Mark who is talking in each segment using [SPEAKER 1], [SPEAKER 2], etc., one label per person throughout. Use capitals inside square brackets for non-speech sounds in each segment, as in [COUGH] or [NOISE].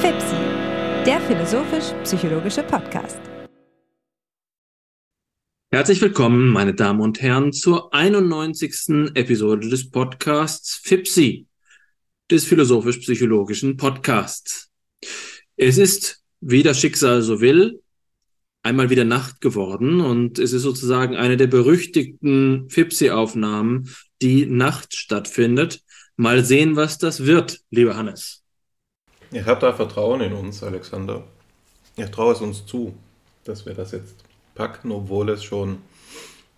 [SPEAKER 1] FIPSI, der philosophisch-psychologische Podcast.
[SPEAKER 2] Herzlich willkommen, meine Damen und Herren, zur 91. Episode des Podcasts FIPSI, des philosophisch-psychologischen Podcasts. Es ist, wie das Schicksal so will, einmal wieder Nacht geworden und es ist sozusagen eine der berüchtigten FIPSI-Aufnahmen, die nachts stattfindet. Mal sehen, was das wird, lieber Hannes.
[SPEAKER 3] Ich habe da Vertrauen in uns, Alexander. Ich traue es uns zu, dass wir das jetzt packen, obwohl es schon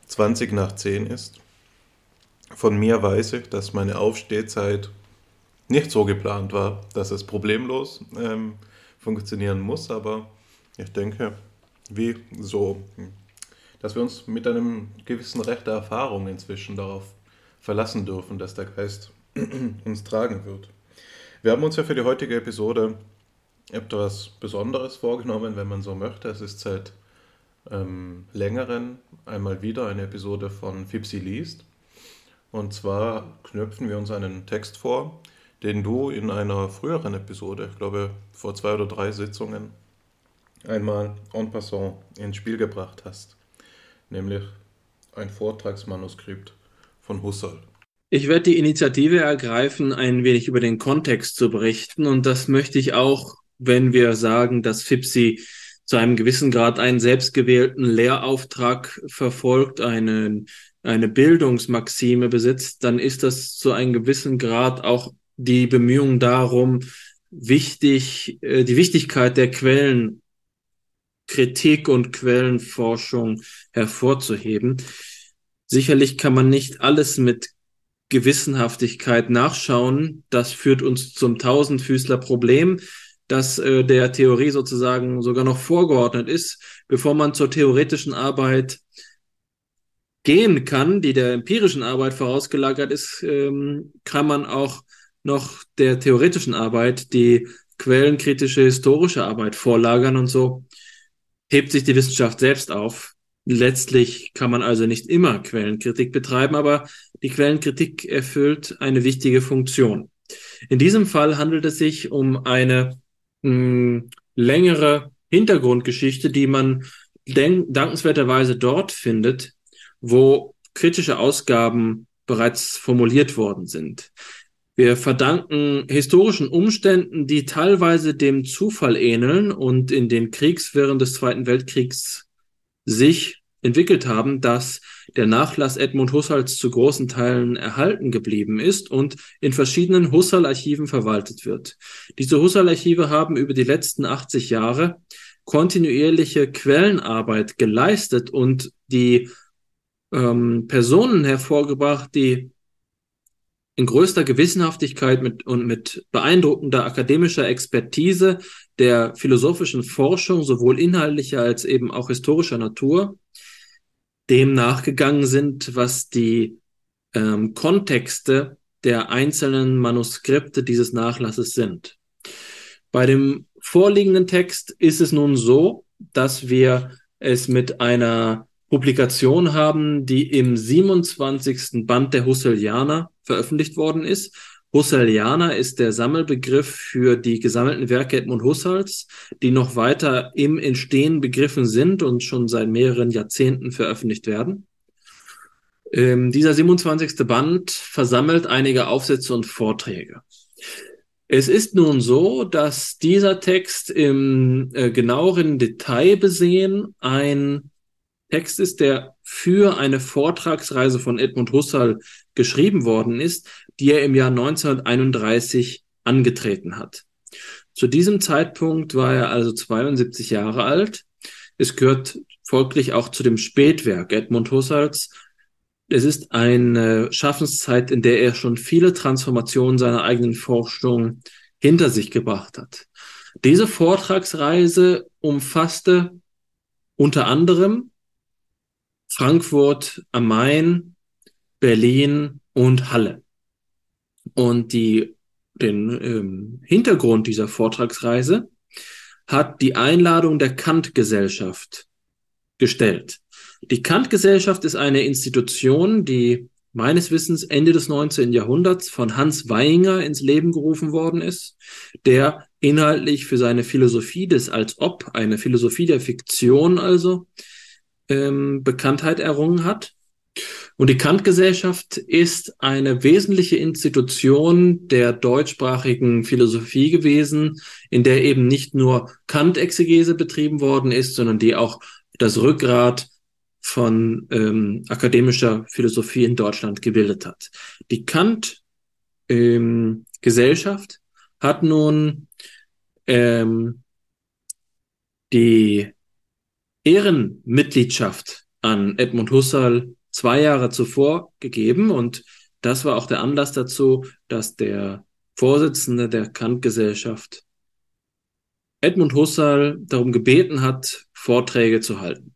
[SPEAKER 3] 20 nach 10 ist. Von mir weiß ich, dass meine Aufstehzeit nicht so geplant war, dass es problemlos ähm, funktionieren muss, aber ich denke, wie so, dass wir uns mit einem gewissen Recht der Erfahrung inzwischen darauf verlassen dürfen, dass der Geist [CLEARS THROAT] uns tragen wird. Wir haben uns ja für die heutige Episode etwas Besonderes vorgenommen, wenn man so möchte. Es ist seit ähm, längeren einmal wieder eine Episode von Fipsi liest. Und zwar knöpfen wir uns einen Text vor, den du in einer früheren Episode, ich glaube vor zwei oder drei Sitzungen, einmal en passant ins Spiel gebracht hast, nämlich ein Vortragsmanuskript von Husserl.
[SPEAKER 2] Ich werde die Initiative ergreifen, ein wenig über den Kontext zu berichten. Und das möchte ich auch, wenn wir sagen, dass FIPSI zu einem gewissen Grad einen selbstgewählten Lehrauftrag verfolgt, eine, eine Bildungsmaxime besitzt, dann ist das zu einem gewissen Grad auch die Bemühung darum, wichtig, äh, die Wichtigkeit der Quellenkritik und Quellenforschung hervorzuheben. Sicherlich kann man nicht alles mit Gewissenhaftigkeit nachschauen. Das führt uns zum Tausendfüßler-Problem, das äh, der Theorie sozusagen sogar noch vorgeordnet ist, bevor man zur theoretischen Arbeit gehen kann, die der empirischen Arbeit vorausgelagert ist, ähm, kann man auch noch der theoretischen Arbeit die quellenkritische historische Arbeit vorlagern und so hebt sich die Wissenschaft selbst auf. Letztlich kann man also nicht immer Quellenkritik betreiben, aber die Quellenkritik erfüllt eine wichtige Funktion. In diesem Fall handelt es sich um eine mh, hm, längere Hintergrundgeschichte, die man dankenswerterweise dort findet, wo kritische Ausgaben bereits formuliert worden sind. Wir verdanken historischen Umständen, die teilweise dem Zufall ähneln und in den Kriegswirren des Zweiten Weltkriegs sich entwickelt haben, dass der Nachlass Edmund Husserls zu großen Teilen erhalten geblieben ist und in verschiedenen Husserl-Archiven verwaltet wird. Diese Husserl-Archive haben über die letzten 80 Jahre kontinuierliche Quellenarbeit geleistet und die ähm, Personen hervorgebracht, die in größter Gewissenhaftigkeit mit, und mit beeindruckender akademischer Expertise der philosophischen Forschung, sowohl inhaltlicher als eben auch historischer Natur, dem nachgegangen sind, was die ähm, Kontexte der einzelnen Manuskripte dieses Nachlasses sind. Bei dem vorliegenden Text ist es nun so, dass wir es mit einer Publikation haben, die im 27. Band der Husserlianer veröffentlicht worden ist. Husserlianer ist der Sammelbegriff für die gesammelten Werke Edmund Husserls, die noch weiter im Entstehen begriffen sind und schon seit mehreren Jahrzehnten veröffentlicht werden. Ähm, dieser 27. Band versammelt einige Aufsätze und Vorträge. Es ist nun so, dass dieser Text im äh, genaueren Detail besehen ein Text ist, der für eine Vortragsreise von Edmund Husserl geschrieben worden ist, die er im Jahr 1931 angetreten hat. Zu diesem Zeitpunkt war er also 72 Jahre alt. Es gehört folglich auch zu dem Spätwerk Edmund Husserls. Es ist eine Schaffenszeit, in der er schon viele Transformationen seiner eigenen Forschung hinter sich gebracht hat. Diese Vortragsreise umfasste unter anderem Frankfurt am Main, Berlin und Halle. Und die, den ähm, Hintergrund dieser Vortragsreise hat die Einladung der Kant-Gesellschaft gestellt. Die Kant-Gesellschaft ist eine Institution, die meines Wissens Ende des 19. Jahrhunderts von Hans Weinger ins Leben gerufen worden ist, der inhaltlich für seine Philosophie des als ob, eine Philosophie der Fiktion also, ähm, Bekanntheit errungen hat. Und die Kant-Gesellschaft ist eine wesentliche Institution der deutschsprachigen Philosophie gewesen, in der eben nicht nur Kant-Exegese betrieben worden ist, sondern die auch das Rückgrat von ähm, akademischer Philosophie in Deutschland gebildet hat. Die Kant-Gesellschaft ähm, hat nun ähm, die Ehrenmitgliedschaft an Edmund Husserl zwei Jahre zuvor gegeben und das war auch der Anlass dazu, dass der Vorsitzende der Kant-Gesellschaft Edmund Husserl darum gebeten hat, Vorträge zu halten.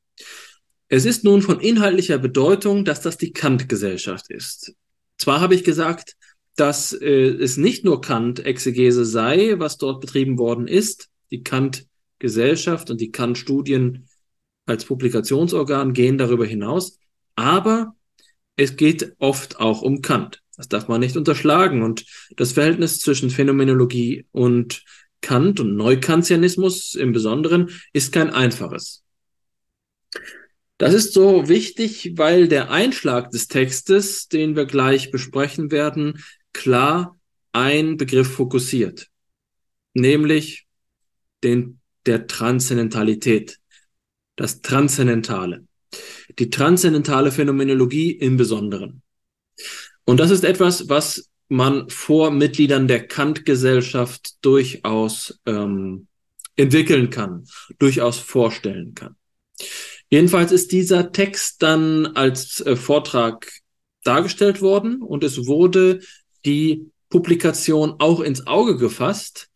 [SPEAKER 2] Es ist nun von inhaltlicher Bedeutung, dass das die Kant-Gesellschaft ist. Zwar habe ich gesagt, dass äh, es nicht nur Kant-Exegese sei, was dort betrieben worden ist. Die Kant-Gesellschaft und die Kant-Studien als Publikationsorgan gehen darüber hinaus. Aber es geht oft auch um Kant. Das darf man nicht unterschlagen. Und das Verhältnis zwischen Phänomenologie und Kant und Neukantianismus im Besonderen ist kein einfaches. Das ist so wichtig, weil der Einschlag des Textes, den wir gleich besprechen werden, klar ein Begriff fokussiert, nämlich den der Transzendentalität, das Transzendentale, die transzendentale Phänomenologie im Besonderen. Und das ist etwas, was man vor Mitgliedern der Kant-Gesellschaft durchaus ähm, entwickeln kann, durchaus vorstellen kann. Jedenfalls ist dieser Text dann als äh, Vortrag dargestellt worden und es wurde die Publikation auch ins Auge gefasst.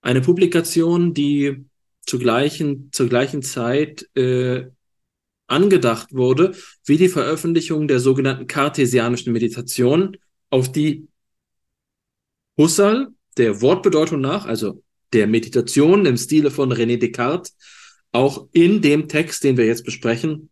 [SPEAKER 2] Eine Publikation, die zur gleichen, zur gleichen Zeit äh, angedacht wurde, wie die Veröffentlichung der sogenannten kartesianischen Meditation, auf die Husserl der Wortbedeutung nach, also der Meditation im Stile von René Descartes, auch in dem Text, den wir jetzt besprechen,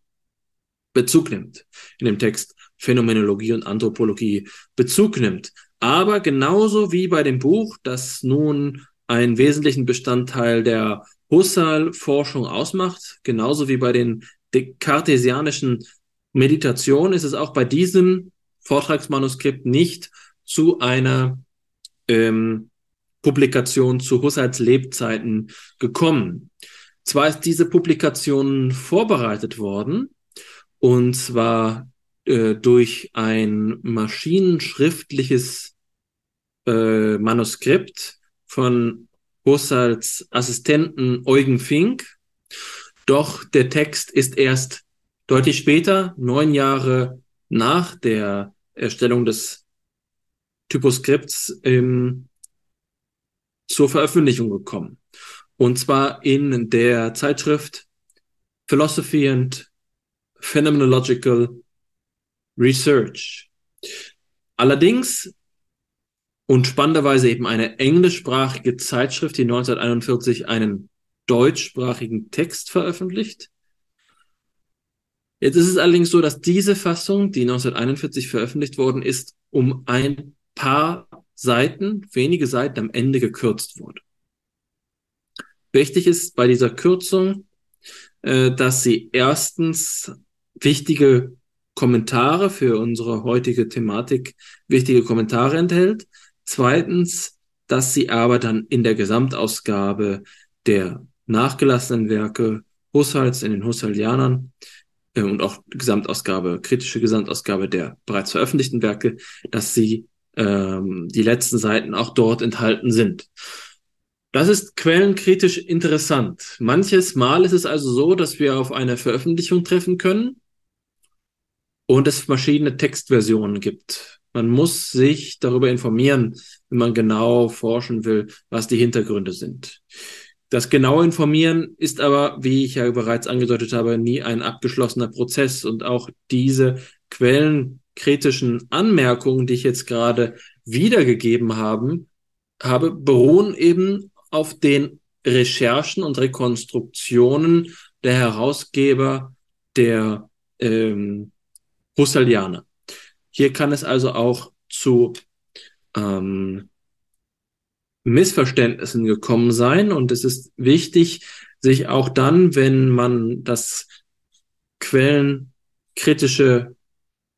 [SPEAKER 2] Bezug nimmt. In dem Text Phänomenologie und Anthropologie Bezug nimmt. Aber genauso wie bei dem Buch, das nun einen wesentlichen Bestandteil der Husserl-Forschung ausmacht, genauso wie bei den kartesianischen Meditationen, ist es auch bei diesem Vortragsmanuskript nicht zu einer ähm, Publikation zu Husserls Lebzeiten gekommen. Zwar ist diese Publikation vorbereitet worden, und zwar äh, durch ein maschinenschriftliches äh, Manuskript von Husserls Assistenten Eugen Fink. Doch der Text ist erst deutlich später, neun Jahre nach der Erstellung des Typoskripts, ähm, zur Veröffentlichung gekommen. Und zwar in der Zeitschrift Philosophy and Phenomenological Research. Allerdings und spannenderweise eben eine englischsprachige Zeitschrift, die 1941 einen deutschsprachigen Text veröffentlicht. Jetzt ist es allerdings so, dass diese Fassung, die 1941 veröffentlicht worden ist, um ein paar Seiten, wenige Seiten am Ende gekürzt wurde. Wichtig ist bei dieser Kürzung, äh, dass sie erstens wichtige Kommentare für unsere heutige Thematik, wichtige Kommentare enthält. Zweitens, dass sie aber dann in der Gesamtausgabe der nachgelassenen Werke Husserls in den Husserlianern äh, und auch Gesamtausgabe, kritische Gesamtausgabe der bereits veröffentlichten Werke, dass sie ähm, die letzten Seiten auch dort enthalten sind. Das ist quellenkritisch interessant. Manches Mal ist es also so, dass wir auf eine Veröffentlichung treffen können und es verschiedene Textversionen gibt. Man muss sich darüber informieren, wenn man genau forschen will, was die Hintergründe sind. Das genaue Informieren ist aber, wie ich ja bereits angedeutet habe, nie ein abgeschlossener Prozess und auch diese quellenkritischen Anmerkungen, die ich jetzt gerade wiedergegeben haben, habe, beruhen eben auf den Recherchen und Rekonstruktionen der Herausgeber der ähm, Husserlianer. Hier kann es also auch zu ähm, Missverständnissen gekommen sein. Und es ist wichtig, sich auch dann, wenn man das quellenkritische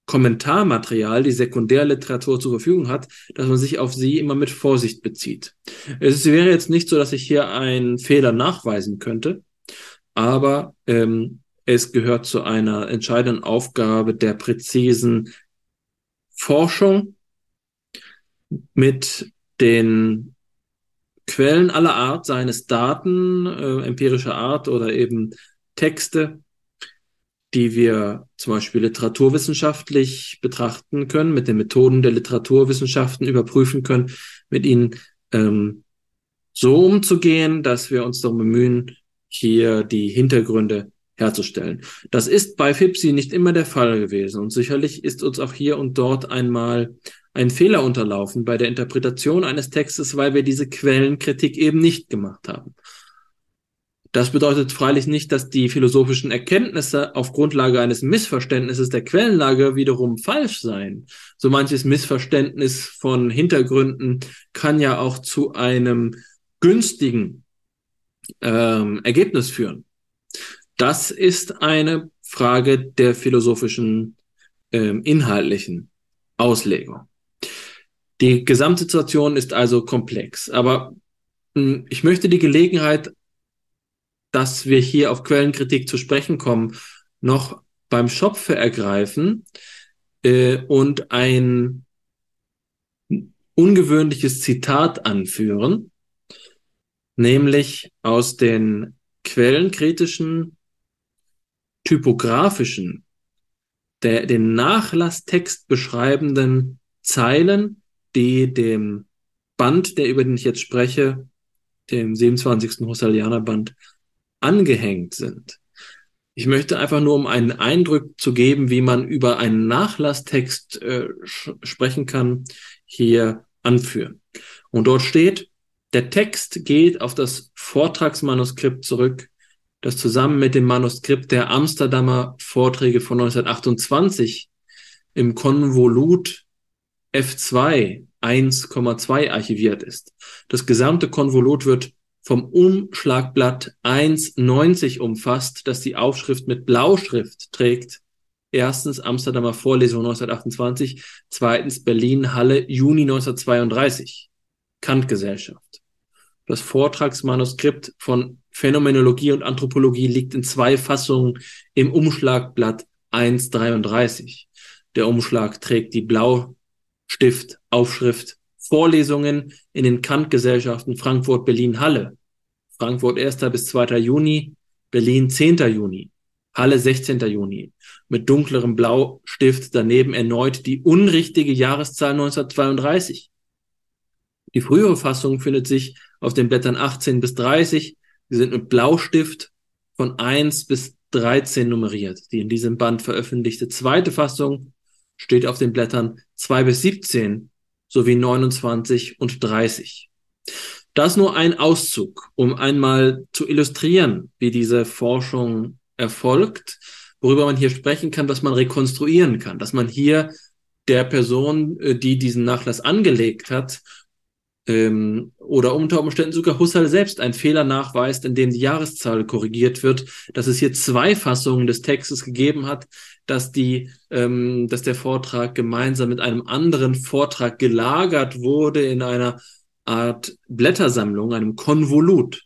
[SPEAKER 2] Kommentarmaterial, die Sekundärliteratur zur Verfügung hat, dass man sich auf sie immer mit Vorsicht bezieht. Es wäre jetzt nicht so, dass ich hier einen Fehler nachweisen könnte, aber ähm, es gehört zu einer entscheidenden Aufgabe der präzisen Forschung mit den Quellen aller Art, seines Daten, äh, empirischer Art oder eben Texte, die wir zum Beispiel literaturwissenschaftlich betrachten können, mit den Methoden der Literaturwissenschaften überprüfen können, mit ihnen ähm, so umzugehen, dass wir uns darum bemühen, hier die Hintergründe herzustellen. Das ist bei FIPSI nicht immer der Fall gewesen und sicherlich ist uns auch hier und dort einmal ein Fehler unterlaufen bei der Interpretation eines Textes, weil wir diese Quellenkritik eben nicht gemacht haben. Das bedeutet freilich nicht, dass die philosophischen Erkenntnisse auf Grundlage eines Missverständnisses der Quellenlage wiederum falsch seien. So manches Missverständnis von Hintergründen kann ja auch zu einem günstigen ähm, Ergebnis führen. Das ist eine Frage der philosophischen ähm, inhaltlichen Auslegung. Die Gesamtsituation ist also komplex, aber mh, hm, ich möchte die Gelegenheit dass wir hier auf Quellenkritik zu sprechen kommen, noch beim Schopfe ergreifen äh, und ein ungewöhnliches Zitat anführen, nämlich aus den quellenkritischen, typografischen, der, den Nachlasstext beschreibenden Zeilen, die dem Band, der über den ich jetzt spreche, dem 27. Husserlianer Band, angehängt sind. Ich möchte einfach nur, um einen Eindruck zu geben, wie man über einen Nachlasstext äh, sprechen kann, hier anführen. Und dort steht, der Text geht auf das Vortragsmanuskript zurück, das zusammen mit dem Manuskript der Amsterdamer Vorträge von 1928 im Konvolut F2 1,2 archiviert ist. Das gesamte Konvolut wird vom Umschlagblatt 1,90 umfasst, das die Aufschrift mit Blauschrift trägt. Erstens Amsterdamer Vorlesung 1928, zweitens Berlin Halle Juni 1932. Kant-Gesellschaft. Das Vortragsmanuskript von Phänomenologie und Anthropologie liegt in zwei Fassungen im Umschlagblatt 1,33. Der Umschlag trägt die Blaustift-Aufschrift Vorlesungen in den Kant-Gesellschaften Frankfurt, Berlin, Halle. Frankfurt 1. bis 2. Juni, Berlin 10. Juni, Halle 16. Juni. Mit dunklerem Blaustift daneben erneut die unrichtige Jahreszahl 1932. Die frühere Fassung findet sich auf den Blättern 18 bis 30. Sie sind mit Blaustift von 1 bis 13 nummeriert. Die in diesem Band veröffentlichte zweite Fassung steht auf den Blättern 2 bis 17 sowie 29 und 30. Das nur ein Auszug, um einmal zu illustrieren, wie diese Forschung erfolgt, worüber man hier sprechen kann, was man rekonstruieren kann, dass man hier der Person, äh, die diesen Nachlass angelegt hat, ähm, oder unter Umständen sogar Husserl selbst einen Fehler nachweist, in dem die Jahreszahl korrigiert wird, dass es hier zwei Fassungen des Textes gegeben hat, dass die, ähm, dass der Vortrag gemeinsam mit einem anderen Vortrag gelagert wurde in einer Art Blättersammlung, einem Konvolut,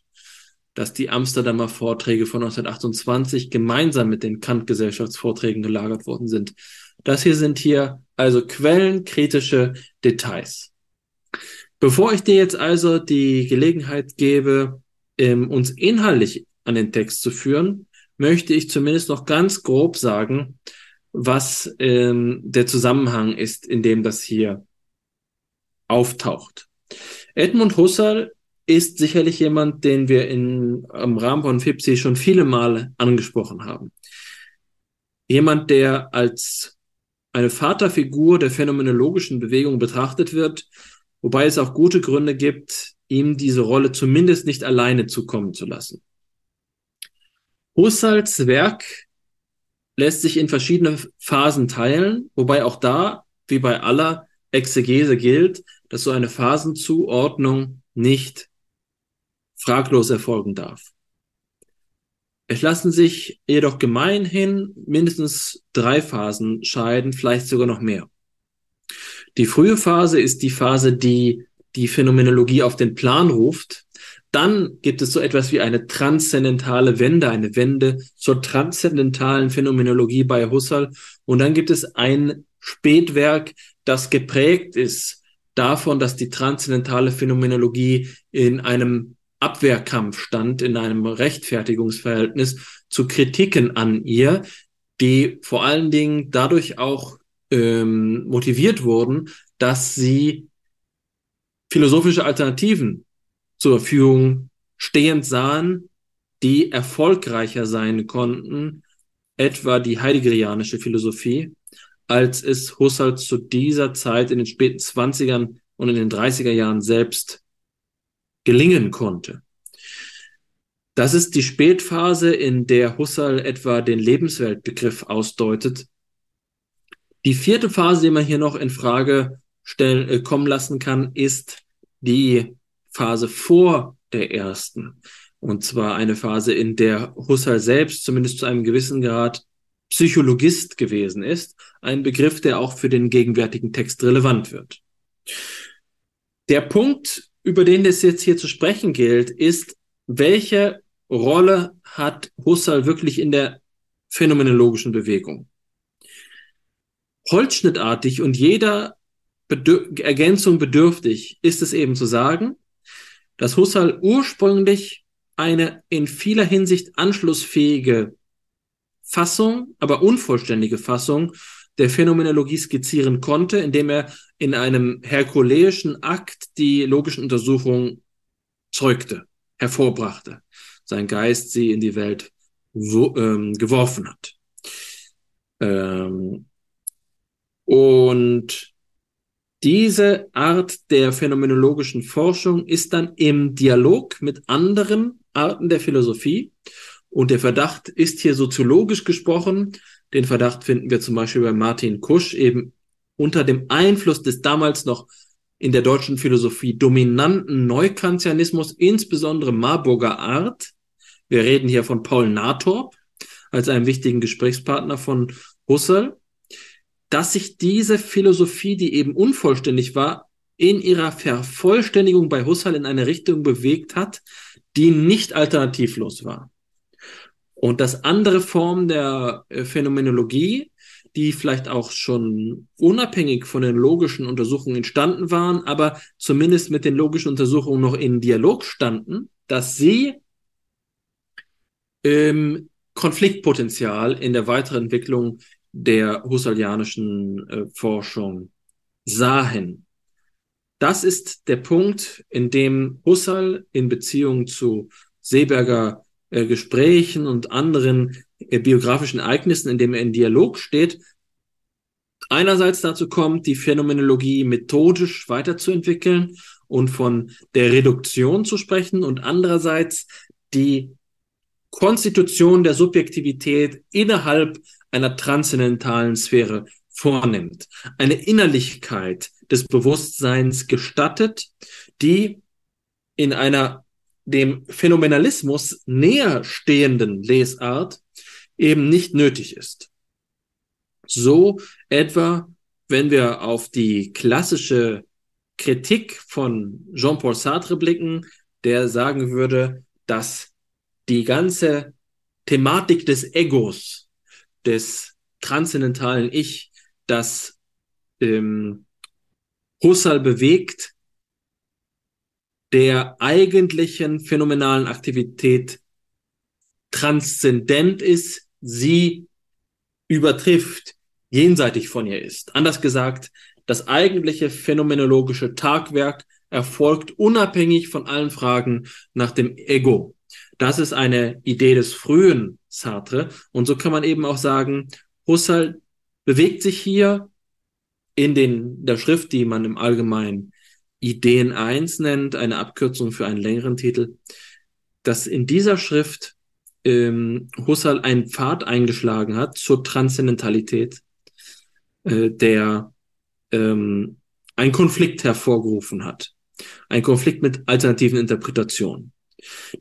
[SPEAKER 2] dass die Amsterdamer Vorträge von 1928 gemeinsam mit den Kant-Gesellschaftsvorträgen gelagert worden sind. Das hier sind hier also quellenkritische Details. Bevor ich dir jetzt also die Gelegenheit gebe, ähm, uns inhaltlich an den Text zu führen, möchte ich zumindest noch ganz grob sagen, was ähm, der Zusammenhang ist, in dem das hier auftaucht. Edmund Husserl ist sicherlich jemand, den wir in, im Rahmen von FIPSI schon viele Male angesprochen haben. Jemand, der als eine Vaterfigur der phänomenologischen Bewegung betrachtet wird, wobei es auch gute Gründe gibt, ihm diese Rolle zumindest nicht alleine zukommen zu lassen. Husserls Werk lässt sich in verschiedene Phasen teilen, wobei auch da wie bei aller Exegese gilt, dass so eine Phasenzuordnung nicht fraglos erfolgen darf. Es lassen sich jedoch gemeinhin mindestens drei Phasen scheiden, vielleicht sogar noch mehr. Die frühe Phase ist die Phase, die die Phänomenologie auf den Plan ruft. Dann gibt es so etwas wie eine transzendentale Wende, eine Wende zur transzendentalen Phänomenologie bei Husserl. Und dann gibt es ein Spätwerk, das geprägt ist davon, dass die transzendentale Phänomenologie in einem Abwehrkampf stand, in einem Rechtfertigungsverhältnis zu Kritiken an ihr, die vor allen Dingen dadurch auch ähm, motiviert wurden, dass sie philosophische Alternativen zur Verfügung stehend sahen, die erfolgreicher sein konnten, etwa die heideggerianische Philosophie, als es Husserl zu dieser Zeit in den späten Zwanzigern und in den Dreißiger Jahren selbst gelingen konnte. Das ist die Spätphase, in der Husserl etwa den Lebensweltbegriff ausdeutet. Die vierte Phase, die man hier noch in Frage stellen, äh, kommen lassen kann, ist die Phase vor der ersten. Und zwar eine Phase, in der Husserl selbst zumindest zu einem gewissen Grad Psychologist gewesen ist. Ein Begriff, der auch für den gegenwärtigen Text relevant wird. Der Punkt, über den es jetzt hier zu sprechen gilt, ist, welche Rolle hat Husserl wirklich in der phänomenologischen Bewegung? Holzschnittartig und jeder Bedür Ergänzung bedürftig ist es eben zu sagen, dass Husserl ursprünglich eine in vieler Hinsicht anschlussfähige Fassung, aber unvollständige Fassung der Phänomenologie skizzieren konnte, indem er in einem herkuleischen Akt die logischen Untersuchungen zeugte, hervorbrachte, sein Geist sie in die Welt wo, ähm, geworfen hat. Ähm, und diese Art der phänomenologischen Forschung ist dann im Dialog mit anderen Arten der Philosophie. Und der Verdacht ist hier soziologisch gesprochen. Den Verdacht finden wir zum Beispiel bei Martin Kusch eben unter dem Einfluss des damals noch in der deutschen Philosophie dominanten Neukantianismus, insbesondere Marburger Art. Wir reden hier von Paul Nathorp als einem wichtigen Gesprächspartner von Husserl dass sich diese Philosophie, die eben unvollständig war, in ihrer Vervollständigung bei Husserl in eine Richtung bewegt hat, die nicht alternativlos war. Und dass andere Formen der äh, Phänomenologie, die vielleicht auch schon unabhängig von den logischen Untersuchungen entstanden waren, aber zumindest mit den logischen Untersuchungen noch in Dialog standen, dass sie ähm, Konfliktpotenzial in der weiteren Entwicklung der husserlianischen äh, Forschung sahen. Das ist der Punkt, in dem Husserl in Beziehung zu Seeberger äh, Gesprächen und anderen äh, biografischen Ereignissen, in dem er in Dialog steht, einerseits dazu kommt, die Phänomenologie methodisch weiterzuentwickeln und von der Reduktion zu sprechen und andererseits die Konstitution der Subjektivität innerhalb einer transzendentalen Sphäre vornimmt. Eine Innerlichkeit des Bewusstseins gestattet, die in einer dem Phänomenalismus näher stehenden Lesart eben nicht nötig ist. So etwa, wenn wir auf die klassische Kritik von Jean-Paul Sartre blicken, der sagen würde, dass die ganze Thematik des Egos des transzendentalen Ich, das ähm, Husserl bewegt, der eigentlichen phänomenalen Aktivität transzendent ist, sie übertrifft, jenseitig von ihr ist. Anders gesagt, das eigentliche phänomenologische Tagwerk erfolgt unabhängig von allen Fragen nach dem Ego. Das ist eine Idee des frühen Sartre. Und so kann man eben auch sagen, Husserl bewegt sich hier in den, der Schrift, die man im Allgemeinen Ideen 1 nennt, eine Abkürzung für einen längeren Titel, dass in dieser Schrift ähm, Husserl einen Pfad eingeschlagen hat zur Transzendentalität, äh, der ähm, einen Konflikt hervorgerufen hat. Ein Konflikt mit alternativen Interpretationen.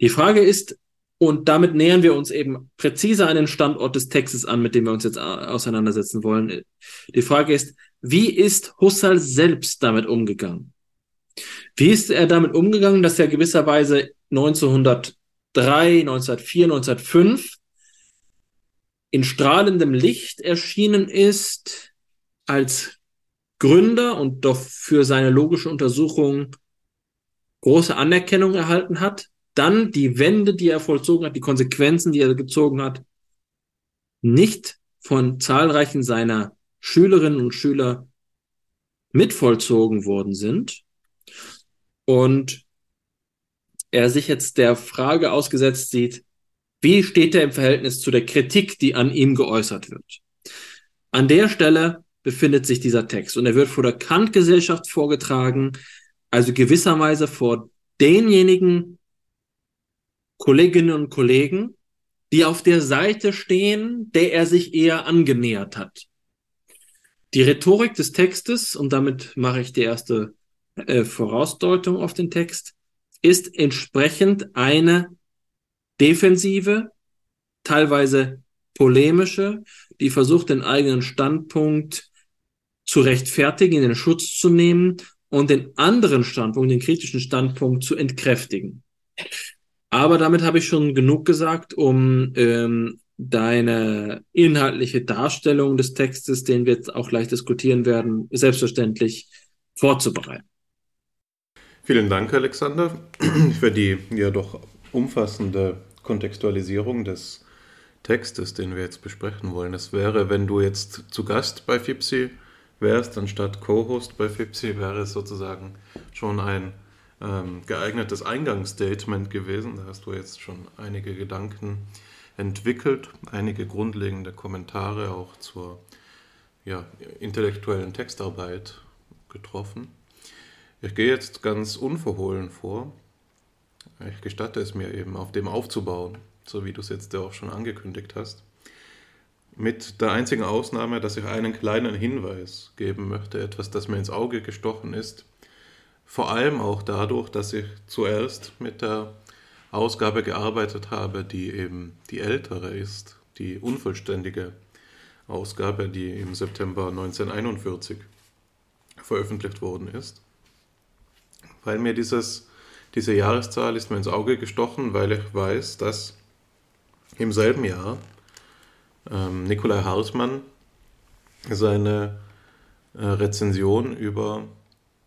[SPEAKER 2] Die Frage ist, und damit nähern wir uns eben präzise an den Standort des Textes an, mit dem wir uns jetzt auseinandersetzen wollen. Die Frage ist, wie ist Husserl selbst damit umgegangen? Wie ist er damit umgegangen, dass er gewisserweise 1903, 1904, 1905 in strahlendem Licht erschienen ist als Gründer und doch für seine logische Untersuchung große Anerkennung erhalten hat, dann die Wende, die er vollzogen hat, die Konsequenzen, die er gezogen hat, nicht von zahlreichen seiner Schülerinnen und Schüler mitvollzogen worden sind und er sich jetzt der Frage ausgesetzt sieht, wie steht er im Verhältnis zu der Kritik, die an ihm geäußert wird? An der Stelle befindet sich dieser Text und er wird vor der Kant-Gesellschaft vorgetragen, also gewisserweise vor denjenigen Kolleginnen und Kollegen, die auf der Seite stehen, der er sich eher angenähert hat. Die Rhetorik des Textes, und damit mache ich die erste äh, Vorausdeutung auf den Text, ist entsprechend eine defensive, teilweise polemische, die versucht, den eigenen Standpunkt zu rechtfertigen, in den Schutz zu nehmen und den anderen Standpunkt, den kritischen Standpunkt zu entkräftigen. Aber damit habe ich schon genug gesagt, um ähm, deine inhaltliche Darstellung des Textes, den wir jetzt auch gleich diskutieren werden, selbstverständlich vorzubereiten.
[SPEAKER 3] Vielen Dank, Alexander, [CLEARS THROAT] für die ja doch umfassende Kontextualisierung des Textes, den wir jetzt besprechen wollen. Es wäre, wenn du jetzt zu Gast bei FIPSI wärst, anstatt Co-Host bei FIPSI, wäre es sozusagen schon ein ähm, geeignetes Eingangsstatement gewesen. Da hast du jetzt schon einige Gedanken entwickelt, einige grundlegende Kommentare auch zur ja, intellektuellen Textarbeit getroffen. Ich gehe jetzt ganz unverhohlen vor ich gestatte es mir eben, auf dem aufzubauen, so wie du es jetzt ja auch schon angekündigt hast. Mit der einzigen Ausnahme, dass ich einen kleinen Hinweis geben möchte, etwas, das mir ins Auge gestochen ist. Vor allem auch dadurch, dass ich zuerst mit der Ausgabe gearbeitet habe, die eben die ältere ist, die unvollständige Ausgabe, die im September 1941 veröffentlicht worden ist. Weil mir dieses diese Jahreszahl ist mir ins Auge gestochen, weil ich weiß, dass im selben Jahr ähm, Nikolai Hartmann seine äh, Rezension über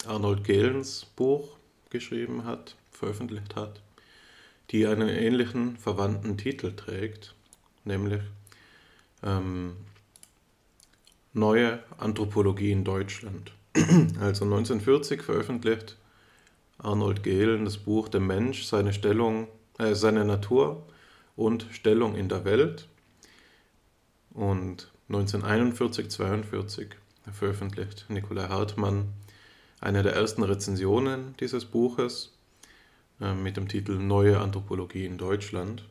[SPEAKER 3] Arnold Gehlens Buch geschrieben hat, veröffentlicht hat, die einen ähnlichen verwandten Titel trägt, nämlich ähm, Neue Anthropologie in Deutschland. [CLEARS THROAT] Also 1940 veröffentlicht Arnold Gehlen das Buch Der Mensch, seine Stellung, äh, seine Natur und Stellung in der Welt. Und 1941, 42 veröffentlicht Nikolai Hartmann eine der ersten Rezensionen dieses Buches äh, mit dem Titel Neue Anthropologie in Deutschland,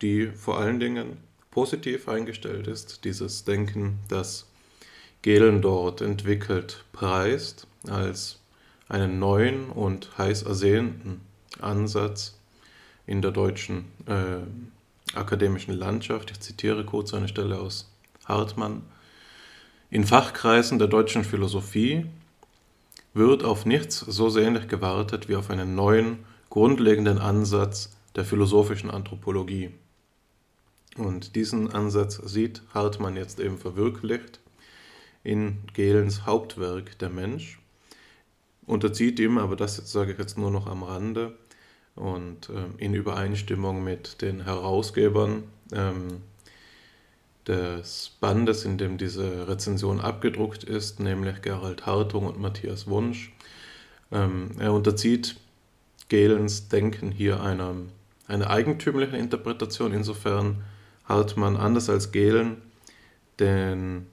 [SPEAKER 3] die vor allen Dingen positiv eingestellt ist, dieses Denken, das Gehlen dort entwickelt, preist als einen neuen und heiß ersehnten Ansatz in der deutschen äh, akademischen Landschaft. Ich zitiere kurz eine Stelle aus Hartmann. In Fachkreisen der deutschen Philosophie wird auf nichts so sehnlich gewartet wie auf einen neuen, grundlegenden Ansatz der philosophischen Anthropologie. Und diesen Ansatz sieht Hartmann jetzt eben verwirklicht in Gehlens Hauptwerk Der Mensch unterzieht ihm, aber das sage ich jetzt nur noch am Rande und äh, in Übereinstimmung mit den Herausgebern ähm, des Bandes, in dem diese Rezension abgedruckt ist, nämlich Gerald Hartung und Matthias Wunsch. Ähm, er unterzieht Gehlens Denken hier einer, einer eigentümlichen Interpretation, insofern Hartmann anders als Gehlen den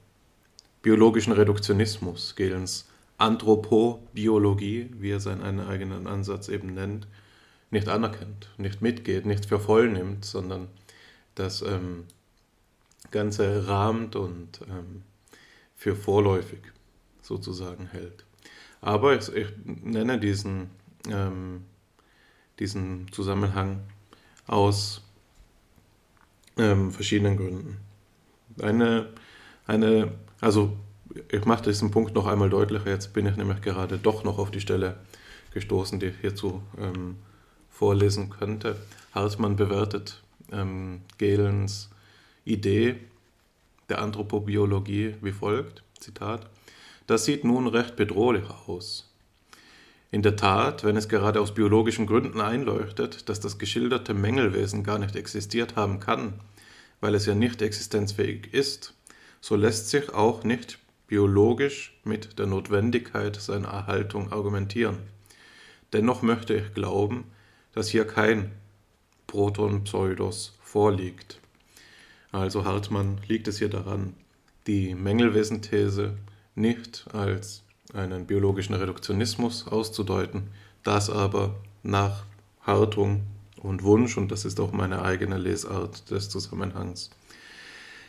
[SPEAKER 3] biologischen Reduktionismus Gehlens Anthropobiologie, wie er seinen eigenen Ansatz eben nennt, nicht anerkennt, nicht mitgeht, nicht für voll nimmt, sondern das ähm, Ganze rahmt und ähm, für vorläufig sozusagen hält. Aber ich, ich nenne diesen, ähm, diesen Zusammenhang aus ähm, verschiedenen Gründen. Eine, eine, also ich mache diesen Punkt noch einmal deutlicher, jetzt bin ich nämlich gerade doch noch auf die Stelle gestoßen, die ich hierzu ähm, vorlesen könnte. Hartmann bewertet ähm, Gehlens Idee der Anthropobiologie wie folgt, Zitat, das sieht nun recht bedrohlich aus. In der Tat, wenn es gerade aus biologischen Gründen einleuchtet, dass das geschilderte Mängelwesen gar nicht existiert haben kann, weil es ja nicht existenzfähig ist, so lässt sich auch nicht biologisch mit der Notwendigkeit seiner Erhaltung argumentieren. Dennoch möchte ich glauben, dass hier kein Proton-Pseudos vorliegt. Also Hartmann liegt es hier daran, die Mängelwesen-These nicht als einen biologischen Reduktionismus auszudeuten, das aber nach Hartung und Wunsch, und das ist auch meine eigene Lesart des Zusammenhangs,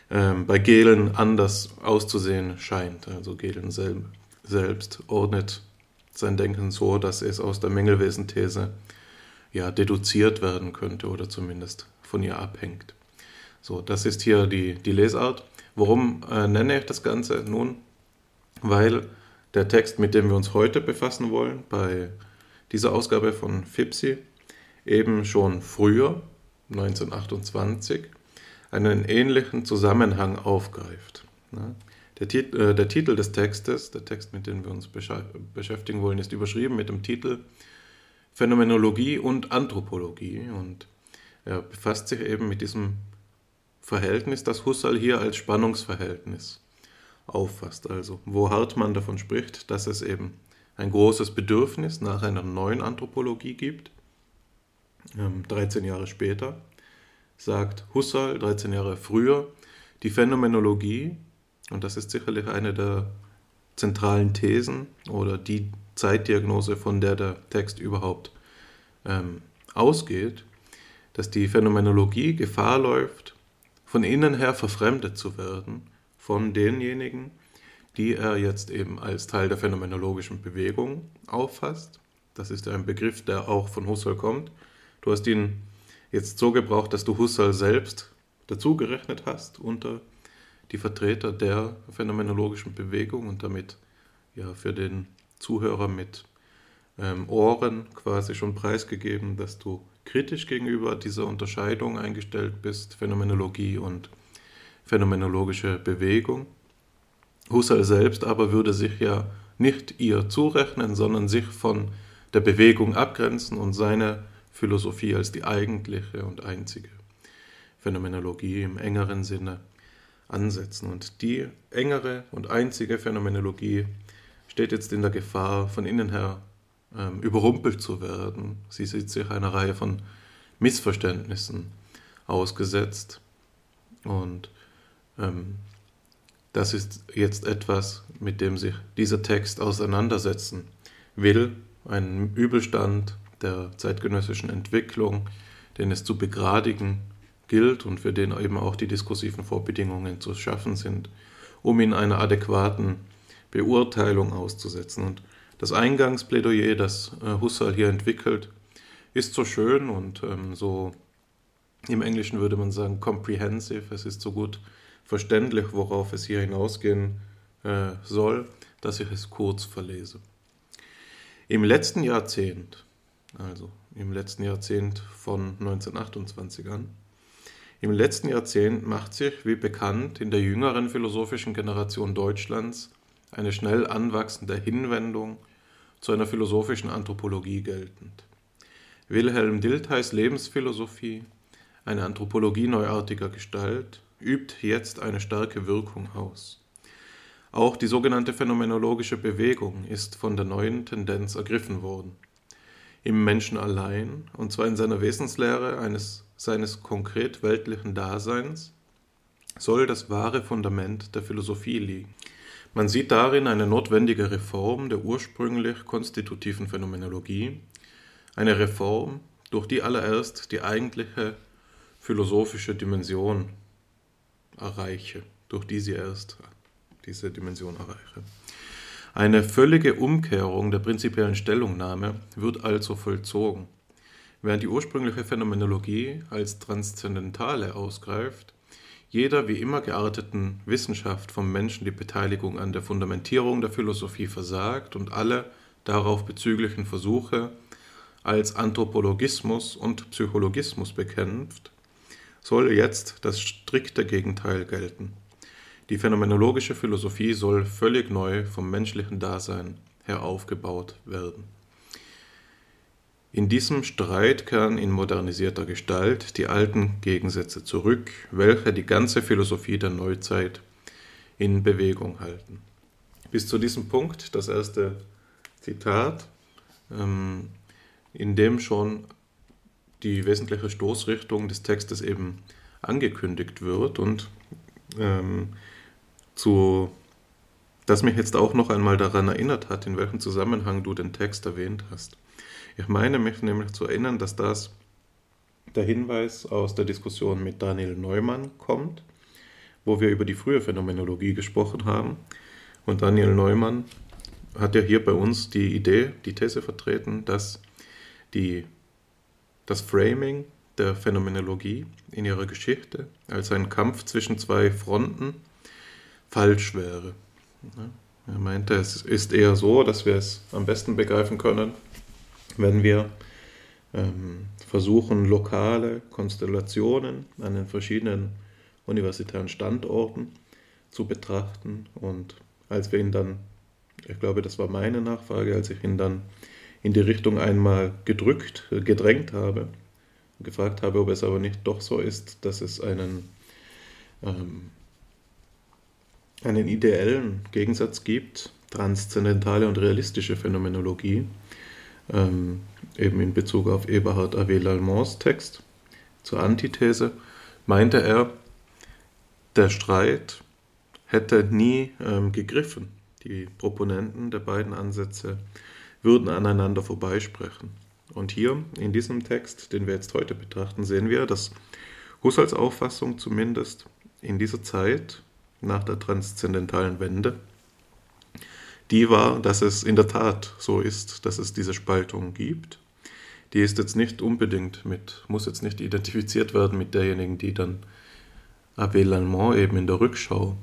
[SPEAKER 3] ähm, bei Gehlen anders auszusehen scheint. Also Gehlen sel selbst ordnet sein Denken so, dass es aus der Mängelwesen-These ja, deduziert werden könnte oder zumindest von ihr abhängt. So, das ist hier die, die Lesart. Warum äh, nenne ich das Ganze? Nun, weil der Text, mit dem wir uns heute befassen wollen, bei dieser Ausgabe von FIPSI, eben schon früher, 1928, einen ähnlichen Zusammenhang aufgreift. Der, Tit äh, der, Titel des Textes, der Text, mit dem wir uns beschäftigen wollen, ist überschrieben mit dem Titel Phänomenologie und Anthropologie und er befasst sich eben mit diesem Verhältnis, das Husserl hier als Spannungsverhältnis auffasst. Also, wo Hartmann davon spricht, dass es eben ein großes Bedürfnis nach einer neuen Anthropologie gibt, 13 ähm, Jahre später, sagt Husserl 13 Jahre früher, die Phänomenologie, und das ist sicherlich eine der zentralen Thesen oder die Zeitdiagnose, von der der Text überhaupt ähm, ausgeht, dass die Phänomenologie Gefahr läuft, von innen her verfremdet zu werden von denjenigen, die er jetzt eben als Teil der phänomenologischen Bewegung auffasst. Das ist ein Begriff, der auch von Husserl kommt. Du hast ihn jetzt so gebraucht, dass du Husserl selbst dazugerechnet hast unter die Vertreter der phänomenologischen Bewegung und damit ja für den Zuhörer mit ähm, Ohren quasi schon preisgegeben, dass du kritisch gegenüber dieser Unterscheidung eingestellt bist, Phänomenologie und phänomenologische Bewegung. Husserl selbst aber würde sich ja nicht ihr zurechnen, sondern sich von der Bewegung abgrenzen und seine Philosophie als die eigentliche und einzige Phänomenologie im engeren Sinne ansetzen. Und die engere und einzige Phänomenologie steht jetzt in der Gefahr, von innen her ähm, überrumpelt zu werden. Sie sieht sich einer Reihe von Missverständnissen ausgesetzt. Und ähm, das ist jetzt etwas, mit dem sich dieser Text auseinandersetzen will. Ein Übelstand, der zeitgenössischen Entwicklung, den es zu begradigen gilt und für den eben auch die diskursiven Vorbedingungen zu schaffen sind, um ihn einer adäquaten Beurteilung auszusetzen. Und das Eingangsplädoyer, das äh, Husserl hier entwickelt, ist so schön und ähm, so, im Englischen würde man sagen, comprehensive, es ist so gut verständlich, worauf es hier hinausgehen äh, soll, dass ich es kurz verlese. Im letzten Jahrzehnt also im letzten Jahrzehnt von 1928 an. Im letzten Jahrzehnt macht sich, wie bekannt, in der jüngeren philosophischen Generation Deutschlands eine schnell anwachsende Hinwendung zu einer philosophischen Anthropologie geltend. Wilhelm Diltheis Lebensphilosophie, eine Anthropologie neuartiger Gestalt, übt jetzt eine starke Wirkung aus. Auch die sogenannte phänomenologische Bewegung ist von der neuen Tendenz ergriffen worden im Menschen allein, und zwar in seiner Wesenslehre eines seines konkret weltlichen Daseins, soll das wahre Fundament der Philosophie liegen. Man sieht darin eine notwendige Reform der ursprünglich konstitutiven Phänomenologie, eine Reform, durch die allererst die eigentliche philosophische Dimension erreiche, durch die sie erst diese Dimension erreiche. Eine völlige Umkehrung der prinzipiellen Stellungnahme wird also vollzogen. Während die ursprüngliche Phänomenologie als transzendentale ausgreift, jeder wie immer gearteten Wissenschaft vom Menschen die Beteiligung an der Fundamentierung der Philosophie versagt und alle darauf bezüglichen Versuche als Anthropologismus und Psychologismus bekämpft, soll jetzt das strikte Gegenteil gelten. Die phänomenologische Philosophie soll völlig neu vom menschlichen Dasein her aufgebaut werden. In diesem Streit kehren in modernisierter Gestalt die alten Gegensätze zurück, welche die ganze Philosophie der Neuzeit in Bewegung halten. Bis zu diesem Punkt das erste Zitat, ähm, in dem schon die wesentliche Stoßrichtung des Textes eben angekündigt wird und ähm, zu, das mich jetzt auch noch einmal daran erinnert hat, in welchem Zusammenhang du den Text erwähnt hast. Ich meine mich nämlich zu erinnern, dass das der Hinweis aus der Diskussion mit Daniel Neumann kommt, wo wir über die frühe Phänomenologie gesprochen haben. Und Daniel Neumann hat ja hier bei uns die Idee, die These vertreten, dass die, das Framing der Phänomenologie in ihrer Geschichte als ein Kampf zwischen zwei Fronten falsch wäre. Er meinte, es ist eher so, dass wir es am besten begreifen können, wenn wir ähm, versuchen, lokale Konstellationen an den verschiedenen universitären Standorten zu betrachten. Und als wir ihn dann, ich glaube, das war meine Nachfrage, als ich ihn dann in die Richtung einmal gedrückt, gedrängt habe, gefragt habe, ob es aber nicht doch so ist, dass es einen ähm, einen ideellen Gegensatz gibt, transzendentale und realistische Phänomenologie, ähm, eben in Bezug auf Eberhard Avé Lallemants Text zur Antithese, meinte er, der Streit hätte nie ähm, gegriffen. Die Proponenten der beiden Ansätze würden aneinander vorbeisprechen. Und hier in diesem Text, den wir jetzt heute betrachten, sehen wir, dass Husserls Auffassung zumindest in dieser Zeit nach der transzendentalen Wende, die war, dass es in der Tat so ist, dass es diese Spaltung gibt. Die ist jetzt nicht unbedingt mit, muss jetzt nicht identifiziert werden mit derjenigen, die dann Abbé Lallemand eben in der Rückschau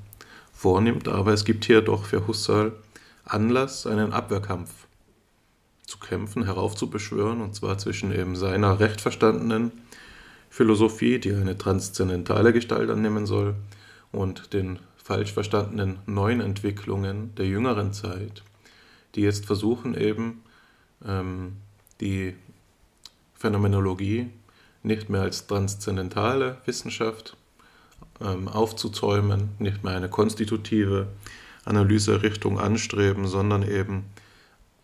[SPEAKER 3] vornimmt, aber es gibt hier doch für Husserl Anlass, einen Abwehrkampf zu kämpfen, heraufzubeschwören, und zwar zwischen eben seiner recht verstandenen Philosophie, die eine transzendentale Gestalt annehmen soll, und den falsch verstandenen neuen Entwicklungen der jüngeren Zeit, die jetzt versuchen eben ähm, die Phänomenologie nicht mehr als transzendentale Wissenschaft ähm, aufzuzäumen, nicht mehr eine konstitutive Analyserichtung anstreben, sondern eben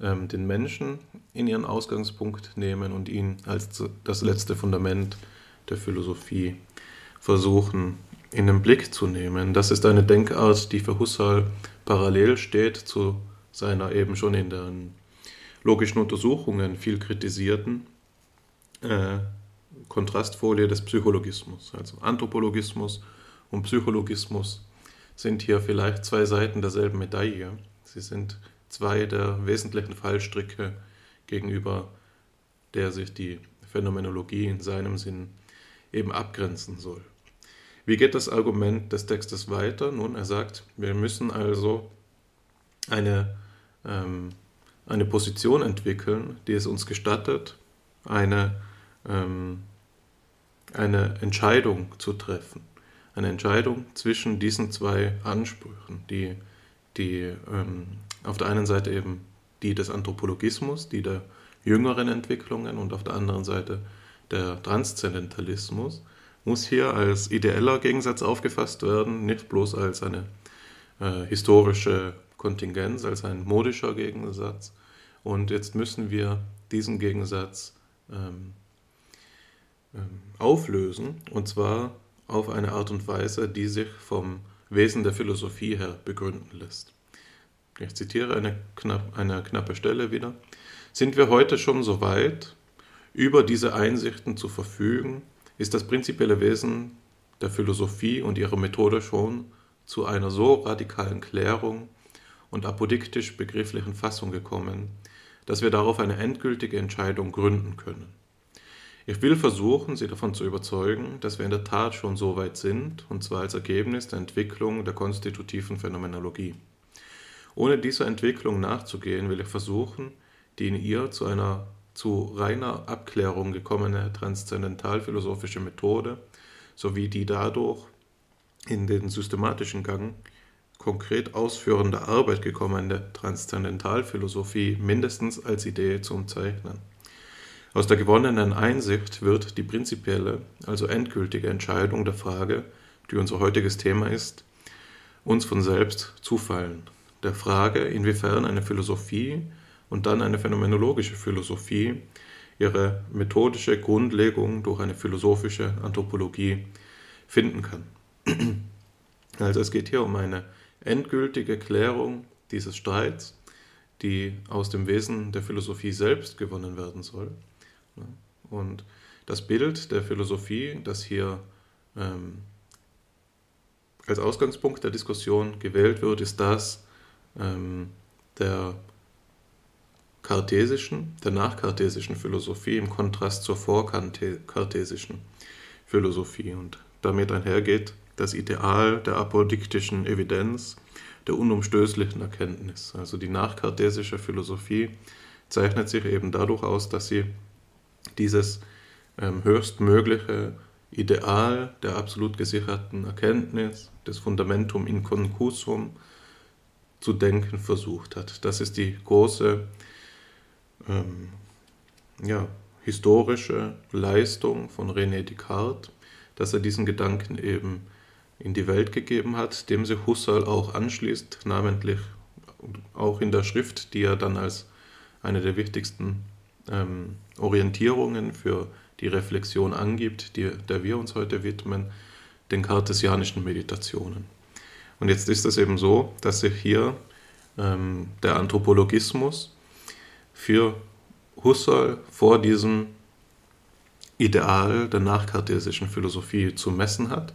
[SPEAKER 3] ähm, den Menschen in ihren Ausgangspunkt nehmen und ihn als das letzte Fundament der Philosophie versuchen in den Blick zu nehmen. Das ist eine Denkart, die für Husserl parallel steht zu seiner eben schon in den logischen Untersuchungen viel kritisierten äh, Kontrastfolie des Psychologismus. Also Anthropologismus und Psychologismus sind hier vielleicht zwei Seiten derselben Medaille. Sie sind zwei der wesentlichen Fallstricke, gegenüber der sich die Phänomenologie in seinem Sinn eben abgrenzen soll. Wie geht das Argument des Textes weiter? Nun, er sagt, wir müssen also eine, ähm, eine Position entwickeln, die es uns gestattet, eine, ähm, eine Entscheidung zu treffen. Eine Entscheidung zwischen diesen zwei Ansprüchen, die, die ähm, auf der einen Seite eben die des Anthropologismus, die der jüngeren Entwicklungen und auf der anderen Seite der Transzendentalismus muss hier als ideeller Gegensatz aufgefasst werden, nicht bloß als eine äh, historische Kontingenz, als ein modischer Gegensatz. Und jetzt müssen wir diesen Gegensatz ähm, ähm, auflösen, und zwar auf eine Art und Weise, die sich vom Wesen der Philosophie her begründen lässt. Ich zitiere eine, knapp, eine knappe Stelle wieder. Sind wir heute schon so weit, über diese Einsichten zu verfügen, ist das prinzipielle Wesen der Philosophie und ihrer Methode schon zu einer so radikalen Klärung und apodiktisch begrifflichen Fassung gekommen, dass wir darauf eine endgültige Entscheidung gründen können. Ich will versuchen, Sie davon zu überzeugen, dass wir in der Tat schon so weit sind, und zwar als Ergebnis der Entwicklung der konstitutiven Phänomenologie. Ohne dieser Entwicklung nachzugehen, will ich versuchen, die in ihr zu einer zu reiner Abklärung gekommene transzendentalphilosophische Methode sowie die dadurch in den systematischen Gang konkret ausführende Arbeit gekommene Transzendentalphilosophie mindestens als Idee zu umzeichnen. Aus der gewonnenen Einsicht wird die prinzipielle, also endgültige Entscheidung der Frage, die unser heutiges Thema ist, uns von selbst zufallen. Der Frage, inwiefern eine Philosophie und dann eine phänomenologische Philosophie ihre methodische Grundlegung durch eine philosophische Anthropologie finden kann. [CLEARS THROAT] Also es geht hier um eine endgültige Klärung dieses Streits, die aus dem Wesen der Philosophie selbst gewonnen werden soll. Und das Bild der Philosophie, das hier ähm, als Ausgangspunkt der Diskussion gewählt wird, ist das ähm, der kartesischen, der nachkartesischen Philosophie im Kontrast zur vorkartesischen Philosophie. Und damit einhergeht das Ideal der apodiktischen Evidenz, der unumstößlichen Erkenntnis. Also die nachkartesische Philosophie zeichnet sich eben dadurch aus, dass sie dieses ähm, höchstmögliche Ideal der absolut gesicherten Erkenntnis, des Fundamentum inconcusum, zu denken versucht hat. Das ist die große ähm, ja, historische Leistung von René Descartes, dass er diesen Gedanken eben in die Welt gegeben hat, dem sich Husserl auch anschließt, namentlich auch in der Schrift, die er dann als eine der wichtigsten ähm, Orientierungen für die Reflexion angibt, die, der wir uns heute widmen, den kartesianischen Meditationen. Und jetzt ist es eben so, dass sich hier ähm, der Anthropologismus für Husserl vor diesem Ideal der nachkartesischen Philosophie zu messen hat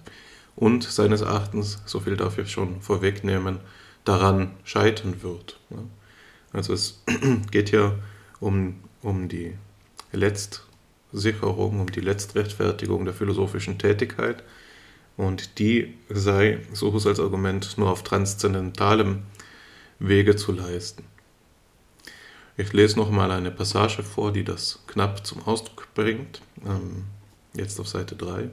[SPEAKER 3] und seines Erachtens, so viel darf ich schon vorwegnehmen, daran scheitern wird. Also es [CLEARS THROAT] geht hier um, um die Letztsicherung, um die Letztrechtfertigung der philosophischen Tätigkeit und die sei, so Husserls Argument, nur auf transzendentalem Wege zu leisten. Ich lese nochmal eine Passage vor, die das knapp zum Ausdruck bringt, ähm, jetzt auf Seite 3.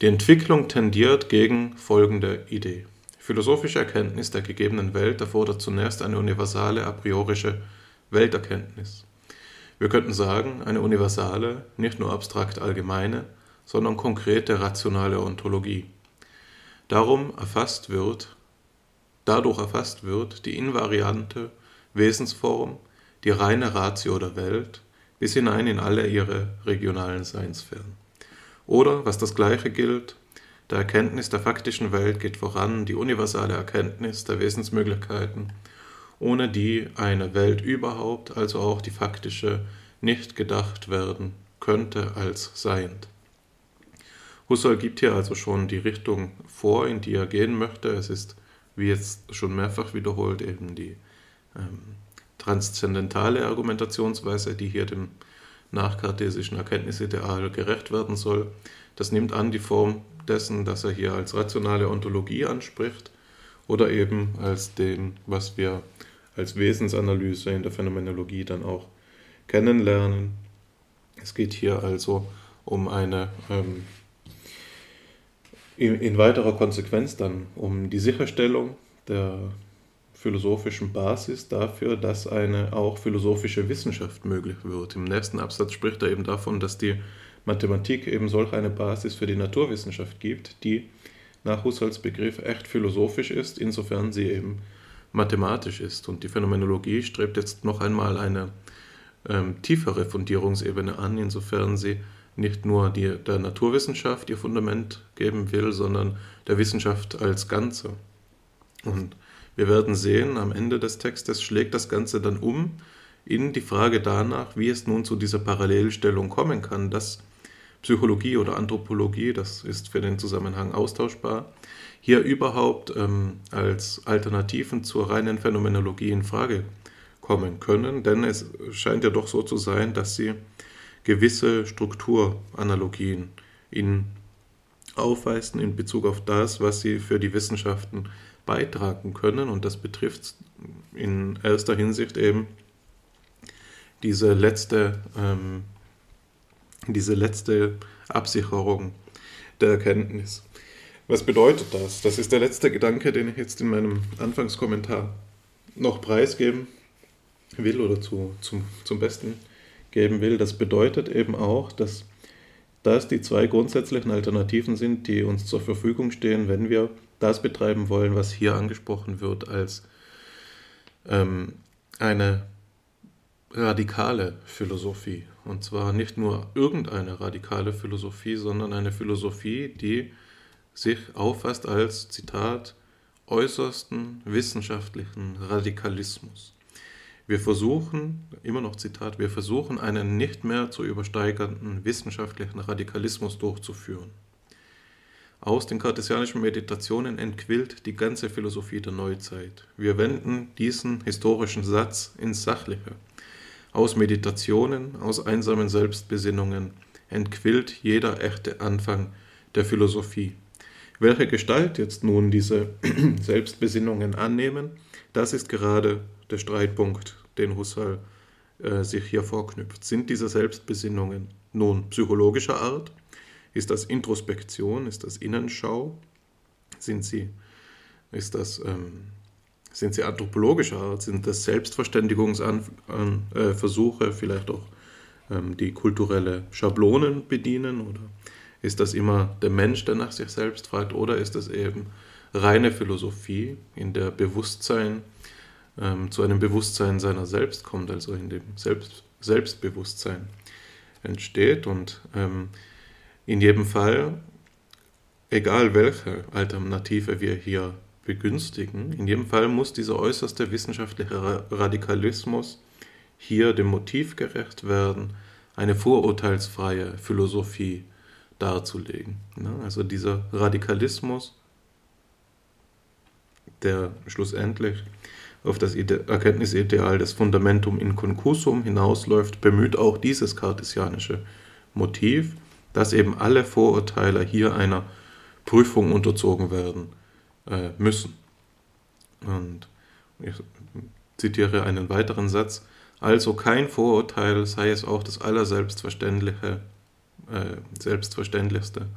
[SPEAKER 3] Die Entwicklung tendiert gegen folgende Idee. Philosophische Erkenntnis der gegebenen Welt erfordert zunächst eine universale a priorische Welterkenntnis. Wir könnten sagen, eine universale, nicht nur abstrakt allgemeine, sondern konkrete rationale Ontologie. Darum erfasst wird, dadurch erfasst wird die invariante Wesensform die reine Ratio der Welt bis hinein in alle ihre regionalen Seinsphären. Oder, was das Gleiche gilt, der Erkenntnis der faktischen Welt geht voran die universale Erkenntnis der Wesensmöglichkeiten, ohne die eine Welt überhaupt, also auch die faktische, nicht gedacht werden könnte als seiend. Husserl gibt hier also schon die Richtung vor, in die er gehen möchte. Es ist, wie jetzt schon mehrfach wiederholt, eben die ähm, transzendentale Argumentationsweise, die hier dem nachkartesischen Erkenntnisideal gerecht werden soll. Das nimmt an die Form dessen, dass er hier als rationale Ontologie anspricht oder eben als dem, was wir als Wesensanalyse in der Phänomenologie dann auch kennenlernen. Es geht hier also um eine ähm, in, in weiterer Konsequenz dann um die Sicherstellung der philosophischen Basis dafür, dass eine auch philosophische Wissenschaft möglich wird. Im nächsten Absatz spricht er eben davon, dass die Mathematik eben solch eine Basis für die Naturwissenschaft gibt, die nach Husserls Begriff echt philosophisch ist, insofern sie eben mathematisch ist. Und die Phänomenologie strebt jetzt noch einmal eine ähm, tiefere Fundierungsebene an, insofern sie nicht nur die, der Naturwissenschaft ihr Fundament geben will, sondern der Wissenschaft als Ganze. Und wir werden sehen, am Ende des Textes schlägt das Ganze dann um in die Frage danach, wie es nun zu dieser Parallelstellung kommen kann, dass Psychologie oder Anthropologie, das ist für den Zusammenhang austauschbar, hier überhaupt ähm, als Alternativen zur reinen Phänomenologie in Frage kommen können, denn es scheint ja doch so zu sein, dass sie gewisse Strukturanalogien in aufweisen in Bezug auf das, was sie für die Wissenschaften beitragen können. Und das betrifft in erster Hinsicht eben diese letzte, ähm, diese letzte Absicherung der Erkenntnis. Was bedeutet das? Das ist der letzte Gedanke, den ich jetzt in meinem Anfangskommentar noch preisgeben will oder zu, zum, zum Besten geben will. Das bedeutet eben auch, dass das die zwei grundsätzlichen Alternativen sind, die uns zur Verfügung stehen, wenn wir das betreiben wollen, was hier angesprochen wird als ähm, eine radikale Philosophie. Und zwar nicht nur irgendeine radikale Philosophie, sondern eine Philosophie, die sich auffasst als, Zitat, äußersten wissenschaftlichen Radikalismus. Wir versuchen, immer noch Zitat, wir versuchen einen nicht mehr zu übersteigernden wissenschaftlichen Radikalismus durchzuführen. Aus den kartesianischen Meditationen entquillt die ganze Philosophie der Neuzeit. Wir wenden diesen historischen Satz ins Sachliche. Aus Meditationen, aus einsamen Selbstbesinnungen entquillt jeder echte Anfang der Philosophie. Welche Gestalt jetzt nun diese [CLEARS THROAT] Selbstbesinnungen annehmen, das ist gerade der Streitpunkt, den Husserl äh, sich hier vorknüpft. Sind diese Selbstbesinnungen nun psychologischer Art? Ist das Introspektion? Ist das Innenschau? Sind sie, ist das, ähm, sind sie anthropologischer Art? Sind das Selbstverständigungsversuche, äh, vielleicht auch ähm, die kulturelle Schablonen bedienen? Oder ist das immer der Mensch, der nach sich selbst fragt? Oder ist das eben reine Philosophie, in der Bewusstsein ähm, zu einem Bewusstsein seiner selbst kommt, also in dem Selbst, Selbstbewusstsein entsteht. Und ähm, in jedem Fall, egal welche Alternative wir hier begünstigen, in jedem Fall muss dieser äußerste wissenschaftliche Radikalismus hier dem Motiv gerecht werden, eine vorurteilsfreie Philosophie darzulegen. Ne? Also dieser Radikalismus, der schlussendlich auf das Erkenntnisideal des Fundamentum in Concursum hinausläuft, bemüht auch dieses kartesianische Motiv, dass eben alle Vorurteile hier einer Prüfung unterzogen werden äh, müssen. Und ich zitiere einen weiteren Satz. Also kein Vorurteil, sei es auch das Allerselbstverständliche, äh, Selbstverständlichste,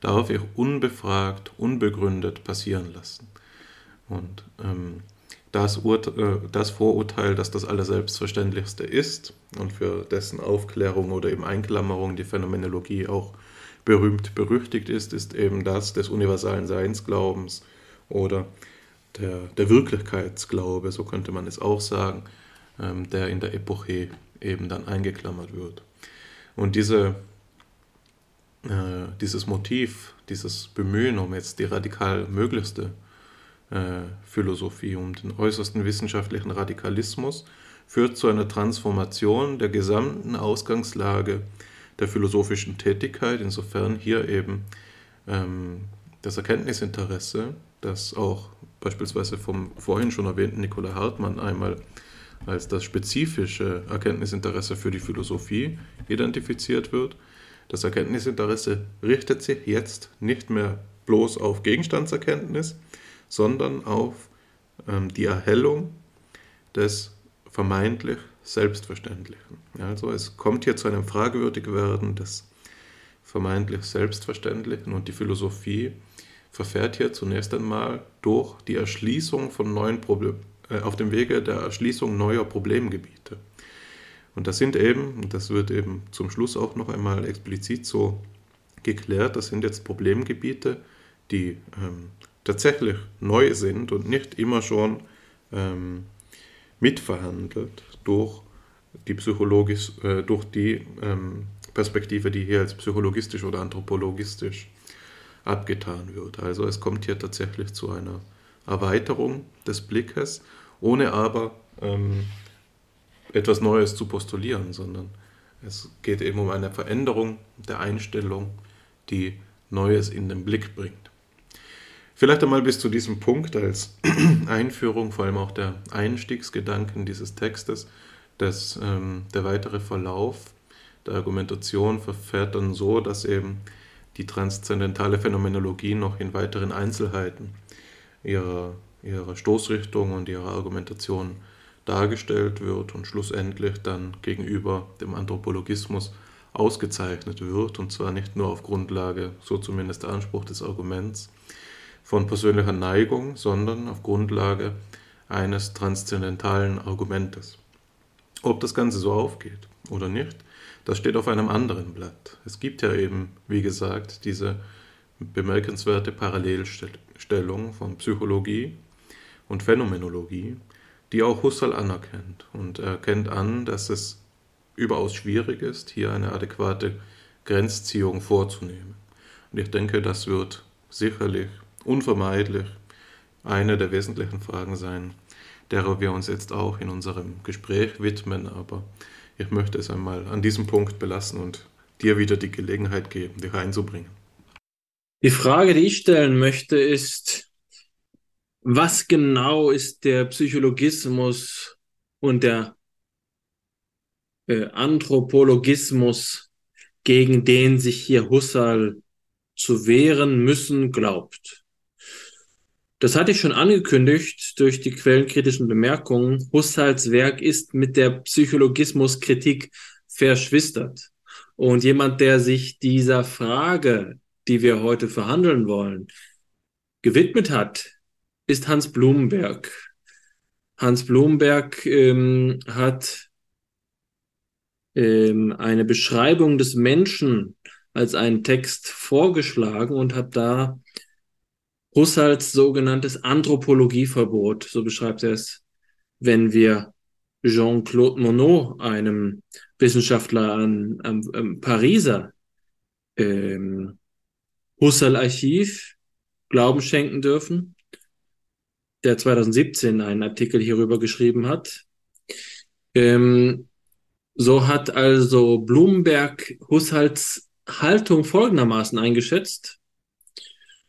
[SPEAKER 3] darf ich unbefragt, unbegründet passieren lassen. Und ähm, das, äh, das Vorurteil, dass das Allerselbstverständlichste ist und für dessen Aufklärung oder eben Einklammerung die Phänomenologie auch berühmt berüchtigt ist, ist eben das des universalen Seinsglaubens oder der, der Wirklichkeitsglaube, so könnte man es auch sagen, ähm, der in der Epoche eben dann eingeklammert wird. Und diese, äh, dieses Motiv, dieses Bemühen um jetzt die radikal möglichste Philosophie, um den äußersten wissenschaftlichen Radikalismus, führt zu einer Transformation der gesamten Ausgangslage der philosophischen Tätigkeit, insofern hier eben ähm, das Erkenntnisinteresse, das auch beispielsweise vom vorhin schon erwähnten Nikola Hartmann einmal als das spezifische Erkenntnisinteresse für die Philosophie identifiziert wird. Das Erkenntnisinteresse richtet sich jetzt nicht mehr bloß auf Gegenstandserkenntnis, sondern auf ähm, die Erhellung des vermeintlich Selbstverständlichen. Also es kommt hier zu einem Fragewürdigwerden des vermeintlich Selbstverständlichen und die Philosophie verfährt hier zunächst einmal durch die Erschließung von neuen Problemen, äh, auf dem Wege der Erschließung neuer Problemgebiete. Und das sind eben, das wird eben zum Schluss auch noch einmal explizit so geklärt, das sind jetzt Problemgebiete, die ähm, tatsächlich neu sind und nicht immer schon ähm, mitverhandelt durch die, psychologisch, äh, durch die ähm, Perspektive, die hier als psychologistisch oder anthropologistisch abgetan wird. Also es kommt hier tatsächlich zu einer Erweiterung des Blickes, ohne aber ähm, etwas Neues zu postulieren, sondern Es geht eben um eine Veränderung der Einstellung, die Neues in den Blick bringt. Vielleicht einmal bis zu diesem Punkt als [CLEARS THROAT] Einführung, vor allem auch der Einstiegsgedanken dieses Textes, dass ähm, der weitere Verlauf der Argumentation verfährt dann so, dass eben die transzendentale Phänomenologie noch in weiteren Einzelheiten ihrer, ihrer Stoßrichtung und ihrer Argumentation dargestellt wird und schlussendlich dann gegenüber dem Anthropologismus ausgezeichnet wird, und zwar nicht nur auf Grundlage, so zumindest der Anspruch des Arguments, von persönlicher Neigung, sondern auf Grundlage eines transzendentalen Argumentes. Ob das Ganze so aufgeht oder nicht, das steht auf einem anderen Blatt. Es gibt ja eben, wie gesagt, diese bemerkenswerte Parallelstellung von Psychologie und Phänomenologie, die auch Husserl anerkennt. Und er erkennt an, dass es überaus schwierig ist, hier eine adäquate Grenzziehung vorzunehmen. Und ich denke, das wird sicherlich unvermeidlich eine der wesentlichen Fragen sein, derer wir uns jetzt auch in unserem Gespräch widmen. Aber ich möchte es einmal an diesem Punkt belassen und dir wieder die Gelegenheit geben, dich einzubringen.
[SPEAKER 2] Die Frage, die ich stellen möchte, ist, was genau ist der Psychologismus und der äh, Anthropologismus, gegen den sich hier Husserl zu wehren müssen glaubt? Das hatte ich schon angekündigt durch die quellenkritischen Bemerkungen. Husserls Werk ist mit der Psychologismuskritik verschwistert. Und jemand, der sich dieser Frage, die wir heute verhandeln wollen, gewidmet hat, ist Hans Blumenberg. Hans Blumenberg ähm, hat ähm, eine Beschreibung des Menschen als einen Text vorgeschlagen und hat da Husserls sogenanntes Anthropologieverbot, so beschreibt er es, wenn wir Jean-Claude Monod, einem Wissenschaftler an, am, am Pariser ähm, Husserl-Archiv, Glauben schenken dürfen, der 2017 einen Artikel hierüber geschrieben hat. Ähm, so hat also Blumenberg Husserls Haltung folgendermaßen eingeschätzt.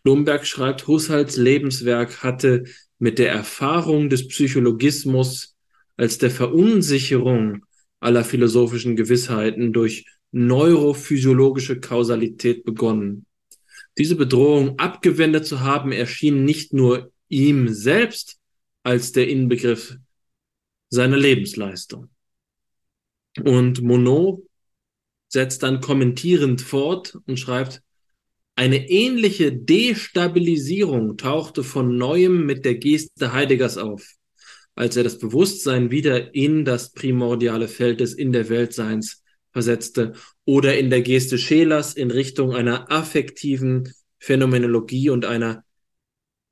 [SPEAKER 2] Blumberg schreibt, Husserls Lebenswerk hatte mit der Erfahrung des Psychologismus als der Verunsicherung aller philosophischen Gewissheiten durch neurophysiologische Kausalität begonnen. Diese Bedrohung abgewendet zu haben, erschien nicht nur ihm selbst als der Inbegriff seiner Lebensleistung. Und Monod setzt dann kommentierend fort und schreibt, eine ähnliche Destabilisierung tauchte von neuem mit der Geste Heideggers auf, als er das Bewusstsein wieder in das primordiale Feld des In der Weltseins versetzte oder in der Geste Schelers in Richtung einer affektiven Phänomenologie und einer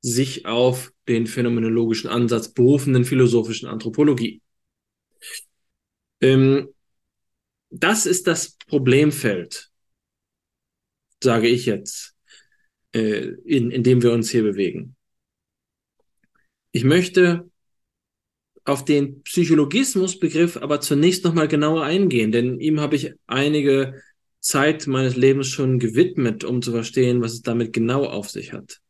[SPEAKER 2] sich auf den phänomenologischen Ansatz berufenden philosophischen Anthropologie. Ähm, das ist das Problemfeld sage ich jetzt, äh, in, in dem wir uns hier bewegen. Ich möchte auf den Psychologismusbegriff aber zunächst nochmal genauer eingehen, denn ihm habe ich einige Zeit meines Lebens schon gewidmet, um zu verstehen, was es damit genau auf sich hat.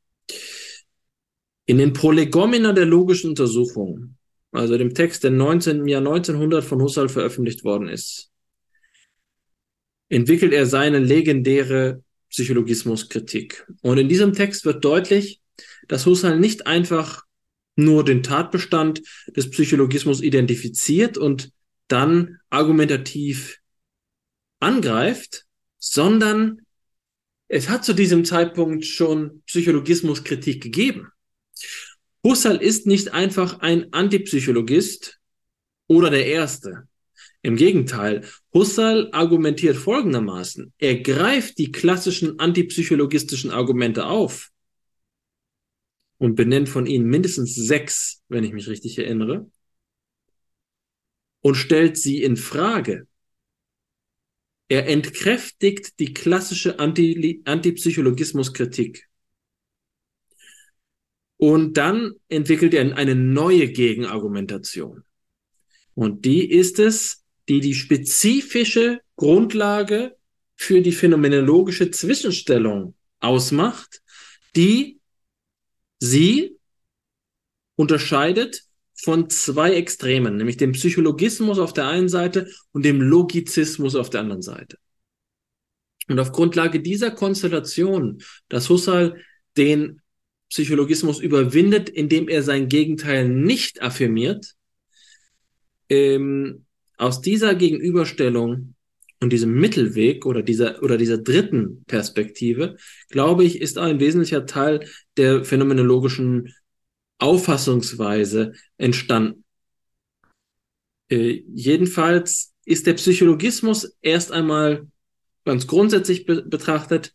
[SPEAKER 2] In den Prolegomena der logischen Untersuchung, also dem Text, der 19, im Jahr 1900 von Husserl veröffentlicht worden ist, entwickelt er seine legendäre Psychologismuskritik. Und in diesem Text wird deutlich, dass Husserl nicht einfach nur den Tatbestand des Psychologismus identifiziert und dann argumentativ angreift, sondern es hat zu diesem Zeitpunkt schon Psychologismuskritik gegeben. Husserl ist nicht einfach ein Antipsychologist oder der Erste. Im Gegenteil, Husserl argumentiert folgendermaßen. Er greift die klassischen antipsychologistischen Argumente auf und benennt von ihnen mindestens sechs, wenn ich mich richtig erinnere, und stellt sie in Frage. Er entkräftigt die klassische Anti Antipsychologismuskritik. Und dann entwickelt er eine neue Gegenargumentation. Und die ist es, die die spezifische Grundlage für die phänomenologische Zwischenstellung ausmacht, die sie unterscheidet von zwei Extremen, nämlich dem Psychologismus auf der einen Seite und dem Logizismus auf der anderen Seite. Und auf Grundlage dieser Konstellation, dass Husserl den Psychologismus überwindet, indem er sein Gegenteil nicht affirmiert, ähm, aus dieser Gegenüberstellung und diesem Mittelweg oder dieser, oder dieser dritten Perspektive, glaube ich, ist ein wesentlicher Teil der phänomenologischen Auffassungsweise entstanden. Äh, jedenfalls ist der Psychologismus erst einmal ganz grundsätzlich be betrachtet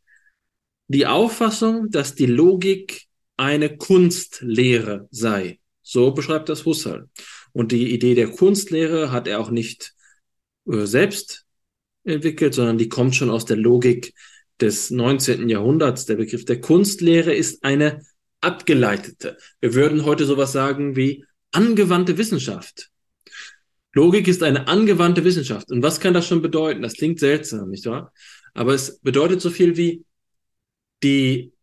[SPEAKER 2] die Auffassung, dass die Logik eine Kunstlehre sei. So beschreibt das Husserl. Und die Idee der Kunstlehre hat er auch nicht äh, selbst entwickelt, sondern die kommt schon aus der Logik des 19. Jahrhunderts. Der Begriff der Kunstlehre ist eine abgeleitete. Wir würden heute sowas sagen wie angewandte Wissenschaft. Logik ist eine angewandte Wissenschaft. Und was kann das schon bedeuten? Das klingt seltsam, nicht wahr? Aber es bedeutet so viel wie die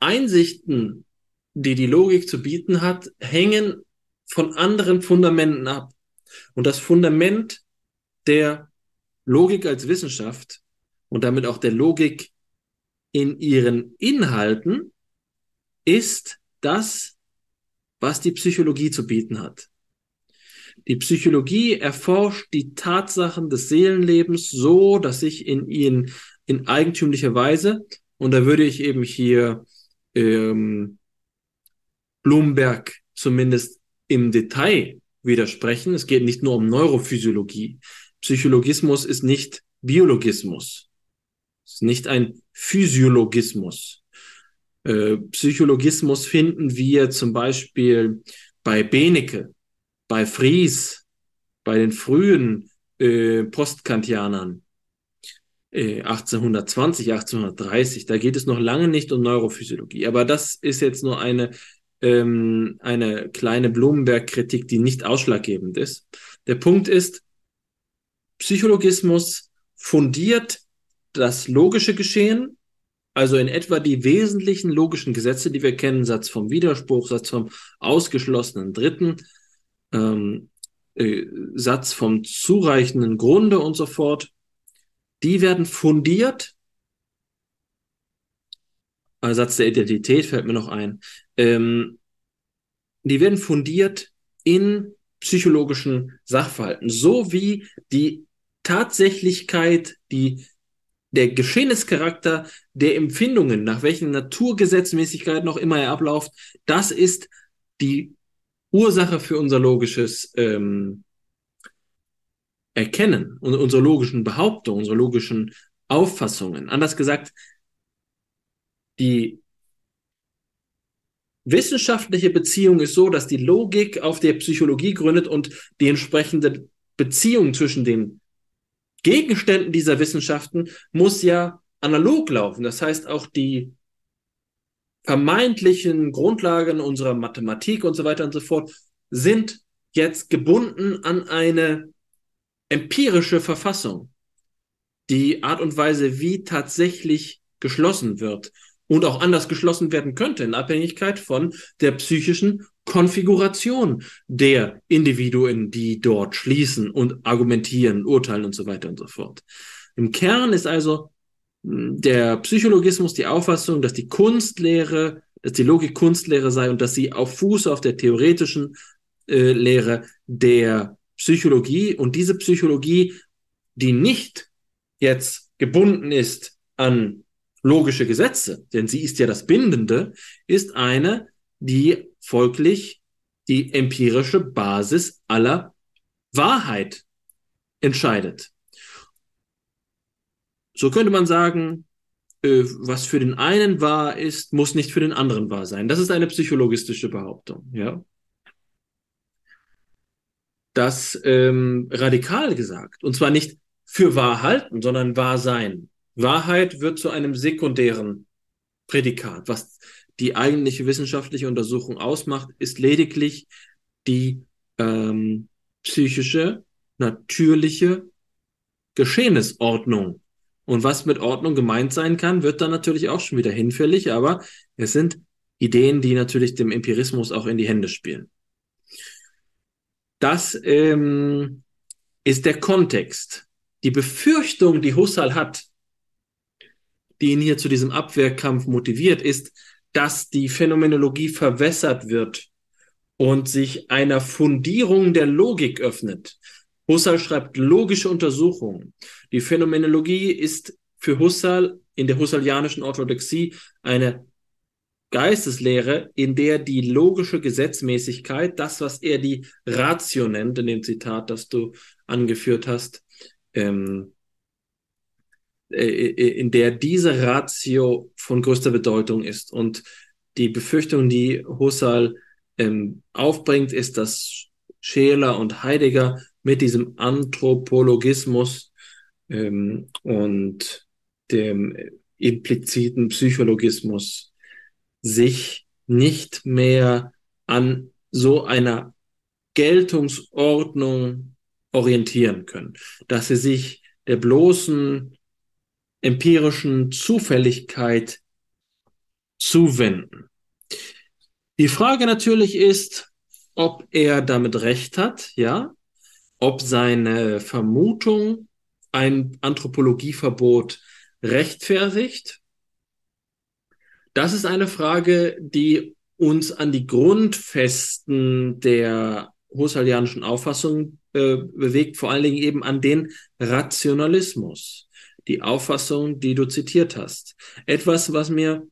[SPEAKER 2] Einsichten, die die Logik zu bieten hat, hängen von anderen Fundamenten ab. Und das Fundament der Logik als Wissenschaft und damit auch der Logik in ihren Inhalten ist das, was die Psychologie zu bieten hat. Die Psychologie erforscht die Tatsachen des Seelenlebens so, dass sich in ihnen in eigentümlicher Weise, und da würde ich eben hier ähm, Blumberg zumindest im Detail widersprechen. Es geht nicht nur um Neurophysiologie. Psychologismus ist nicht Biologismus. Es ist nicht ein Physiologismus. Äh, Psychologismus finden wir zum Beispiel bei Benecke, bei Fries, bei den frühen äh, Postkantianern. 1820, äh, 1830, da geht es noch lange nicht um Neurophysiologie. Aber das ist jetzt nur eine, ähm, eine kleine Blumenberg-Kritik, die nicht ausschlaggebend ist. Der Punkt ist, Psychologismus fundiert das logische Geschehen also in etwa die wesentlichen logischen Gesetze, die wir kennen, Satz vom Widerspruch, Satz vom ausgeschlossenen Dritten, ähm, äh, Satz vom zureichenden Grunde und so fort, die werden fundiert. Satz der Identität fällt mir noch ein. Ähm, die werden fundiert in psychologischen Sachverhalten, so wie die Tatsächlichkeit, die der Geschehnischarakter der Empfindungen, nach welchen Naturgesetzmäßigkeiten noch immer er abläuft, das ist die Ursache für unser logisches ähm, Erkennen und unsere logischen Behauptungen, unsere logischen Auffassungen. Anders gesagt, die wissenschaftliche Beziehung ist so, dass die Logik auf der Psychologie gründet und die entsprechende Beziehung zwischen den Gegenständen dieser Wissenschaften muss ja analog laufen. Das heißt, auch die vermeintlichen Grundlagen unserer Mathematik und so weiter und so fort sind jetzt gebunden an eine empirische Verfassung. Die Art und Weise, wie tatsächlich geschlossen wird und auch anders geschlossen werden könnte in Abhängigkeit von der psychischen Konfiguration der Individuen, die dort schließen und argumentieren, urteilen und so weiter und so fort. Im Kern ist also hm, der Psychologismus die Auffassung, dass die Kunstlehre, dass die Logik Kunstlehre sei und dass sie auf Fuß auf der theoretischen äh, Lehre der Psychologie und diese Psychologie, die nicht jetzt gebunden ist an logische Gesetze, denn sie ist ja das Bindende, ist eine, die folglich die empirische Basis aller Wahrheit entscheidet. So könnte man sagen, äh, was für den einen wahr ist, muss nicht für den anderen wahr sein. Das ist eine psychologistische Behauptung, ja. Das ähm, radikal gesagt. Und zwar nicht für wahr halten, sondern wahr sein. Wahrheit wird zu einem sekundären Prädikat. Was die eigentliche wissenschaftliche Untersuchung ausmacht, ist lediglich die ähm, psychische natürliche Geschehnisordnung. Und was mit Ordnung gemeint sein kann, wird dann natürlich auch schon wieder hinfällig, aber es sind Ideen, die natürlich dem Empirismus auch in die Hände spielen. Das ähm, ist der Kontext. Die Befürchtung, die Husserl hat, die ihn hier zu diesem Abwehrkampf motiviert, ist, dass die Phänomenologie verwässert wird und sich einer Fundierung der Logik öffnet. Husserl schreibt logische Untersuchungen. Die Phänomenologie ist für Husserl in der husserlianischen Orthodoxie eine Geisteslehre, in der die logische Gesetzmäßigkeit, das, was er die Ratio nennt, in dem Zitat, das du angeführt hast, ähm, äh, äh, in der diese Ratio von größter Bedeutung ist. Und die Befürchtung, die Husserl ähm, aufbringt, ist, dass Scheler und Heidegger mit diesem Anthropologismus ähm, und dem impliziten Psychologismus sich nicht mehr an so einer Geltungsordnung orientieren können, dass sie sich der bloßen empirischen Zufälligkeit zuwenden. Die Frage natürlich ist, ob er damit recht hat, ja, ob seine Vermutung ein Anthropologieverbot rechtfertigt. Das ist eine Frage, die uns an die Grundfesten der husserlianischen Auffassung äh, bewegt, vor allen Dingen eben an den Rationalismus die Auffassung, die du zitiert hast. Etwas, was mir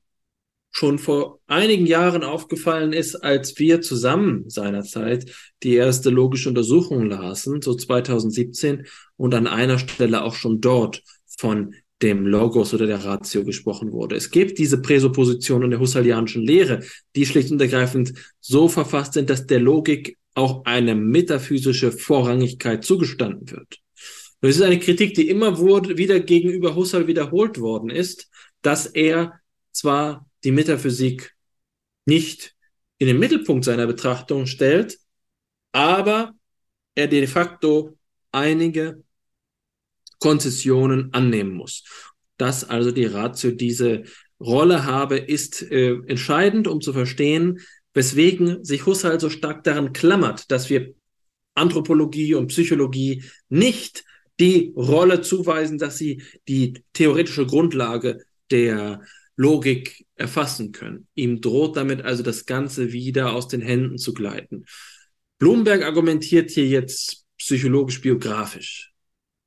[SPEAKER 2] schon vor einigen Jahren aufgefallen ist, als wir zusammen seinerzeit die erste logische Untersuchung lasen, so 2017, und an einer Stelle auch schon dort von dem Logos oder der Ratio gesprochen wurde. Es gibt diese Präsuppositionen der husserlianischen Lehre, die schlicht und ergreifend so verfasst sind, dass der Logik auch eine metaphysische Vorrangigkeit zugestanden wird. Das ist eine Kritik, die immer wurde, wieder gegenüber Husserl wiederholt worden ist, dass er zwar die Metaphysik nicht in den Mittelpunkt seiner Betrachtung stellt, aber er de facto einige Konzessionen annehmen muss. Dass also die Ratio diese Rolle habe, ist äh, entscheidend, um zu verstehen, weswegen sich Husserl so stark daran klammert, dass wir Anthropologie und Psychologie nicht die Rolle zuweisen, dass sie die theoretische Grundlage der Logik erfassen können. Ihm droht damit also das Ganze wieder aus den Händen zu gleiten. Bloomberg argumentiert hier jetzt psychologisch-biografisch,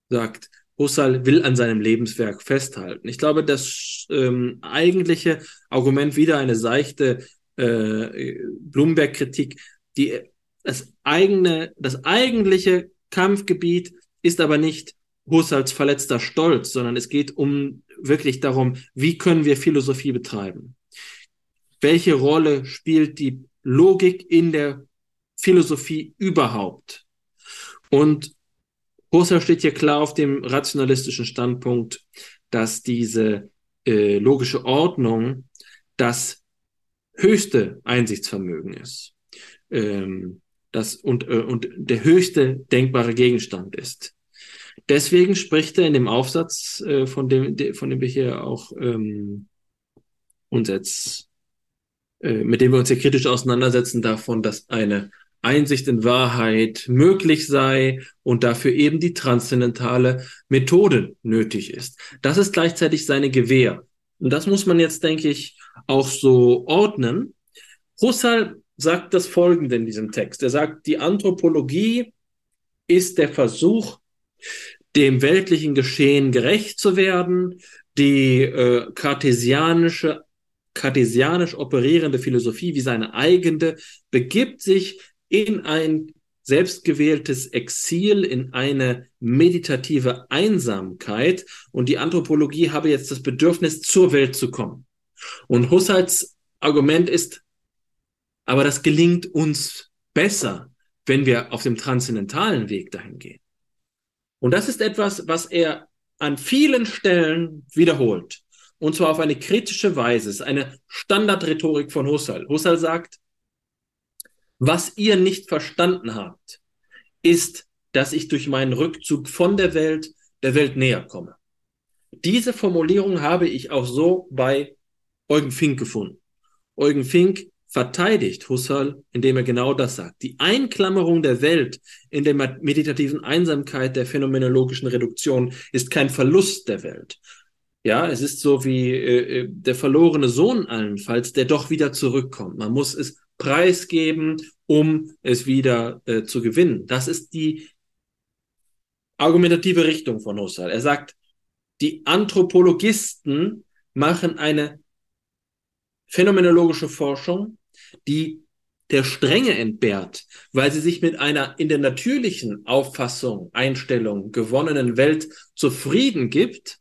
[SPEAKER 2] sagt, Husserl will an seinem Lebenswerk festhalten. Ich glaube, das ähm, eigentliche Argument wieder eine seichte äh, Bloomberg-Kritik, die das eigene, das eigentliche Kampfgebiet ist aber nicht Husserls verletzter Stolz, sondern es geht um wirklich darum, wie können wir Philosophie betreiben? Welche Rolle spielt die Logik in der Philosophie überhaupt? Und Husserl steht hier klar auf dem rationalistischen Standpunkt, dass diese äh, logische Ordnung das höchste Einsichtsvermögen ist. Ähm, das und, äh, und der höchste denkbare Gegenstand ist. Deswegen spricht er in dem Aufsatz, äh, von, dem, de, von dem wir hier auch ähm, uns jetzt, äh, mit dem wir uns hier kritisch auseinandersetzen, davon, dass eine Einsicht in Wahrheit möglich sei und dafür eben die transzendentale Methode nötig ist. Das ist gleichzeitig seine Gewähr. Und das muss man jetzt, denke ich, auch so ordnen. Husserl sagt das Folgende in diesem Text. Er sagt, die Anthropologie ist der Versuch, dem weltlichen Geschehen gerecht zu werden, die äh, kartesianische, kartesianisch operierende Philosophie wie seine eigene begibt sich in ein selbstgewähltes Exil, in eine meditative Einsamkeit und die Anthropologie habe jetzt das Bedürfnis, zur Welt zu kommen. Und Husserls Argument ist, aber das gelingt uns besser, wenn wir auf dem transzendentalen Weg dahin gehen. Und das ist etwas, was er an vielen Stellen wiederholt. Und zwar auf eine kritische Weise. Es ist eine Standardrhetorik von Husserl. Husserl sagt, was ihr nicht verstanden habt, ist dass ich durch meinen Rückzug von der Welt der Welt näher komme. Diese Formulierung habe ich auch so bei Eugen Fink gefunden. Eugen Fink verteidigt Husserl, indem er genau das sagt. Die Einklammerung der Welt in der meditativen Einsamkeit der phänomenologischen Reduktion ist kein Verlust der Welt. Ja, es ist so wie äh, äh der verlorene Sohn allenfalls, der doch wieder zurückkommt. Man muss es preisgeben, um es wieder äh, zu gewinnen. Das ist die argumentative Richtung von Husserl. Er sagt, die Anthropologisten machen eine phänomenologische Forschung, die der Strenge entbehrt, weil sie sich mit einer in der natürlichen Auffassung, Einstellung gewonnenen Welt zufrieden gibt,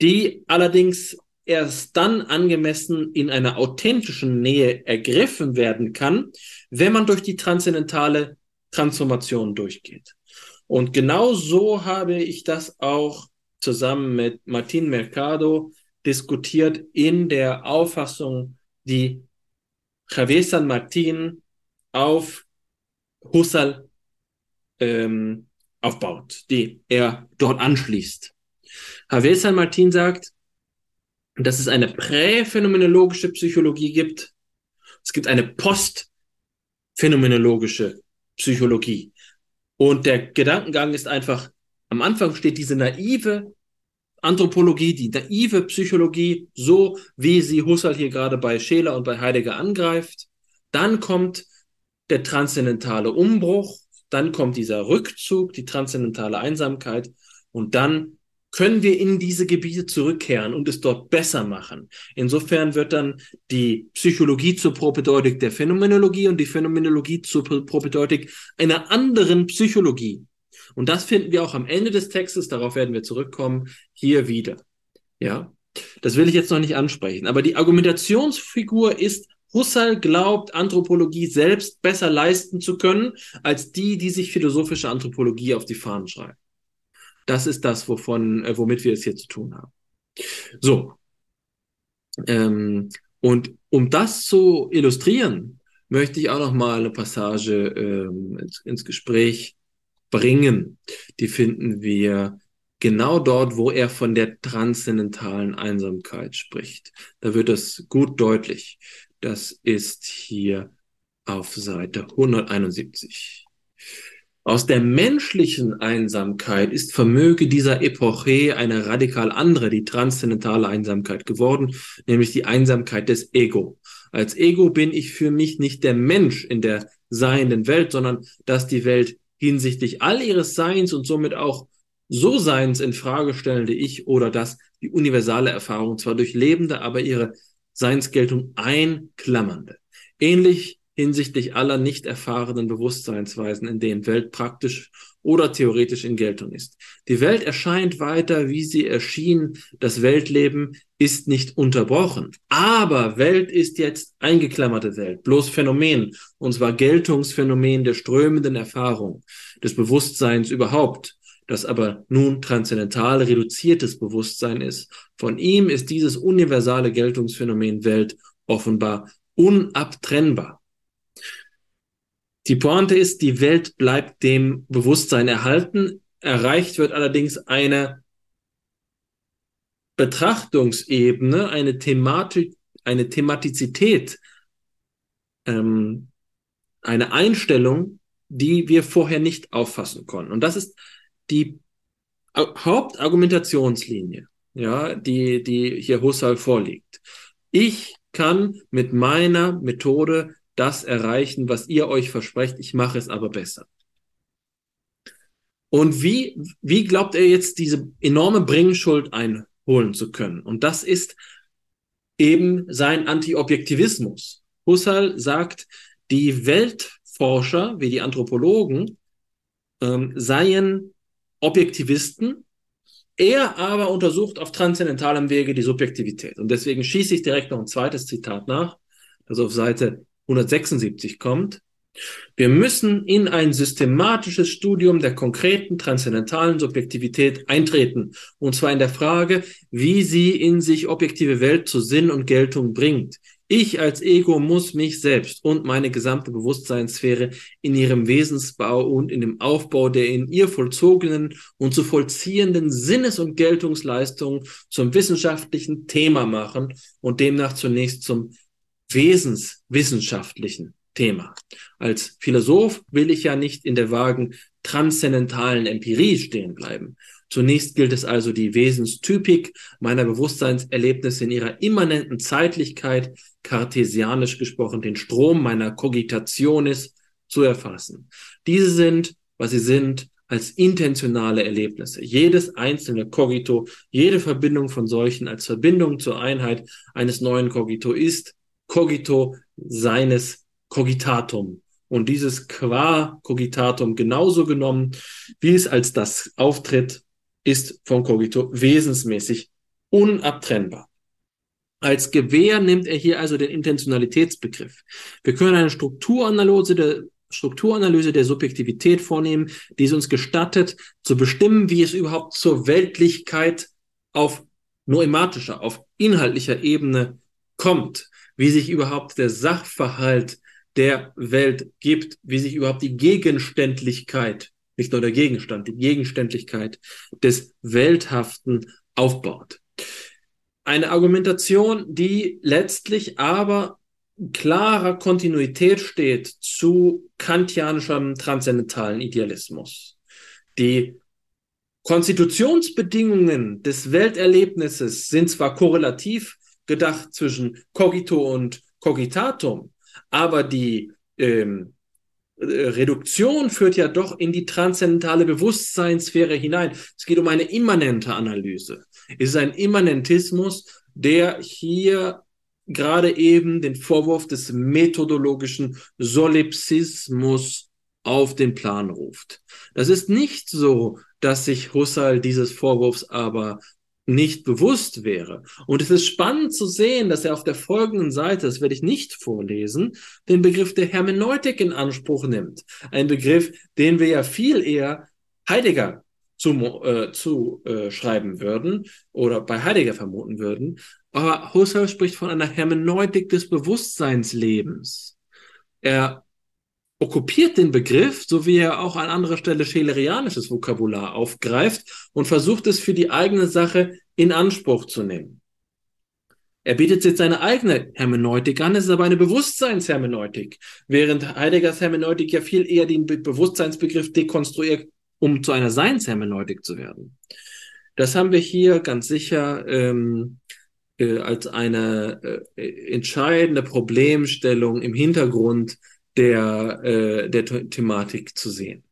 [SPEAKER 2] die allerdings erst dann angemessen in einer authentischen Nähe ergriffen werden kann, wenn man durch die transzendentale Transformation durchgeht. Und genau so habe ich das auch zusammen mit Martin Mercado diskutiert in der Auffassung, die Javier San Martin auf Husserl ähm, aufbaut, die er dort anschließt. Javier San Martin sagt, dass es eine präphänomenologische Psychologie gibt. Es gibt eine postphänomenologische Psychologie. Und der Gedankengang ist einfach, am Anfang steht diese naive Anthropologie, die naive Psychologie, so wie sie Husserl hier gerade bei Scheler und bei Heidegger angreift. Dann kommt der transzendentale Umbruch, dann kommt dieser Rückzug, die transzendentale Einsamkeit und dann können wir in diese Gebiete zurückkehren und es dort besser machen. Insofern wird dann die Psychologie zur Propedeutik der Phänomenologie und die Phänomenologie zur Propedeutik einer anderen Psychologie. Und das finden wir auch am Ende des Textes, darauf werden wir zurückkommen, hier wieder. Ja, das will ich jetzt noch nicht ansprechen. Aber die Argumentationsfigur ist, Husserl glaubt, Anthropologie selbst besser leisten zu können, als die, die sich philosophische Anthropologie auf die Fahnen schreiben. Das ist das, wovon, äh, womit wir es hier zu tun haben. So. Ähm, und um das zu illustrieren, möchte ich auch noch mal eine Passage ähm, ins, ins Gespräch bringen. Die finden wir genau dort, wo er von der transzendentalen Einsamkeit spricht. Da wird das gut deutlich. Das ist hier auf Seite 171. Aus der menschlichen Einsamkeit ist Vermöge dieser Epoche eine radikal andere, die transzendentale Einsamkeit geworden, nämlich die Einsamkeit des Ego. Als Ego bin ich für mich nicht der Mensch in der seienden Welt, sondern dass die Welt hinsichtlich all ihres Seins und somit auch so Seins in Frage stellende Ich oder das die universale Erfahrung zwar durchlebende, aber ihre Seinsgeltung einklammernde. Ähnlich hinsichtlich aller nicht erfahrenen Bewusstseinsweisen, in denen Welt praktisch oder theoretisch in Geltung ist. Die Welt erscheint weiter, wie sie erschien. Das Weltleben ist nicht unterbrochen. Aber Welt ist jetzt eingeklammerte Welt, bloß Phänomen, und zwar Geltungsphänomen der strömenden Erfahrung, des Bewusstseins überhaupt, das aber nun transzendental reduziertes Bewusstsein ist. Von ihm ist dieses universale Geltungsphänomen Welt offenbar unabtrennbar. Die Pointe ist, die Welt bleibt dem Bewusstsein erhalten. Erreicht wird allerdings eine Betrachtungsebene, eine Thematik, eine Thematizität, ähm, eine Einstellung, die wir vorher nicht auffassen konnten. Und das ist die Hauptargumentationslinie, ja, die, die hier Husserl vorliegt. Ich kann mit meiner Methode das erreichen, was ihr euch versprecht. Ich mache es aber besser. Und wie, wie glaubt er jetzt diese enorme Bringschuld einholen zu können? Und das ist eben sein Anti-Objektivismus. Husserl sagt, die Weltforscher wie die Anthropologen ähm, seien Objektivisten, er aber untersucht auf transzendentalem Wege die Subjektivität. Und deswegen schieße ich direkt noch ein zweites Zitat nach, das auf Seite 176 kommt. Wir müssen in ein systematisches Studium der konkreten transzendentalen Subjektivität eintreten, und zwar in der Frage, wie sie in sich objektive Welt zu Sinn und Geltung bringt. Ich als Ego muss mich selbst und meine gesamte Bewusstseinssphäre in ihrem Wesensbau und in dem Aufbau der in ihr vollzogenen und zu vollziehenden Sinnes- und Geltungsleistungen zum wissenschaftlichen Thema machen und demnach zunächst zum wesenswissenschaftlichen Thema. Als Philosoph will ich ja nicht in der vagen transzendentalen Empirie stehen bleiben. Zunächst gilt es also, die Wesenstypik meiner Bewusstseinserlebnisse in ihrer immanenten Zeitlichkeit, kartesianisch gesprochen, den Strom meiner Cogitationis zu erfassen. Diese sind, was sie sind, als intentionale Erlebnisse. Jedes einzelne Cogito, jede Verbindung von solchen als Verbindung zur Einheit eines neuen Cogito ist Cogito seines Cogitatum. Und dieses qua Cogitatum genauso genommen, wie es als das auftritt, ist vom Cogito wesensmäßig unabtrennbar. Als Gewähr nimmt er hier also den Intentionalitätsbegriff. Wir können eine Strukturanalyse der, Strukturanalyse der Subjektivität vornehmen, die es uns gestattet, zu bestimmen, wie es überhaupt zur Weltlichkeit auf noematischer, auf inhaltlicher Ebene kommt wie sich überhaupt der Sachverhalt der Welt gibt, wie sich überhaupt die Gegenständlichkeit, nicht nur der Gegenstand, die Gegenständlichkeit des Welthaften aufbaut. Eine Argumentation, die letztlich aber klarer Kontinuität steht zu kantianischem transzendentalen Idealismus. Die Konstitutionsbedingungen des Welterlebnisses sind zwar korrelativ, gedacht zwischen Cogito und Cogitatum, aber die ähm, äh, Reduktion führt ja doch in die transzendentale Bewusstseinssphäre hinein. Es geht um eine immanente Analyse. Es ist ein Immanentismus, der hier gerade eben den Vorwurf des methodologischen Solipsismus auf den Plan ruft. Das ist nicht so, dass sich Husserl dieses Vorwurfs aber nicht bewusst wäre. Und es ist spannend zu sehen, dass er auf der folgenden Seite, das werde ich nicht vorlesen, den Begriff der Hermeneutik in Anspruch nimmt. Ein Begriff, den wir ja viel eher Heidegger zu, äh, zu äh, schreiben würden oder bei Heidegger vermuten würden. Aber Husserl spricht von einer Hermeneutik des Bewusstseinslebens. Er okkupiert den Begriff, so wie er auch an anderer Stelle schelerianisches Vokabular aufgreift und versucht es für die eigene Sache in Anspruch zu nehmen. Er bietet jetzt seine eigene Hermeneutik an, es ist aber eine Bewusstseinshermeneutik, während Heideggers Hermeneutik ja viel eher den Be Bewusstseinsbegriff dekonstruiert, um zu einer Seinshermeneutik zu werden. Das haben wir hier ganz sicher ähm, äh, als eine äh, entscheidende Problemstellung im Hintergrund der, äh, der Thematik zu sehen.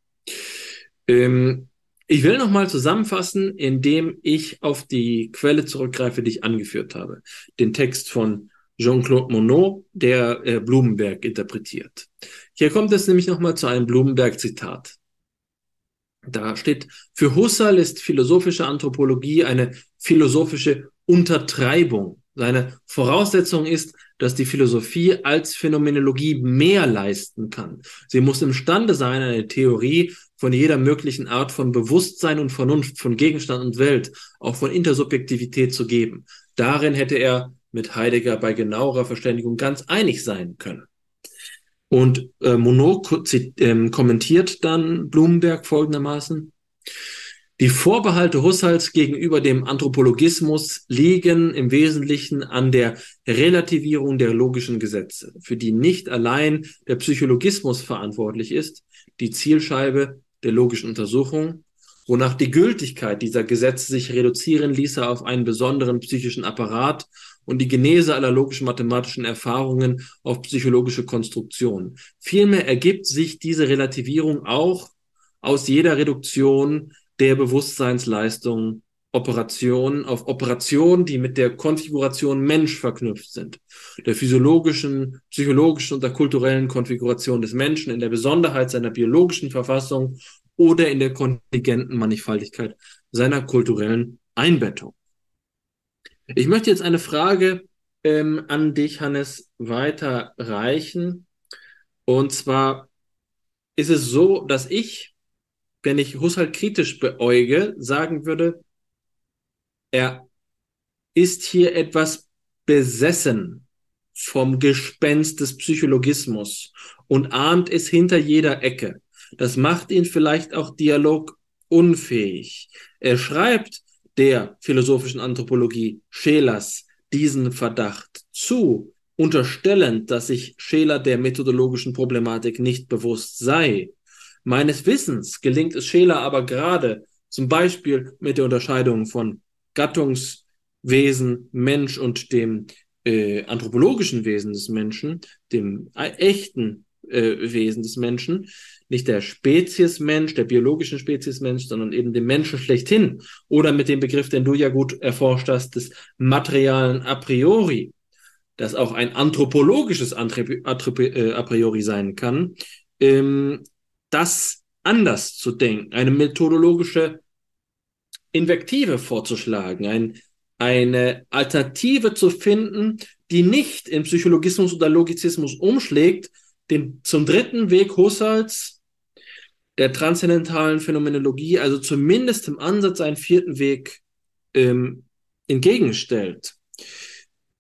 [SPEAKER 2] Ähm, ich will nochmal zusammenfassen, indem ich auf die Quelle zurückgreife, die ich angeführt habe. Den Text von Jean-Claude Monod, der äh, Blumenberg interpretiert. Hier kommt es nämlich nochmal zu einem Blumenberg-Zitat. Da steht, für Husserl ist philosophische Anthropologie eine philosophische Untertreibung. Seine Voraussetzung ist, dass die Philosophie als Phänomenologie mehr leisten kann. Sie muss imstande sein, eine Theorie von jeder möglichen Art von Bewusstsein und Vernunft, von Gegenstand und Welt, auch von Intersubjektivität zu geben. Darin hätte er mit Heidegger bei genauerer Verständigung ganz einig sein können. Und äh, Monod äh, kommentiert dann Blumenberg folgendermaßen. Die Vorbehalte Husserls gegenüber dem Anthropologismus liegen im Wesentlichen an der Relativierung der logischen Gesetze, für die nicht allein der Psychologismus verantwortlich ist, die Zielscheibe der logischen Untersuchung, wonach die Gültigkeit dieser Gesetze sich reduzieren ließe auf einen besonderen psychischen Apparat und die Genese aller logischen mathematischen Erfahrungen auf psychologische Konstruktion. Vielmehr ergibt sich diese Relativierung auch aus jeder Reduktion der Bewusstseinsleistung Operationen auf Operationen, die mit der Konfiguration Mensch verknüpft sind, der physiologischen, psychologischen und der kulturellen Konfiguration des Menschen in der Besonderheit seiner biologischen Verfassung oder in der kontingenten Mannigfaltigkeit seiner kulturellen Einbettung. Ich möchte jetzt eine Frage ähm, an dich, Hannes, weiterreichen. Und zwar ist es so, dass ich wenn ich Husserl kritisch beäuge, sagen würde, er ist hier etwas besessen vom Gespenst des Psychologismus und ahnt es hinter jeder Ecke. Das macht ihn vielleicht auch dialogunfähig. Er schreibt der philosophischen Anthropologie Schelers diesen Verdacht zu, unterstellend, dass sich Scheler der methodologischen Problematik nicht bewusst sei. Meines Wissens gelingt es Scheler aber gerade, zum Beispiel mit der Unterscheidung von Gattungswesen, Mensch und dem äh, anthropologischen Wesen des Menschen, dem äh, echten äh, Wesen des Menschen, nicht der Spezies Mensch, der biologischen Spezies Mensch, sondern eben dem Menschen schlechthin. Oder mit dem Begriff, den du ja gut erforscht hast, des materialen a priori, das auch ein anthropologisches äh, a priori sein kann, ähm, das anders zu denken, eine methodologische Invektive vorzuschlagen, ein, eine Alternative zu finden, die nicht in Psychologismus oder Logizismus umschlägt, den, zum dritten Weg Husserls der transzendentalen Phänomenologie, also zumindest im Ansatz einen vierten Weg ähm, entgegenstellt.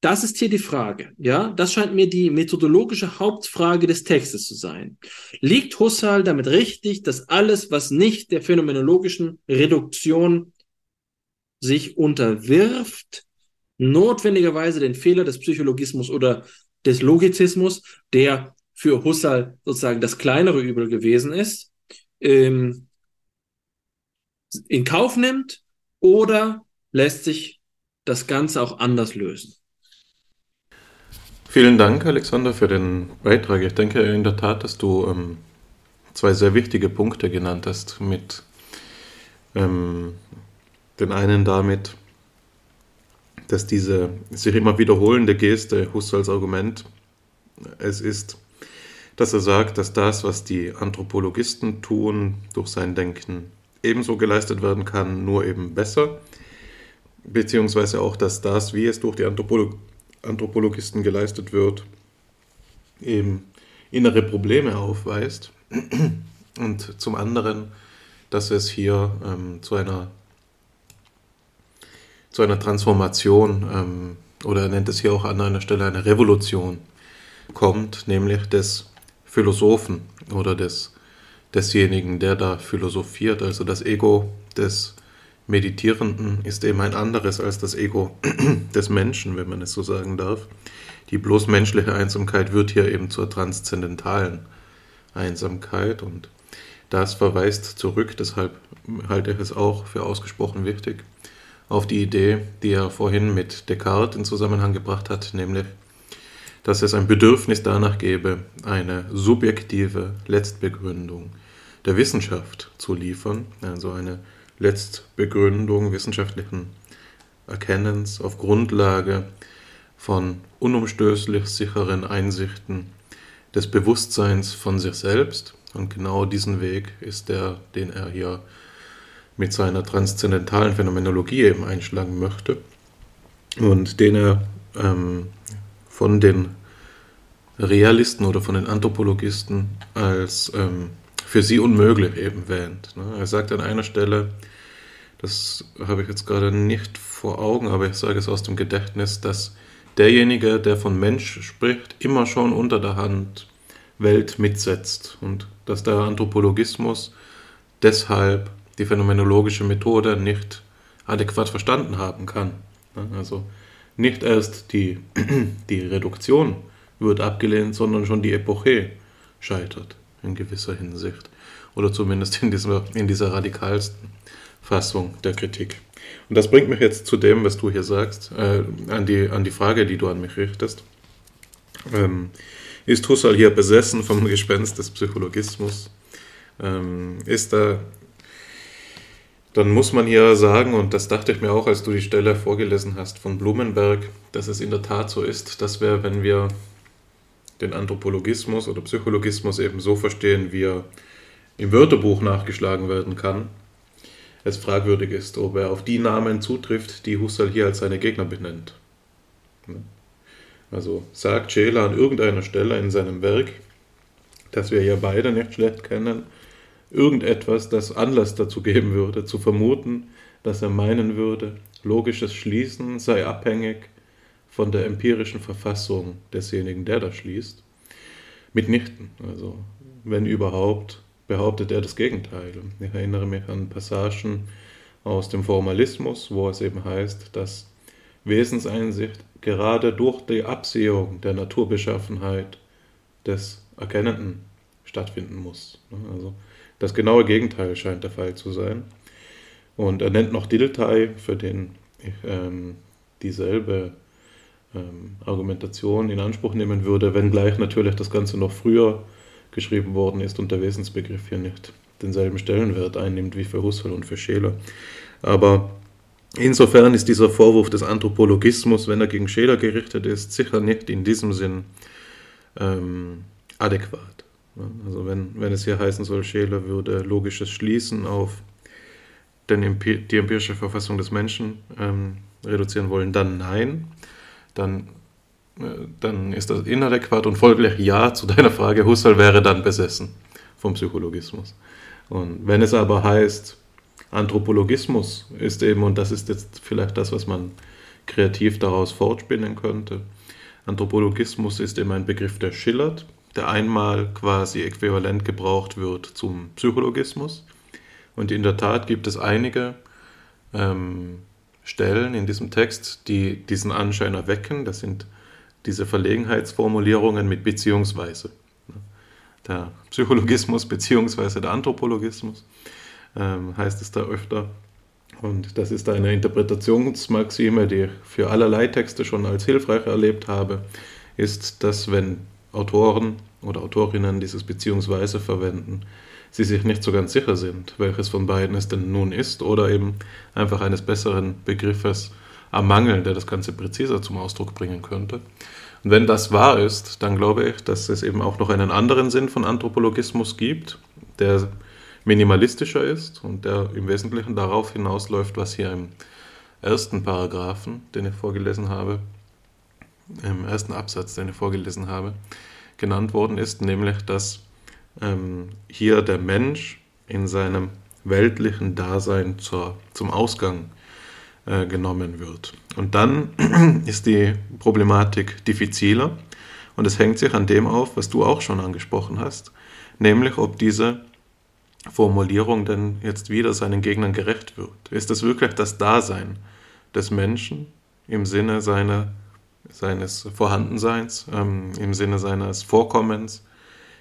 [SPEAKER 2] Das ist hier die Frage, ja? Das scheint mir die methodologische Hauptfrage des Textes zu sein. Liegt Husserl damit richtig, dass alles, was nicht der phänomenologischen Reduktion sich unterwirft, notwendigerweise den Fehler des Psychologismus oder des Logizismus, der für Husserl sozusagen das kleinere Übel gewesen ist, ähm, in Kauf nimmt oder lässt sich das Ganze auch anders lösen.
[SPEAKER 3] Vielen Dank, Alexander, für den Beitrag. Ich denke in der Tat, dass du ähm, zwei sehr wichtige Punkte genannt hast. Mit ähm, den einen damit, dass diese sich immer wiederholende Geste Husserls Argument es ist, dass er sagt, dass das, was die Anthropologisten tun, durch sein Denken ebenso geleistet werden kann, nur eben besser, beziehungsweise auch, dass das, wie es durch die Anthropolog Anthropologisten geleistet wird, eben innere Probleme aufweist und zum anderen, dass es hier ähm, zu einer zu einer Transformation ähm, oder er nennt es hier auch an einer Stelle eine Revolution kommt, nämlich des Philosophen oder des, desjenigen, der da philosophiert. Also das Ego des Meditierenden ist eben ein anderes als das Ego [CLEARS THROAT] des Menschen, wenn man es so sagen darf. Die bloß menschliche Einsamkeit wird hier eben zur transzendentalen Einsamkeit und das verweist zurück, deshalb halte ich es auch für ausgesprochen wichtig, auf die Idee, die er vorhin mit Descartes in Zusammenhang gebracht hat, nämlich dass es ein Bedürfnis danach gäbe, eine subjektive Letztbegründung der Wissenschaft zu liefern, also eine Letztbegründung wissenschaftlichen Erkennens auf Grundlage von unumstößlich sicheren Einsichten des Bewusstseins von sich selbst. Und genau diesen Weg ist der, den er hier mit seiner transzendentalen Phänomenologie eben einschlagen möchte und den er ähm, von den Realisten oder von den Anthropologisten als ähm, für sie unmöglich eben wähnt. Ne? Er sagt an einer Stelle, das habe ich jetzt gerade nicht vor Augen, aber ich sage es aus dem Gedächtnis, dass derjenige, der von Mensch spricht, immer schon unter der Hand Welt mitsetzt und dass der Anthropologismus deshalb die phänomenologische Methode nicht adäquat verstanden haben kann. Also nicht erst die, [CLEARS THROAT] die Reduktion wird abgelehnt, sondern schon die Epoche scheitert in gewisser Hinsicht. Oder zumindest in dieser, in dieser radikalsten Fassung der Kritik. Und das bringt mich jetzt zu dem, was du hier sagst, äh, an, die, an die Frage, die du an mich richtest. Ähm, ist Husserl hier besessen vom Gespenst des Psychologismus? Ähm, ist er dann muss man hier sagen, und das dachte ich mir auch, als du die Stelle vorgelesen hast von Blumenberg, dass es in der Tat so ist, dass wir, wenn wir den Anthropologismus oder Psychologismus eben so verstehen, wie er im Wörterbuch nachgeschlagen werden kann, es fragwürdig ist, ob er auf die Namen zutrifft, die Husserl hier als seine Gegner benennt. Also sagt Scheler an irgendeiner Stelle in seinem Werk, das wir ja beide nicht schlecht kennen, irgendetwas, das Anlass dazu geben würde, zu vermuten, dass er meinen würde, logisches Schließen sei abhängig von der empirischen Verfassung desjenigen, der das schließt, mitnichten. Also wenn überhaupt, behauptet er das Gegenteil. Ich erinnere mich an Passagen aus dem Formalismus, wo es eben heißt, dass Wesenseinsicht gerade durch die Absehung der Naturbeschaffenheit des Erkennenden stattfinden muss. Also das genaue Gegenteil scheint der Fall zu sein. Und er nennt noch Dilthey, für den ich ähm, dieselbe ähm, Argumentation in Anspruch nehmen würde, wenngleich natürlich das Ganze noch früher geschrieben worden ist und der Wesensbegriff hier nicht denselben Stellenwert einnimmt wie für Husserl und für Scheler. Aber insofern ist dieser Vorwurf des Anthropologismus, wenn er gegen Scheler gerichtet ist, sicher nicht in diesem Sinn ähm, adäquat. Also wenn, wenn es hier heißen soll, Scheler würde logisches Schließen auf den, die empirische Verfassung des Menschen ähm, reduzieren wollen, dann nein. Dann, dann ist das inadäquat und folglich ja zu deiner Frage, Husserl wäre dann besessen vom Psychologismus. Und wenn es aber heißt, Anthropologismus ist eben, und das ist jetzt vielleicht das, was man kreativ daraus fortspinnen könnte, Anthropologismus ist eben ein Begriff, der schillert, der einmal quasi äquivalent gebraucht wird zum Psychologismus. Und in der Tat gibt es einige ähm, Stellen in diesem Text, die diesen Anschein erwecken. Das sind diese Verlegenheitsformulierungen mit beziehungsweise. Der Psychologismus beziehungsweise der Anthropologismus ähm, heißt es da öfter. Und das ist eine Interpretationsmaxime, die ich für allerlei Texte schon als hilfreich erlebt habe, ist, dass wenn Autoren oder Autorinnen dieses beziehungsweise verwenden, sie sich nicht so ganz sicher sind, welches von beiden es denn nun ist, oder eben einfach eines besseren Begriffes ermangeln, der das Ganze präziser zum Ausdruck bringen könnte. Und wenn das wahr ist, dann glaube ich, dass es eben auch noch einen anderen Sinn von Anthropologismus gibt, der minimalistischer ist und der im Wesentlichen darauf hinausläuft, was hier im ersten Paragraphen, den ich vorgelesen habe, im ersten Absatz, den ich vorgelesen habe, genannt worden ist, nämlich dass ähm, hier der Mensch in seinem weltlichen Dasein zur, zum Ausgang äh, genommen wird. Und dann [CLEARS THROAT] ist die Problematik diffiziler und es hängt sich an dem auf, was du auch schon angesprochen hast, nämlich ob diese Formulierung denn jetzt wieder seinen Gegnern gerecht wird. Ist es wirklich das Dasein des Menschen im Sinne seiner, seines Vorhandenseins, ähm, im Sinne seines Vorkommens,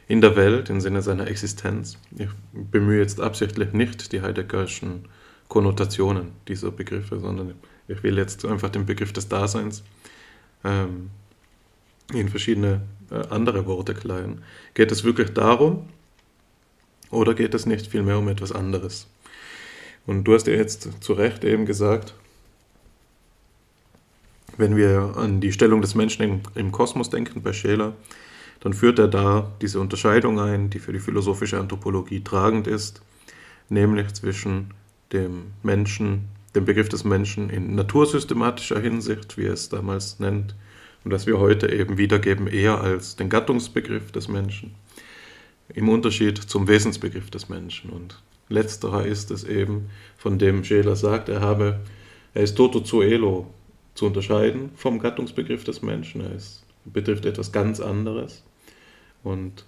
[SPEAKER 3] in der Welt, im Sinne seiner Existenz. Ich bemühe jetzt absichtlich nicht die heideggerischen Konnotationen dieser Begriffe, sondern ich will jetzt einfach den Begriff des Daseins ähm, in verschiedene äh, andere Worte kleiden. Geht es wirklich darum, oder geht es nicht vielmehr um etwas anderes? Und du hast ja jetzt zu Recht eben gesagt, wenn wir an die Stellung des Menschen im, im Kosmos denken bei Scheler, dann führt er da diese Unterscheidung ein, die für die philosophische Anthropologie tragend ist, nämlich zwischen dem Menschen, dem Begriff des Menschen in natursystematischer Hinsicht, wie er es damals nennt, und was wir heute eben wiedergeben eher als den Gattungsbegriff des Menschen, im Unterschied zum Wesensbegriff des Menschen. Und letzterer ist es eben, von dem Scheler sagt, er habe, er ist toto zoelo zu unterscheiden vom Gattungsbegriff des Menschen, er ist, betrifft etwas ganz anderes. Und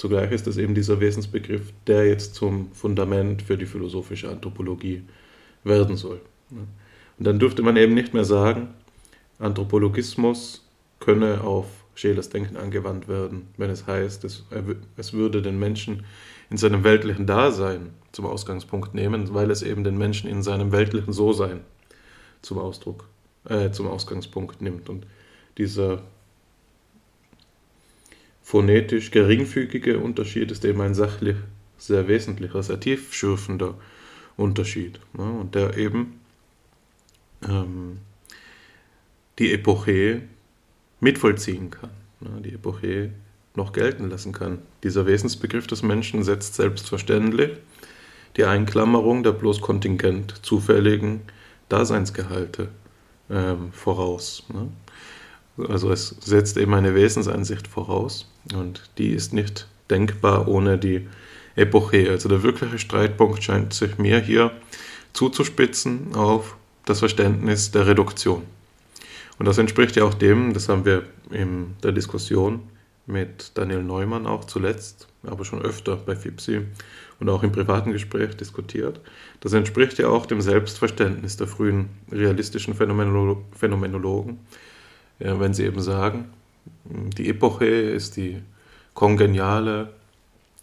[SPEAKER 3] zugleich ist es eben dieser Wesensbegriff, der jetzt zum Fundament für die philosophische Anthropologie werden soll. Und dann dürfte man eben nicht mehr sagen, Anthropologismus könne auf Schelers Denken angewandt werden, wenn es heißt, es, es würde den Menschen in seinem weltlichen Dasein zum Ausgangspunkt nehmen, weil es eben den Menschen in seinem weltlichen So-Sein zum Ausdruck, äh, zum Ausgangspunkt nimmt. Und dieser phonetisch geringfügige Unterschied ist eben ein sachlich sehr wesentlicher, sehr tiefschürfender Unterschied. Ne? Und der eben ähm, die Epoche mitvollziehen kann, ne? die Epoche noch gelten lassen kann. Dieser Wesensbegriff des Menschen setzt selbstverständlich die Einklammerung der bloß kontingent zufälligen Daseinsgehalte ähm, voraus. Ne? Also es setzt eben eine Wesenseinsicht voraus und die ist nicht denkbar ohne die Epoche. Also der wirkliche Streitpunkt scheint sich mir hier zuzuspitzen auf das Verständnis der Reduktion. Und das entspricht ja auch dem, das haben wir in der Diskussion mit Daniel Neumann auch zuletzt, aber schon öfter bei FIPSI und auch im privaten Gespräch diskutiert. Das entspricht ja auch dem Selbstverständnis der frühen realistischen Phänomenolo Phänomenologen, ja, wenn sie eben sagen, die Epoche ist die kongeniale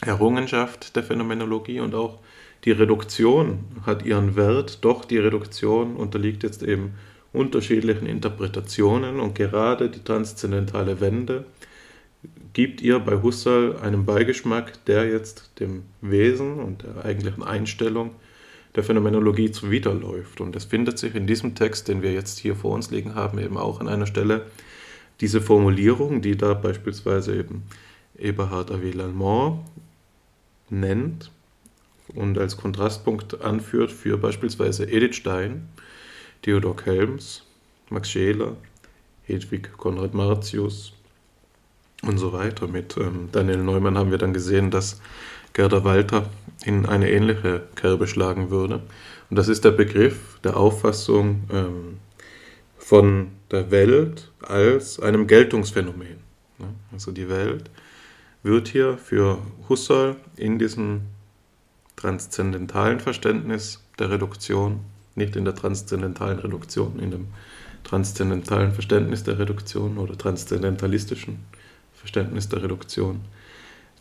[SPEAKER 3] Errungenschaft der Phänomenologie und auch die Reduktion hat ihren Wert, doch die Reduktion unterliegt jetzt eben unterschiedlichen Interpretationen und gerade die transzendentale Wende gibt ihr bei Husserl einen Beigeschmack, der jetzt dem Wesen und der eigentlichen Einstellung der Phänomenologie zuwiderläuft. Und es findet sich in diesem Text, den wir jetzt hier vor uns liegen haben, eben auch an einer Stelle diese Formulierung, die da beispielsweise eben Eberhard. Lallemand nennt und als Kontrastpunkt anführt für beispielsweise Edith Stein, Theodor Kelms, Max Scheler, Hedwig Konrad Martius und so weiter. Mit ähm, Daniel Neumann haben wir dann gesehen, dass Gerda Walter in eine ähnliche Kerbe schlagen würde. Und das ist der Begriff der Auffassung ähm, von der Welt als einem Geltungsphänomen. Also die Welt wird hier für Husserl in diesem transzendentalen Verständnis der Reduktion, nicht in der transzendentalen Reduktion, in dem transzendentalen Verständnis der Reduktion oder transzendentalistischen Verständnis der Reduktion,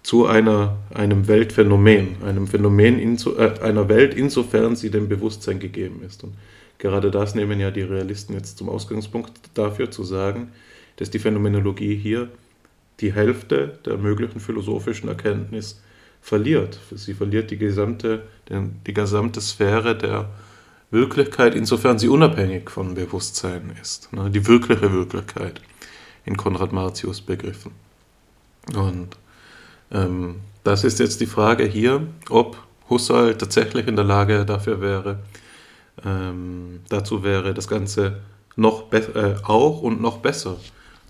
[SPEAKER 3] zu einer, einem Weltphänomen, einem Phänomen inso, äh, einer Welt, insofern sie dem Bewusstsein gegeben ist. Und gerade das nehmen ja die Realisten jetzt zum Ausgangspunkt dafür zu sagen, dass die Phänomenologie hier die Hälfte der möglichen philosophischen Erkenntnis verliert. Sie verliert die gesamte, die gesamte Sphäre der Wirklichkeit, insofern sie unabhängig von Bewusstsein ist. Ne? Die wirkliche Wirklichkeit in Konrad Martius begriffen. Und ähm, das ist jetzt die Frage hier, ob Husserl tatsächlich in der Lage dafür wäre, ähm, dazu wäre, das Ganze noch äh, auch und noch besser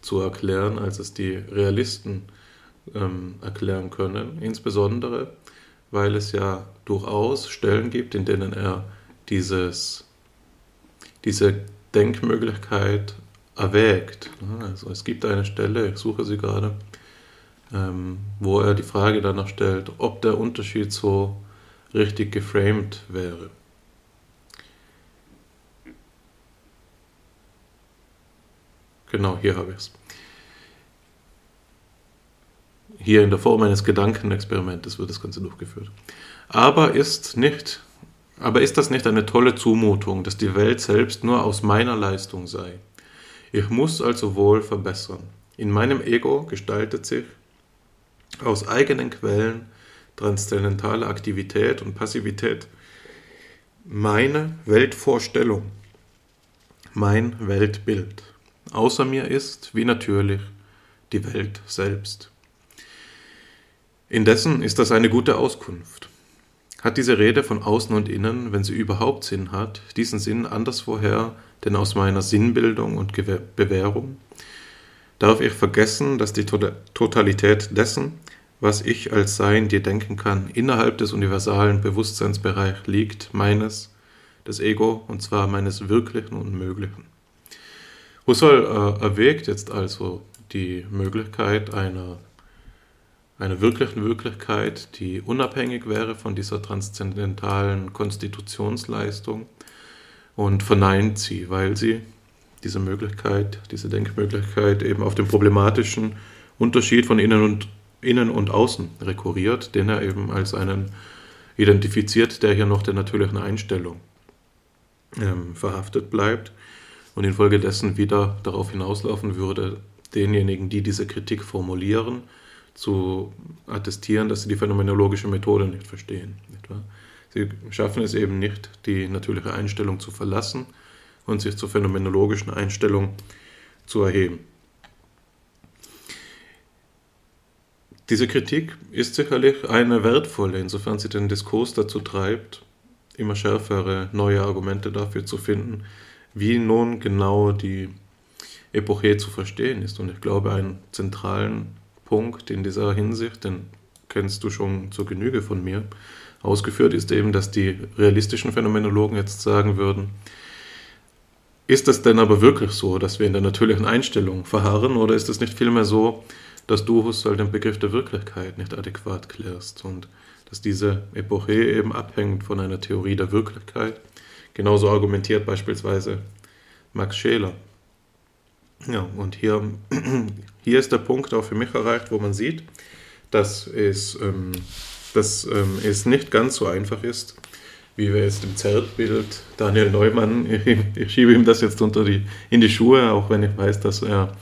[SPEAKER 3] zu erklären, als es die Realisten ähm, erklären können. Insbesondere, weil es ja durchaus Stellen gibt, in denen er dieses, diese Denkmöglichkeit erwägt. Also es gibt eine Stelle, ich suche sie gerade, ähm, wo er die Frage danach stellt, ob der Unterschied so richtig geframed wäre. Genau, hier habe ich es. Hier in der Form eines Gedankenexperimentes wird das Ganze durchgeführt. Aber ist nicht, aber ist das nicht eine tolle Zumutung, dass die Welt selbst nur aus meiner Leistung sei? Ich muss also wohl verbessern. In meinem Ego gestaltet sich aus eigenen Quellen transzendentale Aktivität und Passivität meine Weltvorstellung, mein Weltbild. Außer mir ist, wie natürlich, die Welt selbst. Indessen ist das eine gute Auskunft. Hat diese Rede von außen und innen, wenn sie überhaupt Sinn hat, diesen Sinn anderswoher denn aus meiner Sinnbildung und Bewährung? Darf ich vergessen, dass die Totalität dessen, was ich als Sein dir denken kann, innerhalb des universalen Bewusstseinsbereichs liegt, meines, des Ego, und zwar meines Wirklichen und Möglichen. Husserl äh, erwägt jetzt also die Möglichkeit einer, einer wirklichen Wirklichkeit, die unabhängig wäre von dieser transzendentalen Konstitutionsleistung und verneint sie, weil sie diese Möglichkeit, diese Denkmöglichkeit eben auf den problematischen Unterschied von innen und, innen und außen rekurriert, den er eben als einen identifiziert, der hier noch der natürlichen Einstellung ähm, verhaftet bleibt und infolgedessen wieder darauf hinauslaufen würde, denjenigen, die diese Kritik formulieren, zu attestieren, dass sie die phänomenologische Methode nicht verstehen. Nicht sie schaffen es eben nicht, die natürliche Einstellung zu verlassen und sich zur phänomenologischen Einstellung zu erheben. Diese Kritik ist sicherlich eine wertvolle, insofern sie den Diskurs dazu treibt, immer schärfere neue Argumente dafür zu finden, wie nun genau die Epoche zu verstehen ist. Und ich glaube, einen zentralen Punkt in dieser Hinsicht, den kennst du schon zur Genüge von mir, ausgeführt ist eben, dass die realistischen Phänomenologen jetzt sagen würden, ist es denn aber wirklich so, dass wir in der natürlichen Einstellung verharren oder ist es nicht vielmehr so, dass du Husserl den Begriff der Wirklichkeit nicht adäquat klärst und dass diese Epoche eben abhängt von einer Theorie der Wirklichkeit? Genauso argumentiert beispielsweise Max Scheler. Ja, und hier, [CLEARS THROAT] hier ist der Punkt auch für mich erreicht, wo man sieht, dass es, ähm, dass, ähm, es nicht ganz so einfach ist, wie wir jetzt im Zeltbild Daniel Neumann, [LAUGHS] ich, schiebe ihm das jetzt unter die, in die Schuhe, auch wenn ich weiß, dass er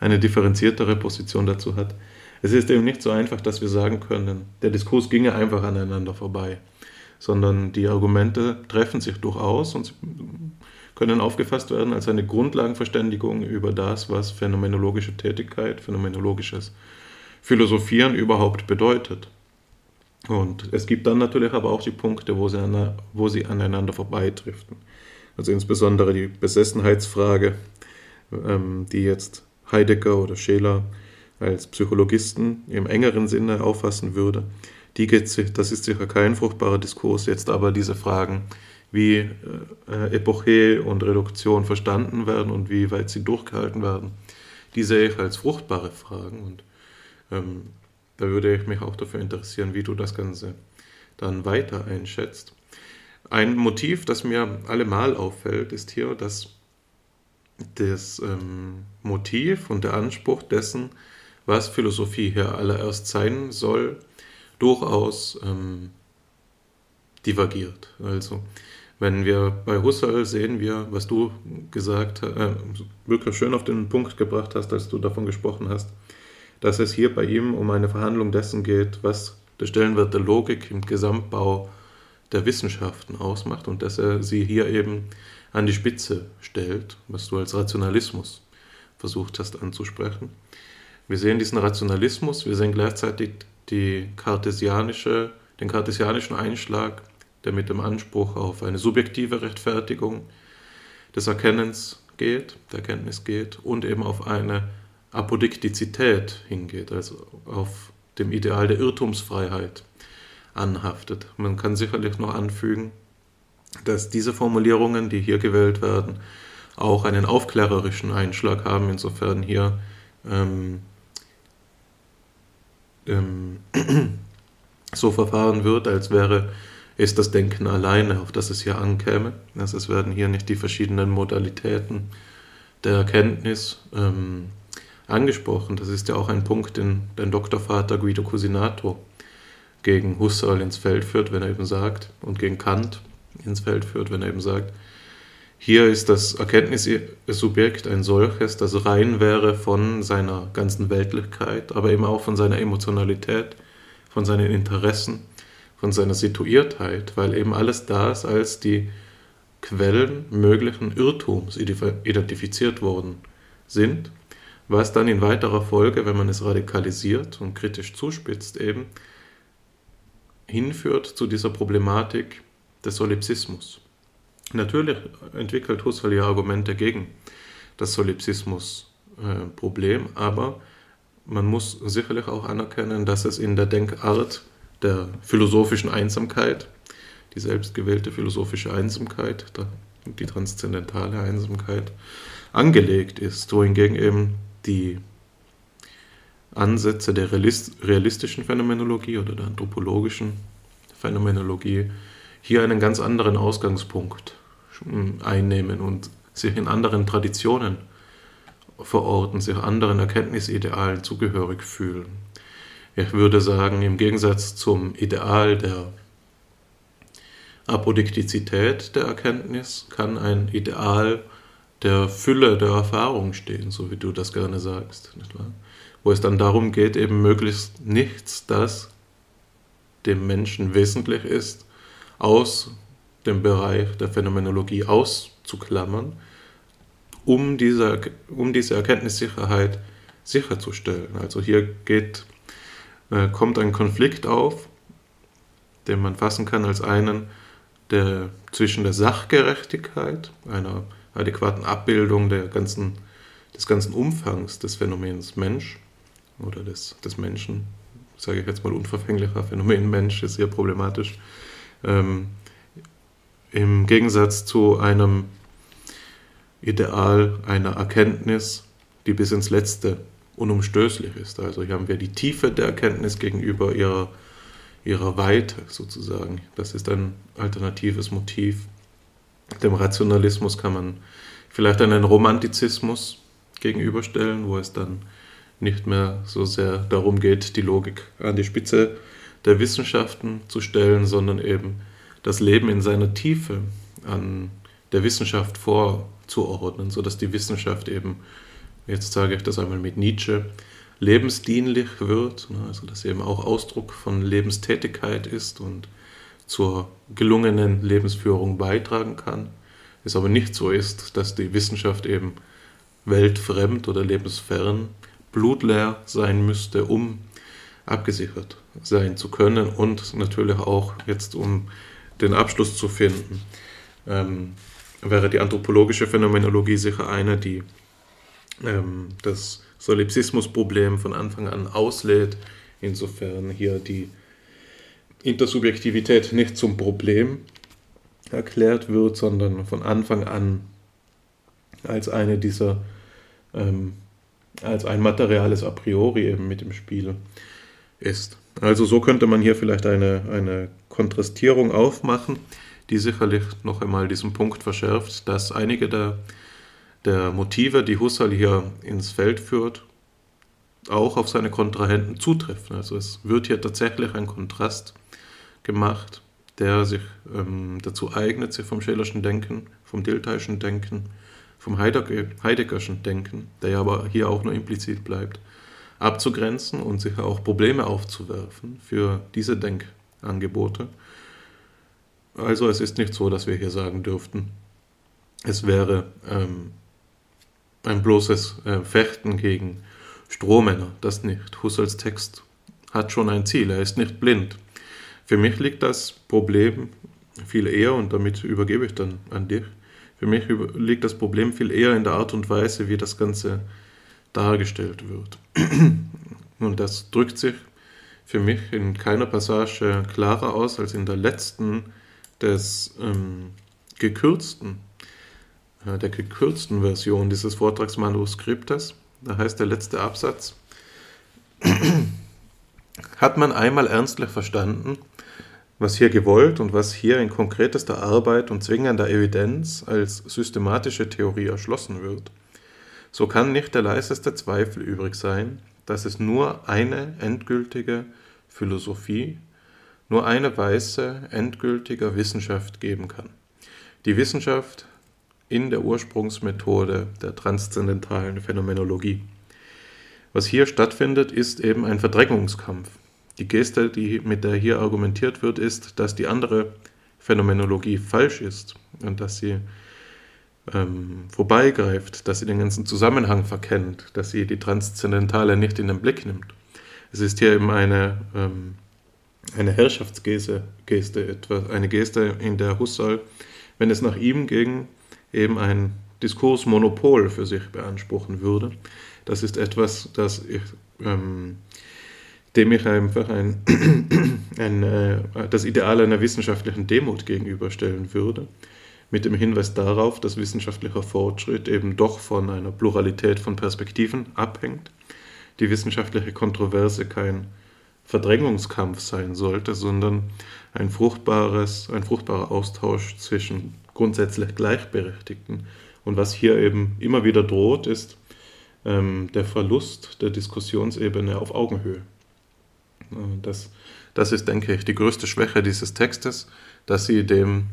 [SPEAKER 3] eine differenziertere Position dazu hat. Es ist eben nicht so einfach, dass wir sagen können, der Diskurs ginge einfach aneinander vorbei, sondern die Argumente treffen sich durchaus und können aufgefasst werden als eine Grundlagenverständigung über das, was phänomenologische Tätigkeit, phänomenologisches Philosophieren überhaupt bedeutet. Und es gibt dann natürlich aber auch die Punkte, wo sie, an, wo sie aneinander vorbeidriften. Also insbesondere die Besessenheitsfrage, ähm, die jetzt Heidegger oder Scheler als Psychologisten im engeren Sinne auffassen würde. Die geht das ist sicher kein fruchtbarer Diskurs, jetzt aber diese Fragen, wie äh, Epoche und Reduktion verstanden werden und wie weit sie durchgehalten werden, die sehe ich als fruchtbare Fragen. Und ähm, da würde ich mich auch dafür interessieren, wie du das Ganze dann weiter einschätzt. Ein Motiv, das mir allemal auffällt, ist hier, dass das ähm, Motiv und der Anspruch dessen, was Philosophie hier allererst sein soll, durchaus ähm, divergiert. Also, wenn wir bei Husserl sehen wir, was du gesagt äh, wirklich schön auf den Punkt gebracht hast, als du davon gesprochen hast, dass es hier bei ihm um eine Verhandlung dessen geht, was der Stellenwert der Logik im Gesamtbau der Wissenschaften ausmacht und dass er sie hier eben an die Spitze stellt, was du als Rationalismus versucht hast anzusprechen. Wir sehen diesen Rationalismus, wir sehen gleichzeitig die kartesianische, den kartesianischen Einschlag, der mit dem Anspruch auf eine subjektive Rechtfertigung des Erkennens geht, der Erkenntnis geht und eben auf eine Apodiktizität hingeht, also auf dem Ideal der Irrtumsfreiheit anhaftet. Man kann sicherlich noch anfügen, dass diese Formulierungen, die hier gewählt werden, auch einen aufklärerischen Einschlag haben, insofern hier ähm, ähm, [CLEARS THROAT] so verfahren wird, als wäre es das Denken alleine, auf das es hier ankäme. Also es werden hier nicht die verschiedenen Modalitäten der Erkenntnis ähm, angesprochen. Das ist ja auch ein Punkt, den dein Doktorvater Guido Cusinato gegen Husserl ins Feld führt, wenn er eben sagt, und gegen Kant ins Feld führt, wenn er eben sagt, hier ist das Erkenntnissubjekt ein solches, das rein wäre von seiner ganzen Weltlichkeit, aber eben auch von seiner Emotionalität, von seinen Interessen, von seiner Situiertheit, weil eben alles das als die Quellen möglichen Irrtums identifiziert worden sind was dann in weiterer Folge, wenn man es radikalisiert und kritisch zuspitzt, eben hinführt zu dieser Problematik des Solipsismus. Natürlich entwickelt Husserl ja Argumente gegen das Solipsismus-Problem, aber man muss sicherlich auch anerkennen, dass es in der Denkart der philosophischen Einsamkeit, die selbstgewählte philosophische Einsamkeit, die transzendentale Einsamkeit, angelegt ist, wohingegen eben die Ansätze der realistischen Phänomenologie oder der anthropologischen Phänomenologie hier einen ganz anderen Ausgangspunkt einnehmen und sich in anderen Traditionen verorten, sich anderen Erkenntnisidealen zugehörig fühlen. Ich würde sagen, im Gegensatz zum Ideal der Apodiktizität der Erkenntnis kann ein Ideal der Fülle der Erfahrung stehen, so wie du das gerne sagst. Wo es dann darum geht, eben möglichst nichts, das dem Menschen wesentlich ist, aus dem Bereich der Phänomenologie auszuklammern, um diese, um diese Erkenntnissicherheit sicherzustellen. Also hier geht, äh, kommt ein Konflikt auf, den man fassen kann als einen der, zwischen der Sachgerechtigkeit, einer adäquaten Abbildung der ganzen, des ganzen Umfangs des Phänomens Mensch oder des, des Menschen, sage ich jetzt mal unverfänglicher Phänomen Mensch, ist sehr problematisch, ähm, im Gegensatz zu einem Ideal einer Erkenntnis, die bis ins Letzte unumstößlich ist. Also hier haben wir die Tiefe der Erkenntnis gegenüber ihrer, ihrer Weite sozusagen. Das ist ein alternatives Motiv. Dem Rationalismus kann man vielleicht einen Romantizismus gegenüberstellen, wo es dann nicht mehr so sehr darum geht, die Logik an die Spitze der Wissenschaften zu stellen, sondern eben das Leben in seiner Tiefe an der Wissenschaft vorzuordnen, sodass die Wissenschaft eben, jetzt sage ich das einmal mit Nietzsche, lebensdienlich wird, ne, also dass eben auch Ausdruck von Lebenstätigkeit ist und zur gelungenen Lebensführung beitragen kann. Es aber nicht so ist, dass die Wissenschaft eben weltfremd oder lebensfern, blutleer sein müsste, um abgesichert sein zu können und natürlich auch jetzt, um den Abschluss zu finden, ähm, wäre die anthropologische Phänomenologie sicher eine, die ähm, das Solipsismusproblem von Anfang an auslädt, insofern hier die Intersubjektivität nicht zum Problem erklärt wird, sondern von Anfang an als eine dieser, ähm, als ein materiales A priori eben mit im Spiel ist. Also so könnte man hier vielleicht eine, eine Kontrastierung aufmachen, die sicherlich noch einmal diesen Punkt verschärft, dass einige der, der Motive, die Husserl hier ins Feld führt, auch auf seine Kontrahenten zutreffen. Also es wird hier tatsächlich ein Kontrast gemacht, der sich ähm, dazu eignet, sich vom Schillerschen Denken, vom Diltheischen Denken, vom Heideggerschen Denken, der ja aber hier auch nur implizit bleibt, abzugrenzen und sich auch Probleme aufzuwerfen für diese Denkangebote. Also es ist nicht so, dass wir hier sagen dürften, es wäre ähm, ein bloßes äh, Fechten gegen Strohmänner, das nicht. Husserls Text hat schon ein Ziel, er ist nicht blind. Für mich liegt das Problem viel eher, und damit übergebe ich dann an dich, für mich liegt das Problem viel eher in der Art und Weise, wie das Ganze dargestellt wird. [CLEARS THROAT] Und das drückt sich für mich in keiner Passage klarer aus als in der letzten des ähm, gekürzten, äh, der gekürzten Version dieses Vortragsmanuskriptes. Da heißt der letzte Absatz, [CLEARS THROAT] hat man einmal ernstlich verstanden, was hier gewollt und was hier in konkretester Arbeit und zwingender Evidenz als systematische Theorie erschlossen wird, so kann nicht der leiseste Zweifel übrig sein, dass es nur eine endgültige Philosophie, nur eine weiße endgültige Wissenschaft geben kann. Die Wissenschaft in der Ursprungsmethode der transzendentalen Phänomenologie. Was hier stattfindet, ist eben ein Verdrängungskampf. Die Geste, die, mit der hier argumentiert wird, ist, dass die andere Phänomenologie falsch ist und dass sie ähm, vorbeigreift, dass sie den ganzen Zusammenhang verkennt, dass sie die Transzendentale nicht in den Blick nimmt. Es ist hier eben eine, ähm, eine Herrschaftsgeste, Geste, etwa eine Geste, in der Husserl, wenn es nach ihm ging, eben ein Diskursmonopol für sich beanspruchen würde. Das ist etwas, das ich, ähm, dem ich einfach ein, [CLEARS THROAT] ein, äh, das Ideal einer wissenschaftlichen Demut gegenüberstellen würde mit dem Hinweis darauf, dass wissenschaftlicher Fortschritt eben doch von einer Pluralität von Perspektiven abhängt, die wissenschaftliche Kontroverse kein Verdrängungskampf sein sollte, sondern ein, fruchtbares, ein fruchtbarer Austausch zwischen grundsätzlich Gleichberechtigten. Und was hier eben immer wieder droht, ist ähm, der Verlust der Diskussionsebene auf Augenhöhe. Das, das ist, denke ich, die größte Schwäche dieses Textes, dass sie dem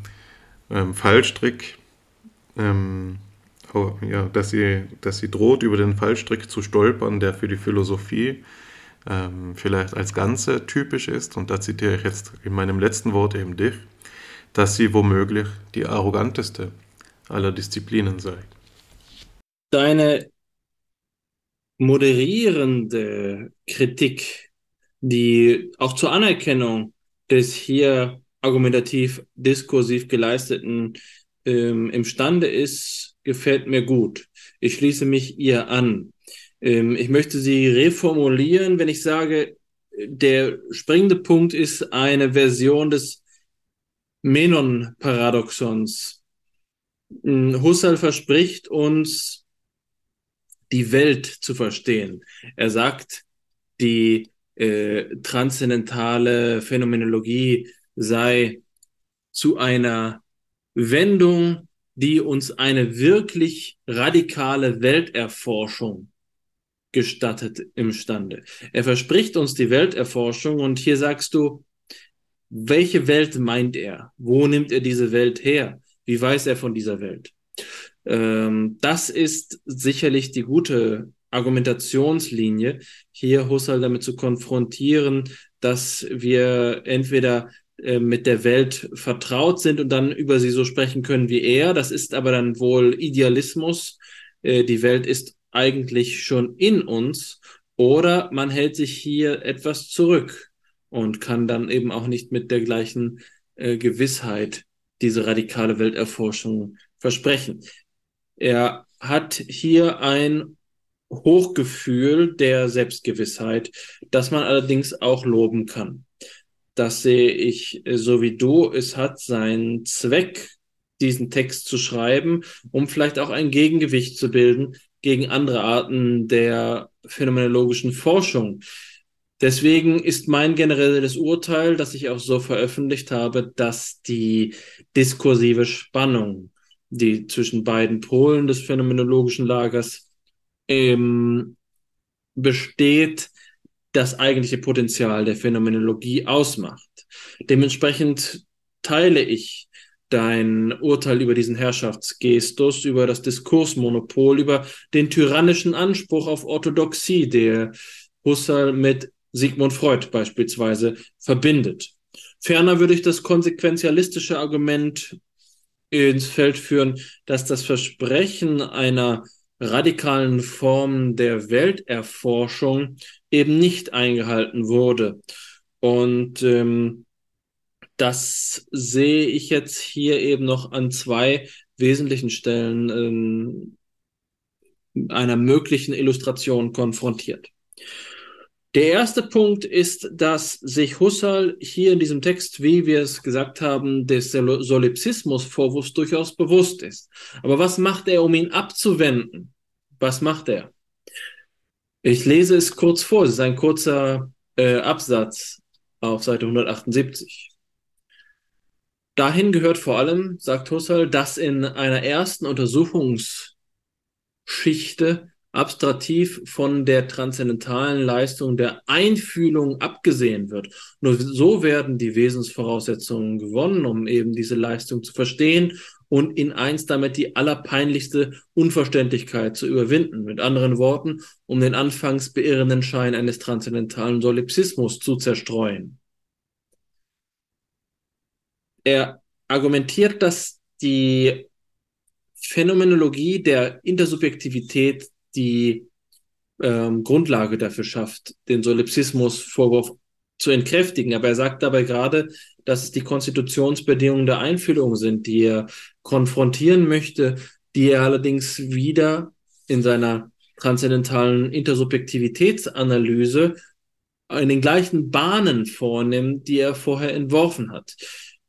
[SPEAKER 3] ähm, Fallstrick, ähm, oh, ja, dass, sie, dass sie droht, über den Fallstrick zu stolpern, der für die Philosophie ähm, vielleicht als Ganze typisch ist. Und da zitiere ich jetzt in meinem letzten Wort eben dich, dass sie womöglich die arroganteste aller Disziplinen sei.
[SPEAKER 2] Deine moderierende Kritik, die auch zur Anerkennung des hier argumentativ, diskursiv geleisteten ähm, imstande ist, gefällt mir gut. Ich schließe mich ihr an. Ähm, ich möchte sie reformulieren, wenn ich sage, der springende Punkt ist eine Version des Menon-Paradoxons. hm, Husserl verspricht uns, die Welt zu verstehen. Er sagt, die äh, transzendentale Phänomenologie sei zu einer Wendung, die uns eine wirklich radikale Welterforschung gestattet imstande. Er verspricht uns die Welterforschung und hier sagst du, welche Welt meint er? Wo nimmt er diese Welt her? Wie weiß er von dieser Welt? Ähm, das ist sicherlich die gute Argumentationslinie, hier Husserl damit zu konfrontieren, dass wir entweder äh, mit der Welt vertraut sind und dann über sie so sprechen können wie er. Das ist aber dann wohl Idealismus. Äh, die Welt ist eigentlich schon in uns. Oder man hält sich hier etwas zurück und kann dann eben auch nicht mit der gleichen äh, Gewissheit diese radikale Welterforschung versprechen. Er hat hier ein Hochgefühl der Selbstgewissheit, das man allerdings auch loben kann. Das sehe ich äh, so wie du. Es hat seinen Zweck, diesen Text zu schreiben, um vielleicht auch ein Gegengewicht zu bilden gegen andere Arten der phänomenologischen Forschung. Deswegen ist mein generelles Urteil, das ich auch so veröffentlicht habe, dass die diskursive Spannung, die zwischen beiden Polen des phänomenologischen Lagers ähm, besteht, das eigentliche Potenzial der Phänomenologie ausmacht. Dementsprechend teile ich dein Urteil über diesen Herrschaftsgestus, über das Diskursmonopol, über den tyrannischen Anspruch auf Orthodoxie, der Husserl mit Sigmund Freud beispielsweise verbindet. Ferner würde ich das konsequenzialistische Argument ins Feld führen, dass das Versprechen einer radikalen Form der Welterforschung eben nicht eingehalten wurde. Und ähm, das sehe ich jetzt hier eben noch an zwei wesentlichen Stellen ähm, einer möglichen Illustration konfrontiert. Der erste Punkt ist, dass sich Husserl hier in diesem Text, wie wir es gesagt haben, des Solipsismus-Vorwurfs durchaus bewusst ist. Aber was macht er, um ihn abzuwenden? Was macht er? Ich lese es kurz vor. Es ist ein kurzer äh, Absatz auf Seite 178. Dahin gehört vor allem, sagt Husserl, dass in einer ersten Untersuchungsschichte abstraktiv von der transzendentalen Leistung der Einfühlung abgesehen wird. Nur so werden die Wesensvoraussetzungen gewonnen, um eben diese Leistung zu verstehen und in eins damit die allerpeinlichste Unverständlichkeit zu überwinden. Mit anderen Worten, um den anfangs beirrenden Schein eines transzendentalen Solipsismus zu zerstreuen. Er argumentiert, dass die Phänomenologie der Intersubjektivität die ähm, Grundlage dafür schafft, den Solipsismus-Vorwurf zu entkräftigen. Aber er sagt dabei gerade, dass es die Konstitutionsbedingungen der Einfühlung sind, die er konfrontieren möchte, die er allerdings wieder in seiner transzendentalen Intersubjektivitätsanalyse in den gleichen Bahnen vornimmt, die er vorher entworfen hat.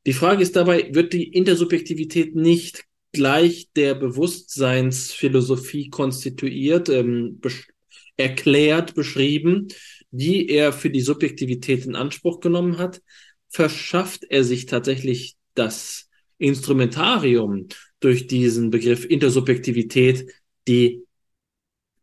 [SPEAKER 2] Die Frage ist dabei, wird die Intersubjektivität nicht gleich der Bewusstseinsphilosophie konstituiert, ähm, besch erklärt, beschrieben, die er für die Subjektivität in Anspruch genommen hat, verschafft er sich tatsächlich das Instrumentarium durch diesen Begriff Intersubjektivität, die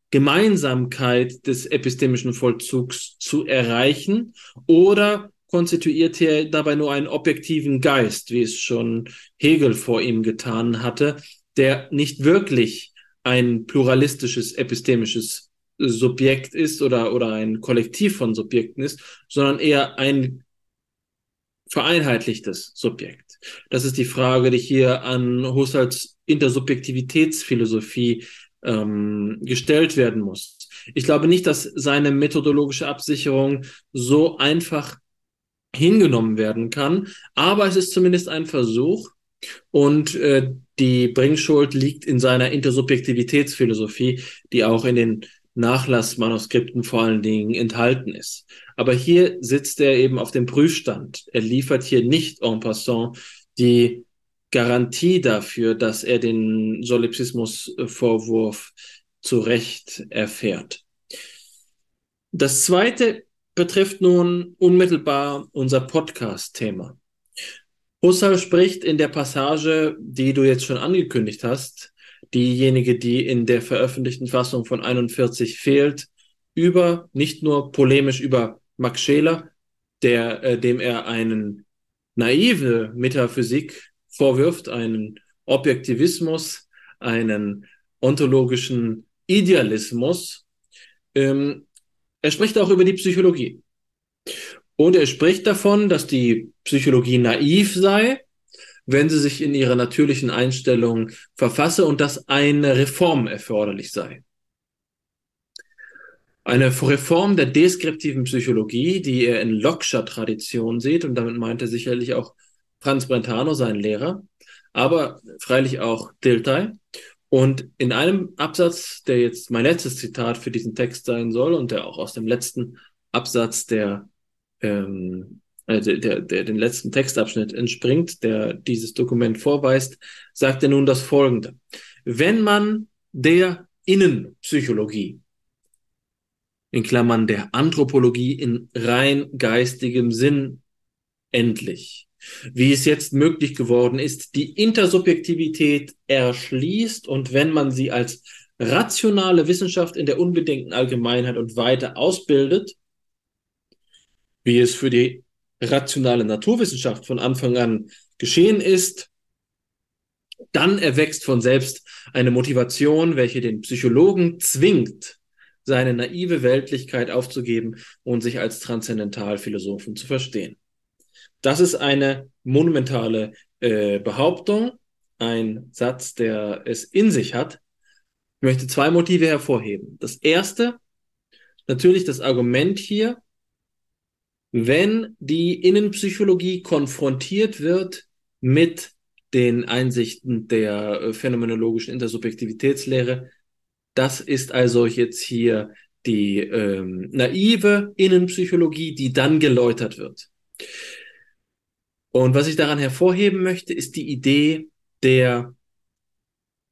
[SPEAKER 2] Gemeinsamkeit des epistemischen Vollzugs zu erreichen oder konstituiert er dabei nur einen objektiven Geist, wie es schon Hegel vor ihm getan hatte, der nicht wirklich ein pluralistisches epistemisches Subjekt ist oder, oder ein Kollektiv von Subjekten ist, sondern eher ein vereinheitlichtes Subjekt. Das ist die Frage, die hier an Husserls Intersubjektivitätsphilosophie ähm, gestellt werden muss. Ich glaube nicht, dass seine methodologische Absicherung so einfach hingenommen werden kann. Aber es ist zumindest ein Versuch und äh, die Bringschuld liegt in seiner Intersubjektivitätsphilosophie, die auch in den Nachlassmanuskripten vor allen Dingen enthalten ist. Aber hier sitzt er eben auf dem Prüfstand. Er liefert hier nicht en passant die Garantie dafür, dass er den Solipsismus-Vorwurf zu Recht erfährt. Das zweite betrifft nun unmittelbar unser Podcast-Thema. Husserl spricht in der Passage, die du jetzt schon angekündigt hast, diejenige, die in der veröffentlichten Fassung von 41 fehlt, über, nicht nur polemisch über Max Scheler, der, äh, dem er einen naive Metaphysik vorwirft, einen Objektivismus, einen ontologischen Idealismus. Ähm, er spricht auch über die Psychologie. Und er spricht davon, dass die Psychologie naiv sei, wenn sie sich in ihrer natürlichen Einstellung verfasse und dass eine Reform erforderlich sei. Eine Reform der deskriptiven Psychologie, die er in Locke'scher Tradition sieht, und damit meint er sicherlich auch Franz Brentano, sein Lehrer, aber freilich auch Dilthey. Und in einem Absatz, der jetzt mein letztes Zitat für diesen Text sein soll und der auch aus dem letzten Absatz der, ähm, äh, der, der, der den letzten Textabschnitt entspringt, der dieses Dokument vorweist, sagt er nun das Folgende. Wenn man der Innenpsychologie, in Klammern der Anthropologie in rein geistigem Sinn endlich wie es jetzt möglich geworden ist, die Intersubjektivität erschließt und wenn man sie als rationale Wissenschaft in der unbedingten Allgemeinheit und Weite ausbildet, wie es für die rationale Naturwissenschaft von Anfang an geschehen ist, dann erwächst von selbst eine Motivation, welche den Psychologen zwingt, seine naive Weltlichkeit aufzugeben und sich als Transzendentalphilosophen zu verstehen. Das ist eine monumentale äh, Behauptung, ein Satz, der es in sich hat. Ich möchte zwei Motive hervorheben. Das erste, natürlich das Argument hier, wenn die Innenpsychologie konfrontiert wird mit den Einsichten der äh, phänomenologischen Intersubjektivitätslehre, das ist also jetzt hier die ähm, naive Innenpsychologie, die dann geläutert wird. Und was ich daran hervorheben möchte, ist die Idee der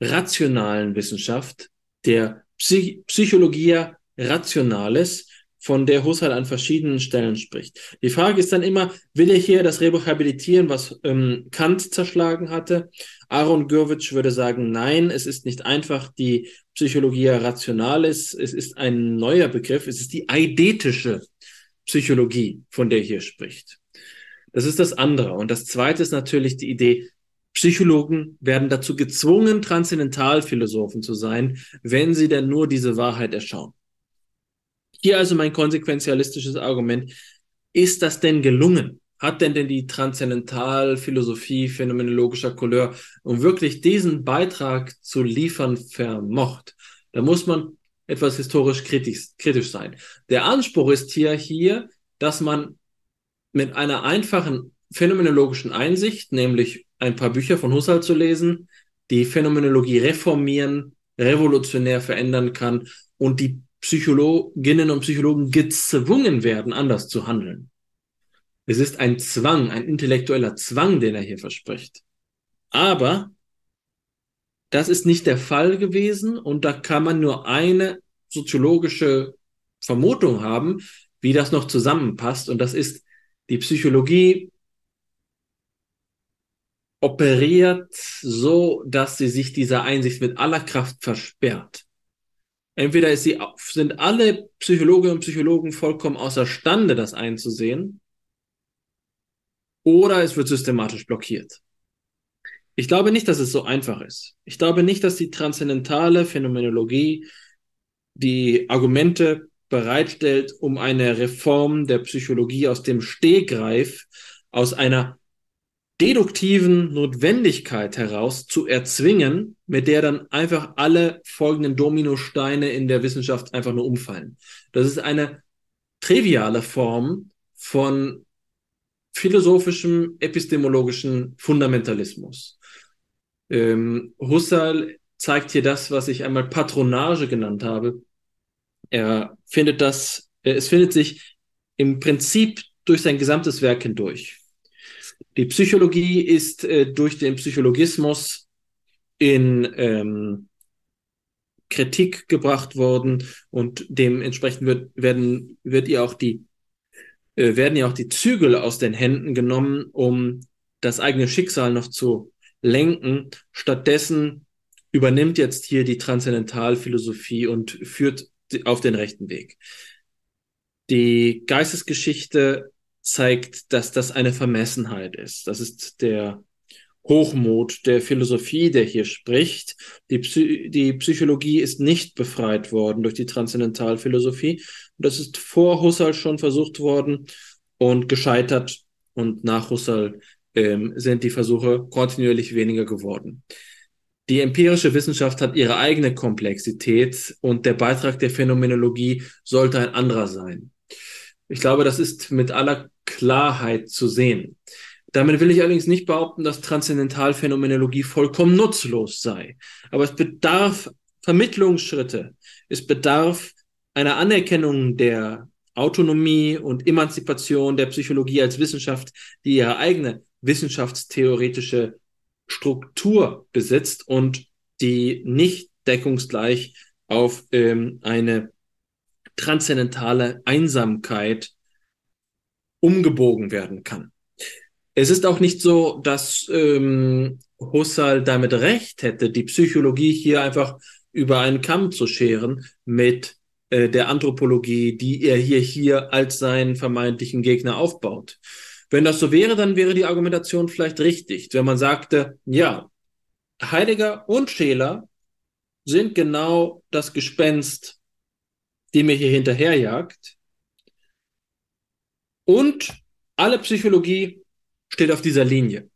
[SPEAKER 2] rationalen Wissenschaft, der Psych Psychologia Rationalis, von der Husserl an verschiedenen Stellen spricht. Die Frage ist dann immer, will er hier das rehabilitieren, was ähm, Kant zerschlagen hatte? Aaron Gurwitsch würde sagen, nein, es ist nicht einfach die Psychologia Rationalis, es ist ein neuer Begriff, es ist die eidetische Psychologie, von der hier spricht. Das ist das andere. Und das zweite ist natürlich die Idee, Psychologen werden dazu gezwungen, Transzendentalphilosophen zu sein, wenn sie denn nur diese Wahrheit erschauen. Hier also mein konsequenzialistisches Argument. Ist das denn gelungen? Hat denn denn die Transzendentalphilosophie phänomenologischer Couleur, um wirklich diesen Beitrag zu liefern, vermocht? Da muss man etwas historisch kritisch, kritisch sein. Der Anspruch ist hier, hier, dass man mit einer einfachen phänomenologischen Einsicht, nämlich ein paar Bücher von Husserl zu lesen, die Phänomenologie reformieren, revolutionär verändern kann und die Psychologinnen und Psychologen gezwungen werden, anders zu handeln. Es ist ein Zwang, ein intellektueller Zwang, den er hier verspricht. Aber das ist nicht der Fall gewesen und da kann man nur eine soziologische Vermutung haben, wie das noch zusammenpasst und das ist, die Psychologie operiert so, dass sie sich dieser Einsicht mit aller Kraft versperrt. Entweder sie, sind alle Psychologinnen und Psychologen vollkommen außerstande, das einzusehen, oder es wird systematisch blockiert. Ich glaube nicht, dass es so einfach ist. Ich glaube nicht, dass die transzendentale Phänomenologie die Argumente bereitstellt, um eine Reform der Psychologie aus dem Stehgreif, aus einer deduktiven Notwendigkeit heraus zu erzwingen, mit der dann einfach alle folgenden Dominosteine in der Wissenschaft einfach nur umfallen. Das ist eine triviale Form von philosophischem, epistemologischen Fundamentalismus. Ähm, Husserl zeigt hier das, was ich einmal Patronage genannt habe, er findet das, es findet sich im Prinzip durch sein gesamtes Werk hindurch. Die Psychologie ist äh, durch den Psychologismus in ähm, Kritik gebracht worden und dementsprechend wird, werden, wird ihr auch die, äh, werden ihr auch die Zügel aus den Händen genommen, um das eigene Schicksal noch zu lenken. Stattdessen übernimmt jetzt hier die Transzendentalphilosophie und führt auf den rechten Weg. Die Geistesgeschichte zeigt, dass das eine Vermessenheit ist. Das ist der Hochmut der Philosophie, der hier spricht. Die, Psy die Psychologie ist nicht befreit worden durch die Transzendentalphilosophie. Das ist vor Husserl schon versucht worden und gescheitert. Und nach Husserl ähm, sind die Versuche kontinuierlich weniger geworden. Die empirische Wissenschaft hat ihre eigene Komplexität und der Beitrag der Phänomenologie sollte ein anderer sein. Ich glaube, das ist mit aller Klarheit zu sehen. Damit will ich allerdings nicht behaupten, dass Transzendentalphänomenologie vollkommen nutzlos sei. Aber es bedarf Vermittlungsschritte. Es bedarf einer Anerkennung der Autonomie und Emanzipation der Psychologie als Wissenschaft, die ihre eigene wissenschaftstheoretische Struktur besitzt und die nicht deckungsgleich auf ähm, eine transzendentale Einsamkeit umgebogen werden kann. Es ist auch nicht so, dass ähm, Husserl damit recht hätte, die Psychologie hier einfach über einen Kamm zu scheren mit äh, der Anthropologie, die er hier hier als seinen vermeintlichen Gegner aufbaut. Wenn das so wäre, dann wäre die Argumentation vielleicht richtig. Wenn man sagte, ja, Heidegger und Scheler sind genau das Gespenst, die mir hier hinterherjagt. Und alle Psychologie steht auf dieser Linie.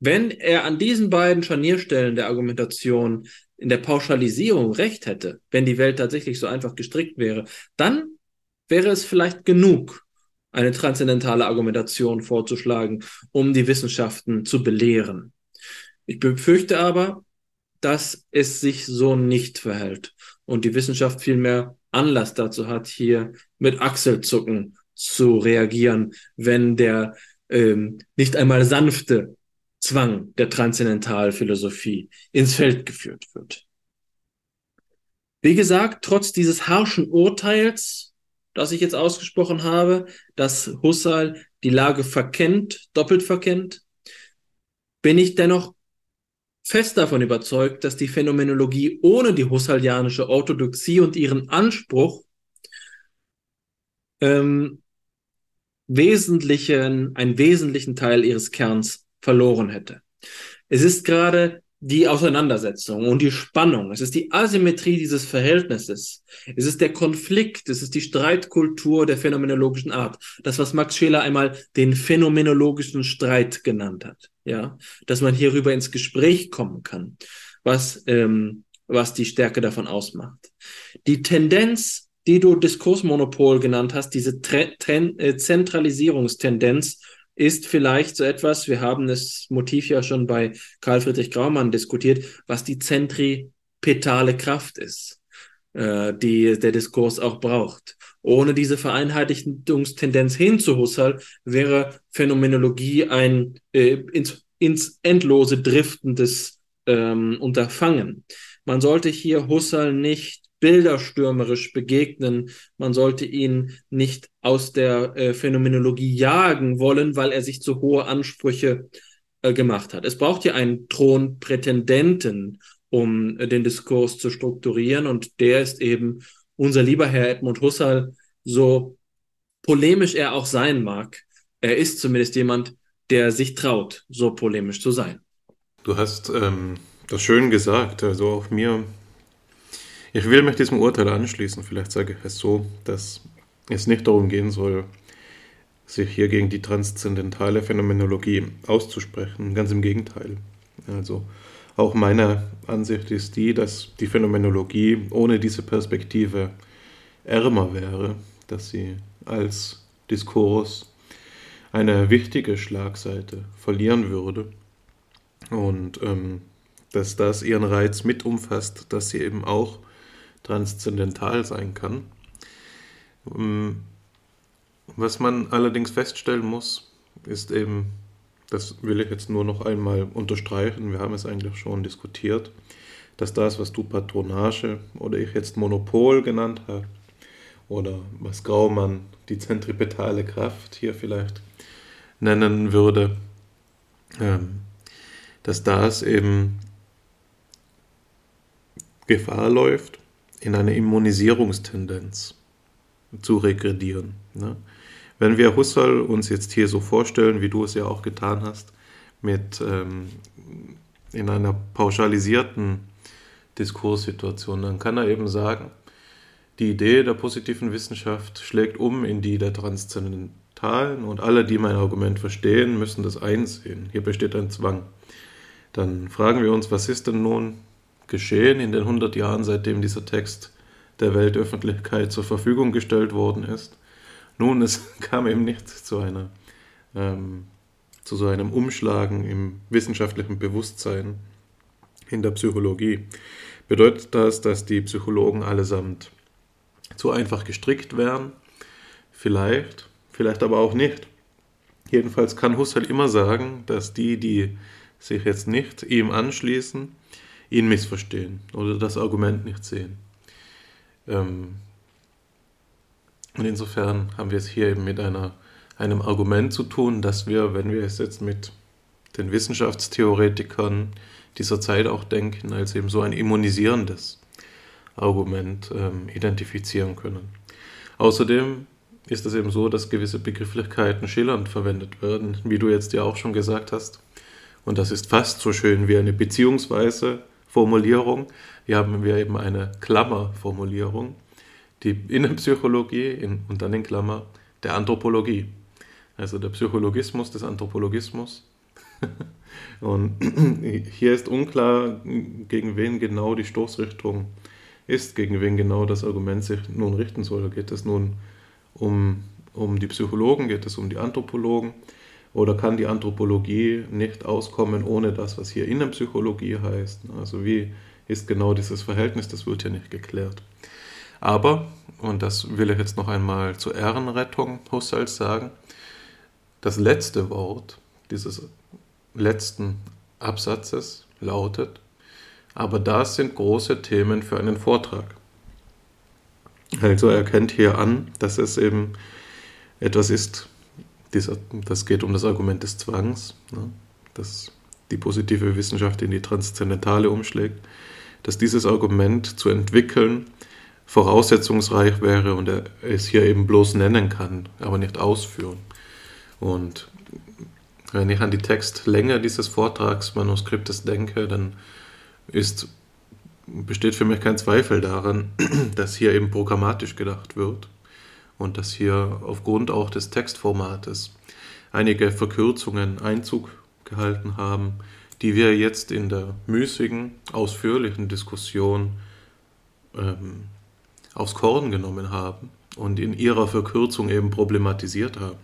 [SPEAKER 2] Wenn er an diesen beiden Scharnierstellen der Argumentation in der Pauschalisierung recht hätte, wenn die Welt tatsächlich so einfach gestrickt wäre, dann wäre es vielleicht genug, eine transzendentale Argumentation vorzuschlagen, um die Wissenschaften zu belehren. Ich befürchte aber, dass es sich so nicht verhält und die Wissenschaft vielmehr Anlass dazu hat, hier mit Achselzucken zu reagieren, wenn der ähm, nicht einmal sanfte Zwang der Transzendentalphilosophie ins Feld geführt wird. Wie gesagt, trotz dieses harschen Urteils, das ich jetzt ausgesprochen habe, dass Husserl die Lage verkennt, doppelt verkennt, bin ich dennoch fest davon überzeugt, dass die Phänomenologie ohne die husserlianische Orthodoxie und ihren Anspruch ähm, wesentlichen, einen wesentlichen Teil ihres Kerns verloren hätte. Es ist gerade die Auseinandersetzung und die Spannung. Es ist die Asymmetrie dieses Verhältnisses. Es ist der Konflikt. Es ist die Streitkultur der phänomenologischen Art. Das, was Max Scheler einmal den phänomenologischen Streit genannt hat. Ja, dass man hierüber ins Gespräch kommen kann. Was, ähm, was die Stärke davon ausmacht. Die Tendenz die du Diskursmonopol genannt hast, diese Tre Tren äh, Zentralisierungstendenz ist vielleicht so etwas, wir haben das Motiv ja schon bei Karl Friedrich Graumann diskutiert, was die zentripetale Kraft ist, äh, die der Diskurs auch braucht. Ohne diese Vereinheitlichungstendenz hin zu Husserl wäre Phänomenologie ein äh, ins, ins endlose driftendes ähm, Unterfangen. Man sollte hier Husserl nicht bilderstürmerisch begegnen. Man sollte ihn nicht aus der äh, Phänomenologie jagen wollen, weil er sich zu hohe Ansprüche äh, gemacht hat. Es braucht ja einen Thronprätendenten, um äh, den Diskurs zu strukturieren. Und der ist eben unser lieber Herr Edmund Husserl, so polemisch er auch sein mag. Er ist zumindest jemand, der sich traut, so polemisch zu sein.
[SPEAKER 3] Du hast ähm, das schön gesagt. Also auch mir ich will mich diesem Urteil anschließen. Vielleicht sage ich es so, dass es nicht darum gehen soll, sich hier gegen die transzendentale Phänomenologie auszusprechen. Ganz im Gegenteil. Also auch meine Ansicht ist die, dass die Phänomenologie ohne diese Perspektive ärmer wäre, dass sie als Diskurs eine wichtige Schlagseite verlieren würde und ähm, dass das ihren Reiz mit umfasst, dass sie eben auch transzendental sein kann. Ähm, was man allerdings feststellen muss, ist eben, das will ich jetzt nur noch einmal unterstreichen, wir haben es eigentlich schon diskutiert, dass das, was du Patronage oder ich jetzt Monopol genannt habe, oder was Graumann die zentripetale Kraft hier vielleicht nennen würde, ähm, dass das eben Gefahr läuft, in eine Immunisierungstendenz zu regredieren. Ne? Wenn wir Husserl uns jetzt hier so vorstellen, wie du es ja auch getan hast, mit ähm, in einer pauschalisierten Diskurssituation, dann kann er eben sagen, die Idee der positiven Wissenschaft schlägt um in die der transzendentalen und alle, die mein Argument verstehen, müssen das einsehen. Hier besteht ein Zwang. Dann fragen wir uns, was ist denn nun geschehen in den 100 Jahren, seitdem dieser Text der Weltöffentlichkeit zur Verfügung gestellt worden ist? Nun, es [LAUGHS] kam eben nicht zu einer ähm, zu so einem Umschlagen im wissenschaftlichen Bewusstsein in der Psychologie. Bedeutet das, dass die Psychologen allesamt zu einfach gestrickt wären? Vielleicht, vielleicht aber auch nicht. Jedenfalls kann Husserl immer sagen, dass die, die sich jetzt nicht ihm anschließen, ihn missverstehen oder das Argument nicht sehen. Ähm, und insofern haben wir es hier eben mit einer, einem Argument zu tun, dass wir, wenn wir es jetzt mit den Wissenschaftstheoretikern dieser Zeit auch denken, als eben so ein immunisierendes Argument ähm, identifizieren können. Außerdem ist es eben so, dass gewisse Begrifflichkeiten schillernd verwendet werden, wie du jetzt ja auch schon gesagt hast. Und das ist fast so schön wie eine beziehungsweise Formulierung. Hier haben wir eben eine Klammerformulierung, die Innenpsychologie in, und dann in Klammer der Anthropologie. Also der Psychologismus des Anthropologismus. [LAUGHS] und [CLEARS THROAT] hier ist unklar, gegen wen genau die Stoßrichtung ist, gegen wen genau das Argument sich nun richten soll. Geht es nun um, um die Psychologen, geht es um die Anthropologen oder kann die Anthropologie nicht auskommen ohne das, was hier Innenpsychologie heißt? Also wie ist genau dieses Verhältnis, das wird hier nicht geklärt. Aber, und das will ich jetzt noch einmal zur Ehrenrettung Husserls sagen, das letzte Wort dieses letzten Absatzes lautet, aber das sind große Themen für einen Vortrag. Also er erkennt hier an, dass es eben etwas ist, das geht um das Argument des Zwangs, ne, dass die positive Wissenschaft in die Transzendentale umschlägt, dass dieses Argument zu entwickeln voraussetzungsreich wäre und er es hier eben bloß nennen kann, aber nicht ausführen. Und wenn ich an die Textlänge dieses Vortragsmanuskriptes denke, dann ist, besteht für mich kein Zweifel daran, [CLEARS THROAT] dass hier eben programmatisch gedacht wird und dass hier aufgrund auch des Textformates einige Verkürzungen Einzug gehalten haben, die wir jetzt in der müßigen, ausführlichen Diskussion ähm, aufs Korn genommen haben und in ihrer Verkürzung eben problematisiert haben.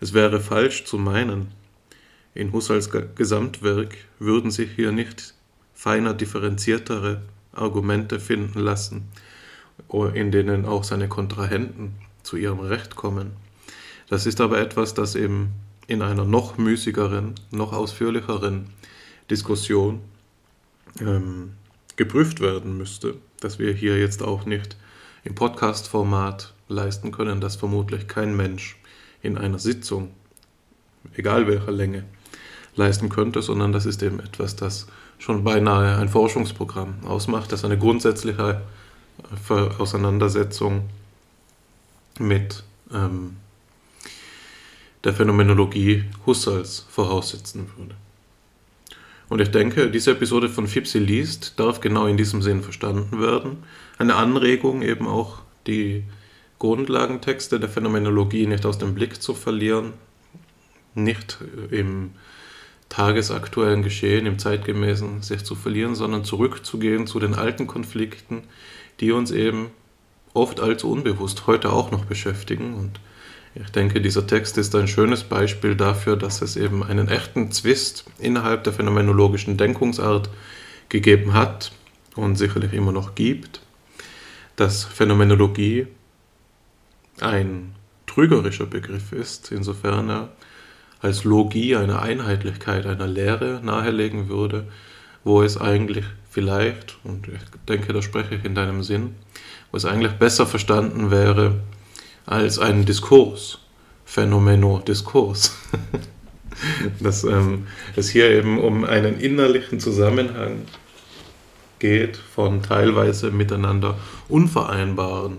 [SPEAKER 3] Es wäre falsch zu meinen, in Husserls Gesamtwerk würden sich hier nicht feiner differenziertere Argumente finden lassen, in denen auch seine Kontrahenten zu ihrem Recht kommen. Das ist aber etwas, das eben in einer noch müßigeren, noch ausführlicheren Diskussion ähm, geprüft werden müsste, dass wir hier jetzt auch nicht im Podcast-Format leisten können, das vermutlich kein Mensch in einer Sitzung, egal welcher Länge, leisten könnte, sondern das ist eben etwas, das schon beinahe ein Forschungsprogramm ausmacht, das eine grundsätzliche Auseinandersetzung mit ähm, der Phänomenologie Husserls voraussetzen würde. Und ich denke, diese Episode von Fipsi liest darf genau in diesem Sinn verstanden werden. Eine Anregung, eben auch die Grundlagentexte der Phänomenologie nicht aus dem Blick zu verlieren, nicht im tagesaktuellen Geschehen, im zeitgemäßen sich zu verlieren, sondern zurückzugehen zu den alten Konflikten, die uns eben oft allzu unbewusst heute auch noch beschäftigen. Und ich denke, dieser Text ist ein schönes Beispiel dafür, dass es eben einen echten Zwist innerhalb der phänomenologischen Denkungsart gegeben hat und sicherlich immer noch gibt, dass Phänomenologie ein trügerischer Begriff ist, insofern er als Logie, eine Einheitlichkeit einer Lehre nahelegen würde, wo es eigentlich vielleicht, und ich denke, da spreche ich in deinem Sinn, wo es eigentlich besser verstanden wäre als ein Diskurs, Phänomeno-Diskurs. [LAUGHS] Dass ähm, es hier eben um einen innerlichen Zusammenhang geht von teilweise miteinander unvereinbaren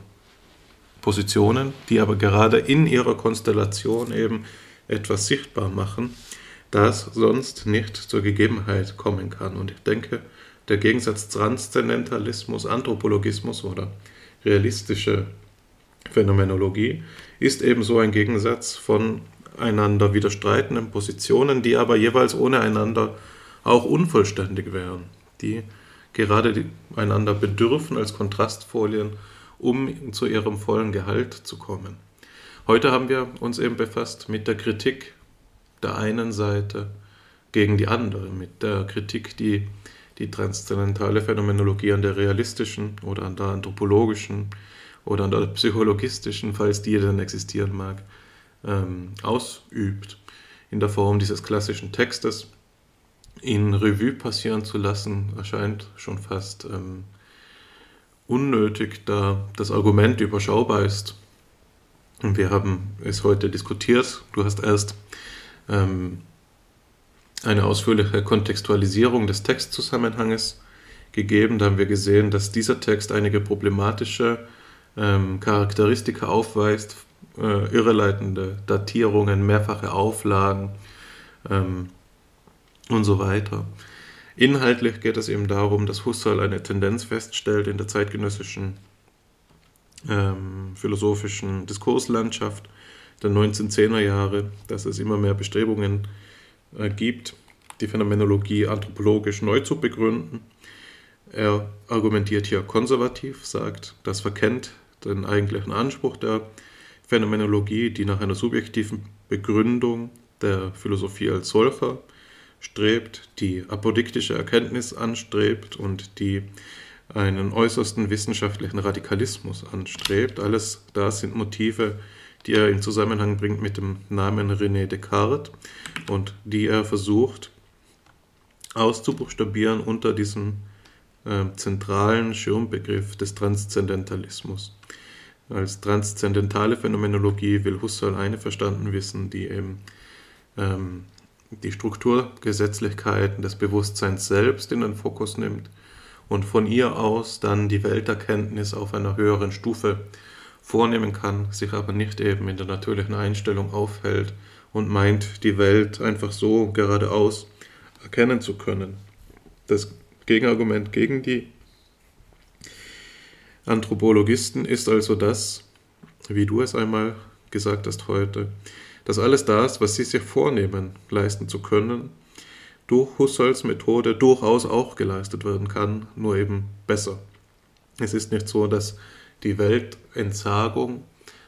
[SPEAKER 3] Positionen, die aber gerade in ihrer Konstellation eben etwas sichtbar machen, das sonst nicht zur Gegebenheit kommen kann. Und ich denke, der Gegensatz Transzendentalismus, Anthropologismus oder realistische Phänomenologie ist ebenso ein Gegensatz von einander widerstreitenden Positionen, die aber jeweils ohne einander auch unvollständig wären, die gerade einander bedürfen als Kontrastfolien, um zu ihrem vollen Gehalt zu kommen. Heute haben wir uns eben befasst mit der Kritik der einen Seite gegen die andere, mit der Kritik, die die transzendentale Phänomenologie an der realistischen oder an der anthropologischen oder an der psychologistischen, falls die denn existieren mag, ähm, ausübt, in der Form dieses klassischen Textes in Revue passieren zu lassen, erscheint schon fast ähm, unnötig, da das Argument überschaubar ist. Und wir haben es heute diskutiert. Du hast erst ähm, eine ausführliche Kontextualisierung des Textzusammenhanges gegeben. Da haben wir gesehen, dass dieser Text einige problematische ähm, Charakteristika aufweist, äh, irreleitende Datierungen, mehrfache Auflagen ähm, und so weiter. Inhaltlich geht es eben darum, dass Husserl eine Tendenz feststellt in der zeitgenössischen ähm, philosophischen Diskurslandschaft der 1910er Jahre, dass es immer mehr Bestrebungen äh, gibt, die Phänomenologie anthropologisch neu zu begründen. Er argumentiert hier konservativ, sagt, das verkennt den eigentlichen Anspruch der Phänomenologie, die nach einer subjektiven Begründung der Philosophie als solcher strebt, die apodiktische Erkenntnis anstrebt und die einen äußersten wissenschaftlichen Radikalismus anstrebt. Alles das sind Motive, die er in Zusammenhang bringt mit dem Namen René Descartes und die er versucht auszubuchstabieren unter diesem äh, zentralen Schirmbegriff des Transzendentalismus. Als transzendentale Phänomenologie will Husserl eine verstanden wissen, die eben ähm, die Strukturgesetzlichkeiten des Bewusstseins selbst in den Fokus nimmt und von ihr aus dann die Welterkenntnis auf einer höheren Stufe vornehmen kann, sich aber nicht eben in der natürlichen Einstellung aufhält und meint, die Welt einfach so geradeaus erkennen zu können. Das Gegenargument gegen die Anthropologisten ist also das, wie du es einmal gesagt hast heute, dass alles das, was sie sich vornehmen, leisten zu können, durch Husserls Methode durchaus auch geleistet werden kann, nur eben besser. Es ist nicht so, dass die Weltentsagung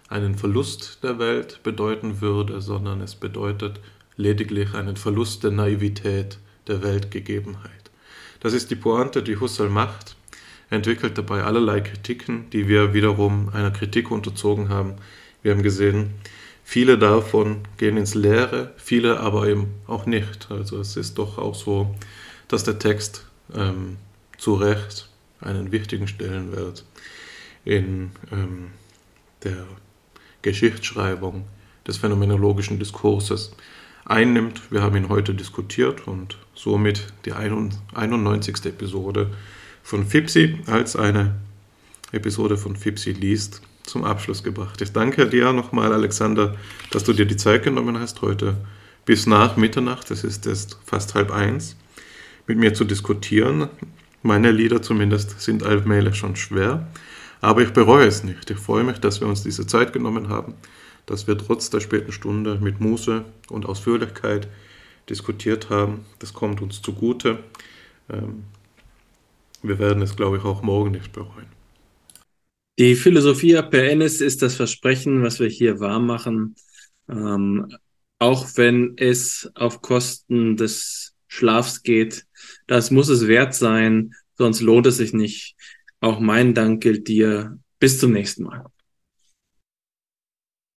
[SPEAKER 3] einen Verlust der Welt bedeuten würde, sondern es bedeutet lediglich einen Verlust der Naivität der Weltgegebenheit. Das ist die Pointe, die Husserl macht, entwickelt dabei allerlei Kritiken, die wir wiederum einer Kritik unterzogen haben. Wir haben gesehen, viele davon gehen ins Leere, viele aber eben auch nicht. Also es ist doch auch so, dass der Text ähm, zu Recht einen wichtigen Stellenwert in ähm, der Geschichtsschreibung des phänomenologischen Diskurses einnimmt. Wir haben ihn heute diskutiert und somit die 91. Episode von Fipsi als eine Episode von Fipsi liest zum Abschluss gebracht. Ich danke dir nochmal, Alexander, dass du dir die Zeit genommen hast, heute bis nach Mitternacht, das ist jetzt fast halb eins, mit mir zu diskutieren. Meine Lieder zumindest sind allmählich schon schwer, aber ich bereue es nicht. Ich freue mich, dass wir uns diese Zeit genommen haben, dass wir trotz der späten Stunde mit Muße und Ausführlichkeit diskutiert haben. Das kommt uns zugute. Ähm, wir werden es, glaube ich, auch morgen nicht bereuen.
[SPEAKER 2] Die Philosophia per Ennis ist das Versprechen, was wir hier wahr machen, ähm, auch wenn es auf Kosten des Schlafs geht. Das muss es wert sein, sonst lohnt es sich nicht. Auch mein Dank gilt dir. Bis zum nächsten Mal.